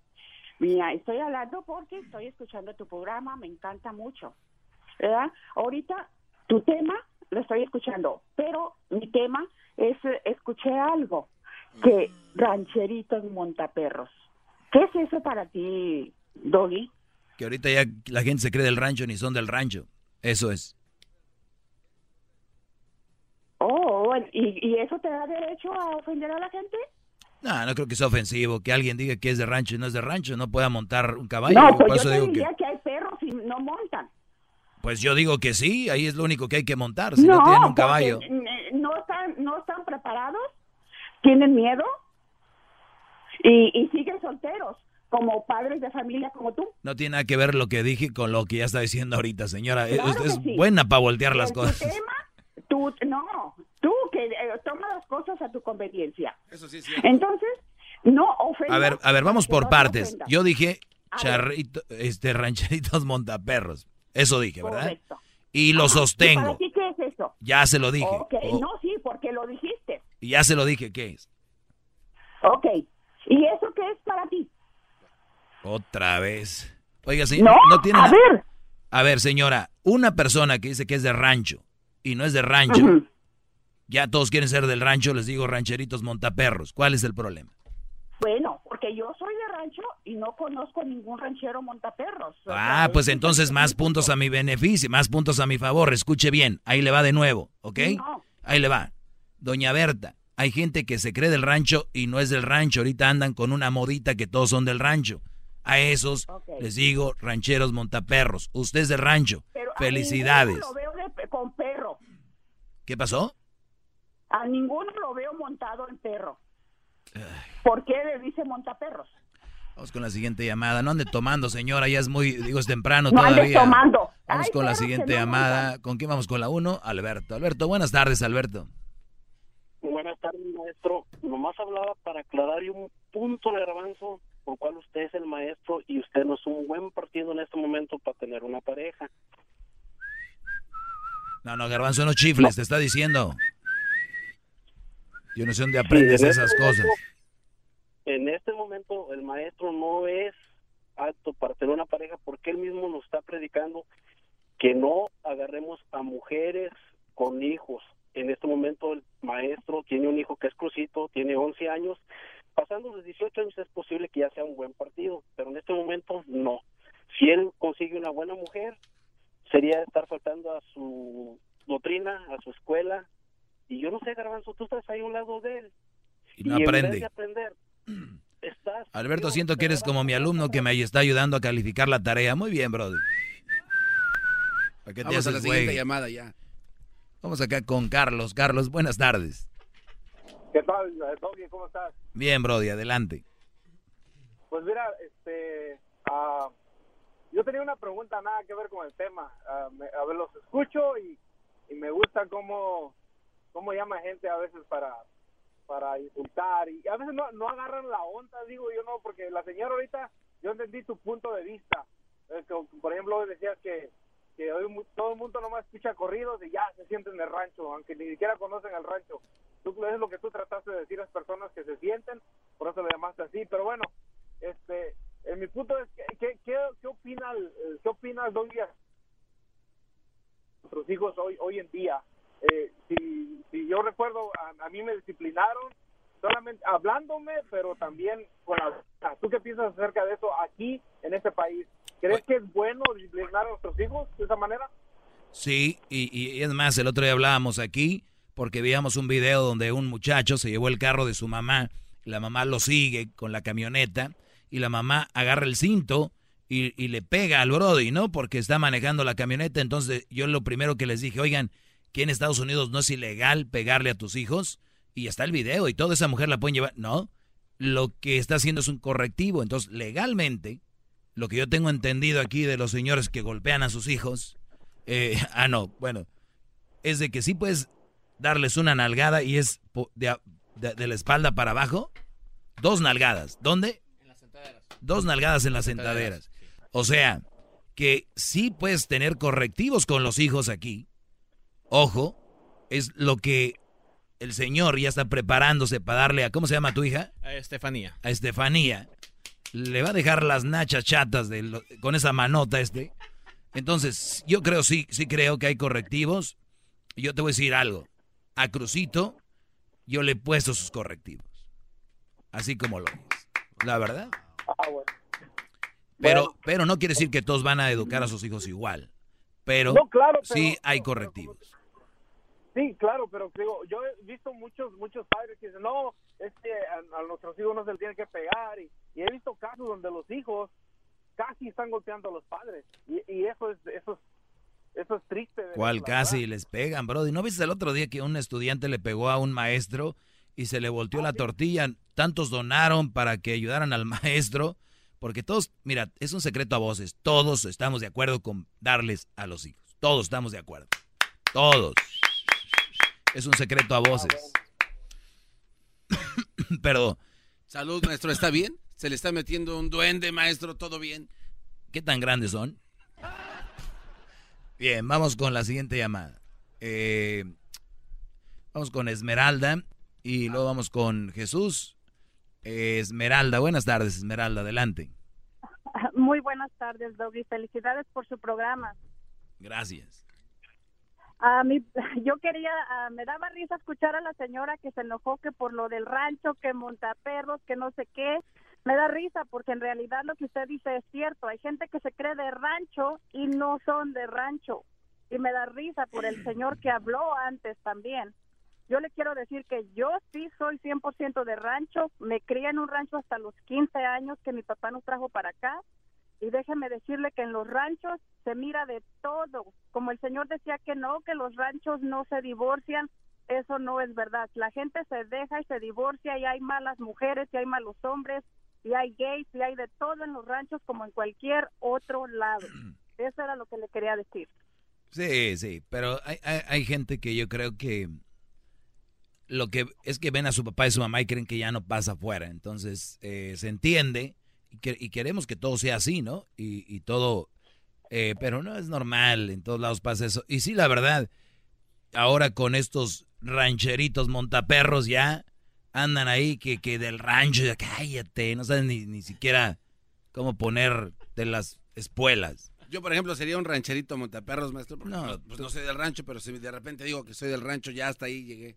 Mira, estoy hablando porque estoy escuchando tu programa, me encanta mucho. ¿Verdad? Ahorita tu tema lo estoy escuchando, pero mi tema es, escuché algo, que rancheritos montaperros. ¿Qué es eso para ti, Doggy? Que ahorita ya la gente se cree del rancho ni son del rancho. Eso es. Oh, ¿y, eso te da derecho a ofender a la gente? No, no creo que sea ofensivo que alguien diga que es de rancho y no es de rancho, no pueda montar un caballo. No, pues yo diría que... hay perros y no montan. Pues yo digo que sí, ahí es lo único que hay que montar, si no, tienen un caballo. No están, no están preparados, tienen miedo y, y siguen solteros como padres de familia como tú. No tiene nada que ver lo que dije con lo que ya está diciendo ahorita, señora. es, buena para voltear las cosas. Tú, no, tú que eh, tomas las cosas a tu conveniencia. Eso sí, sí. Entonces, no ofendas. A ver, a ver, vamos por partes. Yo dije charrito, este, rancheritos montaperros. Eso dije, ¿verdad? Correcto. Y lo sostengo. ¿Y qué es eso? Ya se lo dije. Ok, oh. no, sí, porque lo dijiste. Y ya se lo dije, ¿qué es? Ok. ¿Y eso qué es para ti? Otra vez. Oiga, sí, no, no tiene... A ver. A ver, señora, una persona que dice que es de rancho y no es de rancho, ya todos quieren ser del rancho, les digo rancheritos montaperros. ¿Cuál es el problema? Bueno, porque yo soy de rancho y no conozco ningún ranchero montaperros. O Ah, sea, pues es- entonces más puntos a mi beneficio, más puntos a mi favor. Escuche bien, ahí le va de nuevo, ¿ok? No. Ahí le va. Doña Berta, hay gente que se cree del rancho y no es del rancho. Ahorita andan con una modita que todos son del rancho. A esos les digo rancheros montaperros. Usted es del rancho. pero a Felicidades. ninguno lo veo de con perro. ¿Qué pasó? A ninguno lo veo montado en perro. ¿Por qué le dice montaperros? Vamos con la siguiente llamada. No ande tomando, señora, ya es muy, digo, es temprano No todavía. tomando. Vamos con la siguiente no llamada. ¿Con quién vamos? ¿Con la uno? Alberto. Alberto, buenas tardes, Alberto. Buenas tardes, maestro. Nomás hablaba para aclarar un punto de garbanzo por cual usted es el maestro y usted no es un buen partido en este momento para tener una pareja. No, no, Garbanzo, no chifles, te está diciendo. Yo no sé dónde aprendes en esas este cosas. en este momento el maestro no es apto para tener una pareja porque él mismo nos está predicando que no agarremos a mujeres con hijos. En este momento el maestro tiene un hijo que es crucito, tiene 11 años. Pasando los 18 años es posible que ya sea un buen partido, pero en este momento no. Si él consigue una buena mujer, sería estar faltando a su doctrina, a su escuela. Y yo no sé, Garbanzo, tú estás ahí a un lado de él. Y no en vez aprende. de aprender, estás... Alberto, siento que eres como mi alumno que me está ayudando a calificar la tarea. Muy bien, brother. ¿Para qué te Vamos a la haces siguiente llamada ya. Vamos acá con Carlos. Carlos, buenas tardes. ¿Qué tal, Doggy? ¿Cómo estás? Bien, Brody, adelante. Pues mira, este, ah, yo tenía una pregunta nada que ver con el tema. Ah, me- a ver, los escucho y, y me gusta cómo, cómo llama gente a veces para, para insultar y a veces no, no agarran la onda, digo yo no, porque la señora ahorita, yo entendí tu punto de vista. Que, por ejemplo, decías que, que hoy mu- todo el mundo nomás escucha corridos y ya se sienten en el rancho, aunque ni siquiera conocen el rancho. Tú, es lo que tú trataste de decir a las personas que se sienten, por eso le llamaste así. Pero bueno, este, en mi punto es, que- ¿qué, qué, qué opina el, qué opina el? Nuestros hijos hoy, hoy en día. Eh, si, si yo recuerdo, a, a mí me disciplinaron solamente hablándome, pero también con la... ¿Tú qué piensas acerca de eso aquí, en este país? ¿Crees que es bueno disciplinar a nuestros hijos de esa manera? Sí, y, y es más, el otro día hablábamos aquí porque veíamos un video donde un muchacho se llevó el carro de su mamá, la mamá lo sigue con la camioneta y la mamá agarra el cinto y, y le pega al Brody, ¿no? Porque está manejando la camioneta. Entonces yo lo primero que les dije, oigan, que en Estados Unidos no es ilegal pegarle a tus hijos y está el video y toda esa mujer la pueden llevar. No, lo que está haciendo es un correctivo. Entonces legalmente, lo que yo tengo entendido aquí de los señores que golpean a sus hijos, eh, ah, no, bueno, es de que sí puedes darles una nalgada y es de, de- de la espalda para abajo. Dos nalgadas. ¿Dónde? Dos nalgadas en las sentaderas. O sea, que sí puedes tener correctivos con los hijos aquí. Ojo, es lo que el señor ya está preparándose para darle a, ¿cómo se llama tu hija? A Estefanía. a Estefanía, le va a dejar las nachas chatas de lo- con esa manota este. Entonces, yo creo, sí, sí creo que hay correctivos. Y Yo te voy a decir algo. A Crucito, yo le he puesto sus correctivos. Así como lo es. La verdad. Ah, bueno. Pero, pero no quiere decir que todos van a educar a sus hijos igual. Pero, No, claro, pero- sí hay correctivos. Sí, claro, pero digo, yo he visto muchos muchos padres que dicen, no, es que a, a nuestros hijos no se les tiene que pegar. Y, y he visto casos donde los hijos casi están golpeando a los padres. Y, y eso es eso es, eso es triste. ¿Cuál casi les pegan, Brody? ¿No viste el otro día que un estudiante le pegó a un maestro y se le volteó la tortilla? Tantos donaron para que ayudaran al maestro. Porque todos, mira, es un secreto a voces. Todos estamos de acuerdo con darles a los hijos. Todos estamos de acuerdo. Todos. Es un secreto a voces. Pero, Salud, maestro, ¿está bien? ¿Se le está metiendo un duende, maestro? ¿Todo bien? ¿qué tan grandes son? Bien, vamos con la siguiente llamada. Eh, vamos con Esmeralda y luego vamos con Jesús. Esmeralda, buenas tardes, Esmeralda, adelante. Muy buenas tardes, Doggy. Felicidades por su programa. Gracias. A mí, yo quería, ah, me daba risa escuchar a la señora que se enojó que por lo del rancho, que monta perros, que no sé qué. Me da risa porque en realidad lo que usted dice es cierto. Hay gente que se cree de rancho y no son de rancho. Y me da risa por el señor que habló antes también. Yo le quiero decir que yo sí soy 100% de rancho. Me crié en un rancho hasta los 15 años que mi papá nos trajo para acá. Y déjeme decirle que en los ranchos se mira de todo. Como el señor decía que no, que los ranchos no se divorcian, eso no es verdad. La gente se deja y se divorcia y hay malas mujeres y hay malos hombres y hay gays y hay de todo en los ranchos como en cualquier otro lado. Eso era lo que le quería decir. Sí, sí, pero hay, hay, hay gente que yo creo que lo que es que ven a su papá y su mamá y creen que ya no pasa afuera. Entonces, eh, se entiende y, que, y, queremos que todo sea así, ¿no? Y, y todo, eh, pero no es normal, en todos lados pasa eso. Y sí, la verdad, ahora con estos rancheritos montaperros ya andan ahí que, que del rancho, ya cállate, no saben ni, ni siquiera cómo poner de las espuelas. Yo, por ejemplo, sería un rancherito montaperros, maestro, porque no, pues no soy del rancho, pero si de repente digo que soy del rancho, ya hasta ahí llegué.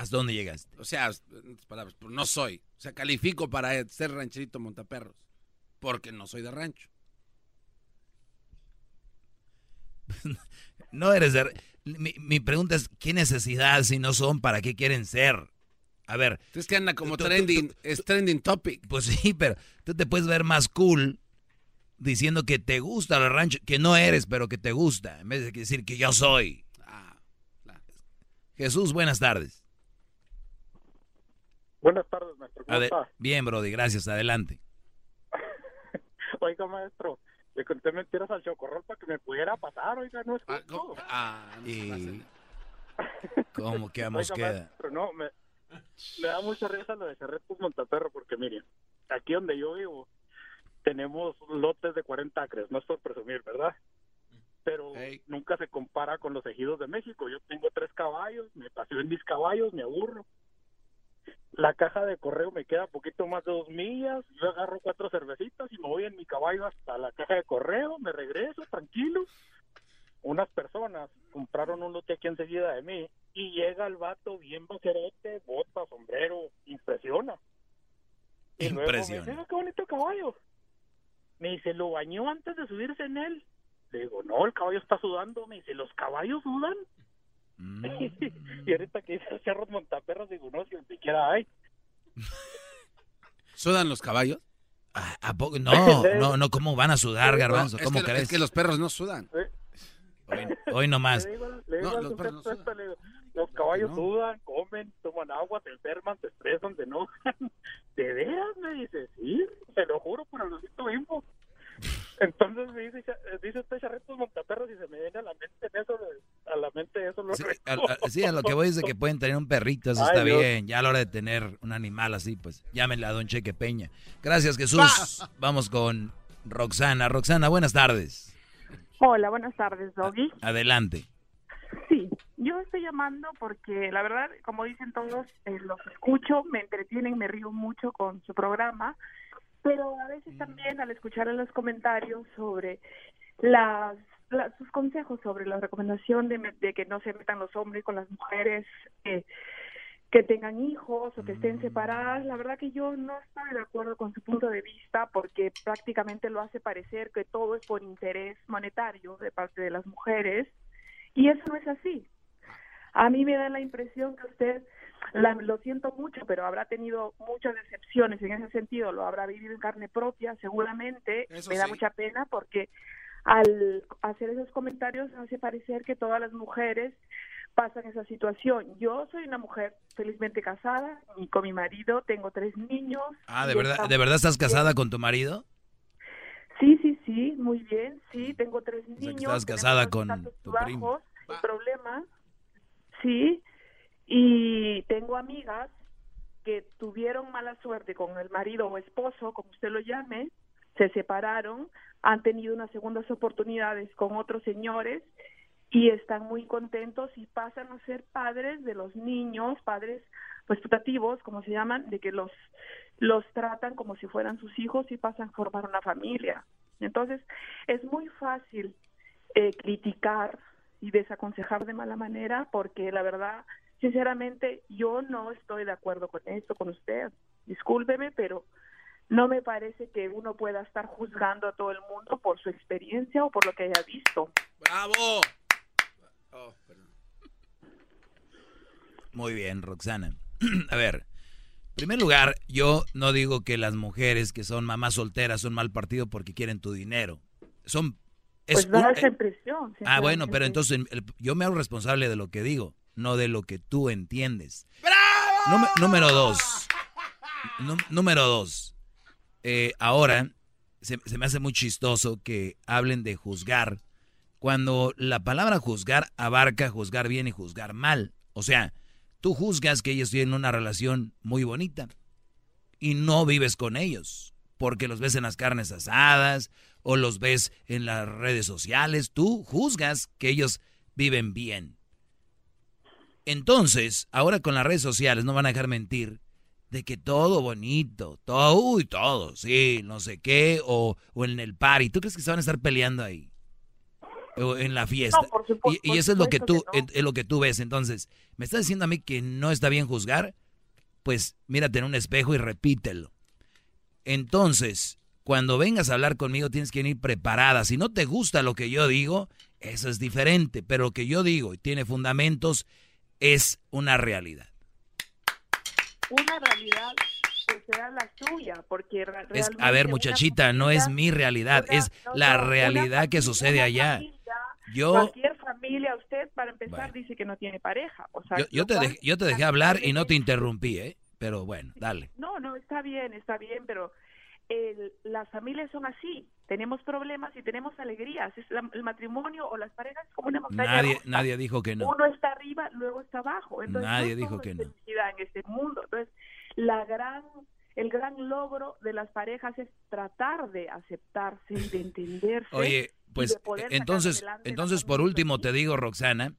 ¿Hasta dónde llegaste? O sea, palabras, no soy. O sea, califico para ser rancherito montaperros. Porque no soy de rancho. no eres de... Mi, mi, pregunta es, ¿qué necesidad si no son? ¿Para qué quieren ser? A ver... Es que anda como tú, trending, tú, tú, es trending topic. Pues sí, pero tú te puedes ver más cool diciendo que te gusta el rancho, que no eres, pero que te gusta, en vez de decir que yo soy. Ah, claro. Jesús, buenas tardes. Buenas tardes, maestro. ¿Cómo está? Bien, Brody, gracias. Adelante. oiga, maestro, le conté mentiras al chocorrol para que me pudiera pasar, oiga, no es ah, ¿cómo? Ah, no y... ¿Cómo quedamos oiga, queda? Maestro, no, me, me, da mucha risa lo de Cerretos Montaperro, porque miren, aquí donde yo vivo, tenemos lotes de 40 acres, no es por presumir, ¿verdad? Pero hey. nunca se compara con los ejidos de México. Yo tengo tres caballos, me paseo en mis caballos, me aburro la caja de correo me queda poquito más de dos millas, yo agarro cuatro cervecitas y me voy en mi caballo hasta la caja de correo, me regreso tranquilo. Unas personas compraron un lote aquí enseguida de mí y llega el vato bien bacerete, bota, sombrero, impresiona. Y Impresiona. luego me dice, qué bonito caballo. Me dice, ¿lo bañó antes de subirse en él? Le digo, no, el caballo está sudando. Me dice, ¿los caballos sudan? Mm. y ahorita que dice cerros montaperros, digo, no, si ni siquiera hay. ¿Sudan los caballos? ¿A, a poco? No, no, no, ¿cómo van a sudar, garbanzo? ¿Cómo es que, crees? Es que los perros no sudan. Hoy, hoy nomás. Le digo, le digo no, los, perros no sudan. Digo, los caballos sudan, comen, toman agua, se enferman, se estresan, se enojan. ¿De veras? Me dice, sí, te lo juro por el osito info. Entonces me dice, dice usted charretos montaperros y se me viene a la mente eso, a la mente eso. Sí, a, a, sí, a lo que voy es de que pueden tener un perrito, eso Ay, está Dios. bien. Ya a la hora de tener un animal así, pues llámenle a Don Cheque Peña. Gracias, Jesús. Vamos con Roxana. Roxana, buenas tardes. Hola, buenas tardes, Doggy. Adelante. Sí, yo estoy llamando porque la verdad, como dicen todos, eh, los escucho, me entretienen, me río mucho con su programa pero a veces también al escuchar en los comentarios sobre las, las sus consejos sobre la recomendación de, de, que no se metan los hombres con las mujeres eh, que tengan hijos o que estén separadas, la verdad que yo no estoy de acuerdo con su punto de vista porque prácticamente lo hace parecer que todo es por interés monetario de parte de las mujeres y eso no es así. A mí me da la impresión que usted la, lo siento mucho, pero habrá tenido muchas decepciones en ese sentido, lo habrá vivido en carne propia, seguramente. Eso me da mucha pena porque al hacer esos comentarios hace parecer que todas las mujeres pasan esa situación. Yo soy una mujer felizmente casada y con mi marido tengo tres niños. Ah, ¿de verdad, ¿de verdad estás casada con tu marido? Sí, sí, sí, muy bien, sí, tengo tres O sea, que niños. estás casada con tu primo. bajos, sin problemas, sí, y tengo amigas que tuvieron mala suerte con el marido o esposo, como usted lo llame, se separaron, han tenido unas segundas oportunidades con otros señores y están muy contentos y pasan a ser padres de los niños, padres pues como se llaman, de que los los tratan como si fueran sus hijos y pasan a formar una familia. Entonces, es muy fácil eh, criticar y desaconsejar de mala manera porque la verdad sinceramente yo no estoy de acuerdo con esto, con usted. Discúlpeme, pero no me parece que uno pueda estar juzgando a todo el mundo por su experiencia o por lo que haya visto. ¡Bravo! Oh, Muy bien, Roxana. a ver, en primer lugar, yo no digo que las mujeres que son mamás solteras son mal partido porque quieren tu dinero. Son... Es pues da esa impresión. Ah, bueno, pero entonces yo me hago responsable de lo que digo, no de lo que tú entiendes. ¡Bravo! número dos. número dos. Eh, ahora se, me hace muy chistoso que hablen de juzgar cuando la palabra juzgar abarca juzgar bien y juzgar mal. O sea, tú juzgas que ellos tienen una relación muy bonita y no vives con ellos porque los ves en las carnes asadas o los ves en las redes sociales. Tú juzgas que ellos viven bien. Entonces, ahora con las redes sociales, no van a dejar mentir, de que todo bonito, todo, uy, todo, sí, no sé qué, o, o en el party. ¿Tú crees que se van a estar peleando ahí? O en la fiesta. y, eso es lo que tú, es lo que tú ves. Entonces, ¿me estás diciendo a mí que no está bien juzgar? Pues mírate en un espejo y repítelo. Entonces, cuando vengas a hablar conmigo tienes que ir preparada. Si no te gusta lo que yo digo, eso es diferente. Pero lo que yo digo y tiene fundamentos es una realidad una realidad que sea la suya, porque es, a ver, muchachita, no es mi realidad, es la realidad que sucede allá. yo cualquier familia, usted para empezar dice que no tiene pareja, o sea, yo, te dejé, yo te dejé hablar y no te interrumpí, ¿eh? Pero bueno, dale. No, no, está bien, está bien, pero las familias son así. Tenemos problemas y tenemos alegrías. Es el matrimonio o las parejas como una montaña Nadie, nadie dijo que no. Uno está arriba, luego está abajo. Entonces, nadie dijo que no. En este mundo. Entonces, la gran, el gran logro de las parejas es tratar de aceptarse y de entenderse. Oye, pues entonces, entonces por último te digo, Roxana,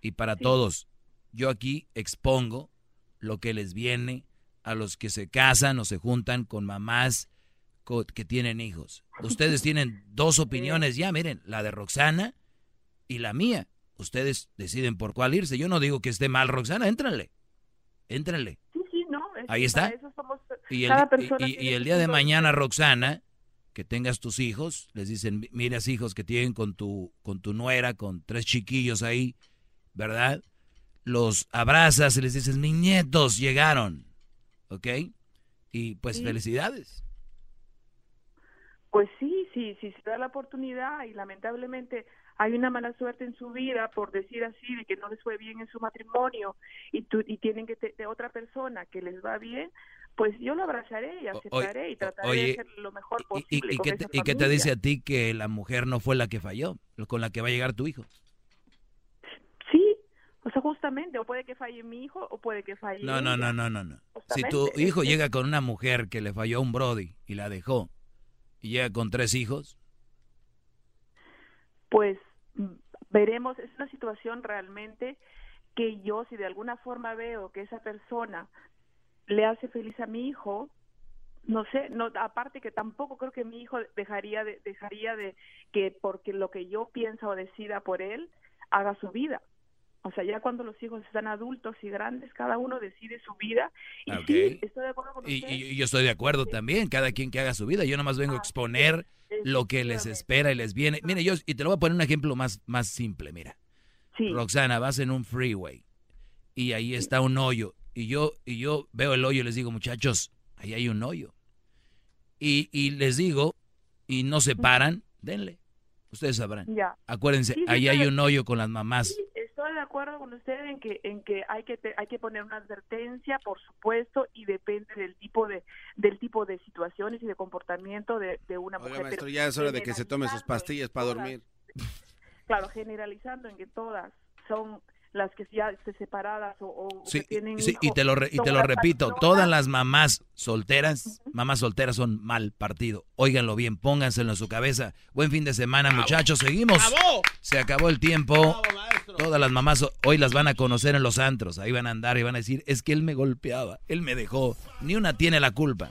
y para todos, yo aquí expongo lo que les viene a los que se casan o se juntan con mamás que tienen hijos. Ustedes tienen dos opiniones ya, miren, la de Roxana y la mía. Ustedes deciden por cuál irse. Yo no digo que esté mal, Roxana, éntrenle. Éntrenle. Sí, sí, no. Ahí está. y el, día de mañana, Roxana, que tengas tus hijos, les dicen, miras hijos que tienen con tu, con tu nuera, con tres chiquillos ahí, ¿verdad? Los abrazas y les dices, mis nietos llegaron, ¿ok? Y pues felicidades. Pues sí, sí, sí se da la oportunidad y lamentablemente hay una mala suerte en su vida, por decir así, de que no les fue bien en su matrimonio y, tú, y tienen que de otra persona que les va bien, pues yo lo abrazaré y aceptaré y trataré de hacer lo mejor posible. ¿Y, qué, te, ¿Y qué te dice a ti que la mujer no fue la que falló, con la que va a llegar tu hijo? Sí, o sea, justamente, o puede que falle mi hijo o puede que falle. No, no, no, no, no, no. Si tu hijo llega con una mujer que le falló a un Brody y la dejó, y con tres hijos? Pues veremos, es una situación realmente que yo si de alguna forma veo que esa persona le hace feliz a mi hijo, no sé, no aparte que tampoco creo que mi hijo dejaría de dejaría de que porque lo que yo piensa o decida por él haga su vida. O sea, ya cuando los hijos están adultos y grandes, cada uno decide su vida. Y sí, estoy de acuerdo con usted. Y, yo estoy de acuerdo también, cada quien que haga su vida. Yo nomás vengo a ah, exponer lo que les espera y les viene. Mire, yo, y te lo voy a poner un ejemplo más, más simple, mira. Roxana, vas en un freeway y ahí está un hoyo. Y yo, y yo veo el hoyo y les digo, muchachos, ahí hay un hoyo. Y, y les digo, y no se paran, denle. Ustedes sabrán. Ya. Acuérdense, ahí hay un hoyo con las mamás de acuerdo con usted en que en que hay que hay que poner una advertencia, por supuesto, y depende del tipo de del tipo de situaciones y de comportamiento de, una mujer. Maestro, ya es hora de que se tome sus pastillas para dormir. Claro, generalizando en que todas son las que ya estén separadas o, sí, tienen sí, y te lo y te lo repito, todas las mamás solteras, mamás solteras son mal partido. Óiganlo bien, pónganselo en su cabeza. Buen fin de semana, muchachos. Seguimos. Se acabó el tiempo. Todas las mamás hoy las van a conocer en los antros. Ahí van a andar y van a decir, es que él me golpeaba, él me dejó. Ni una tiene la culpa.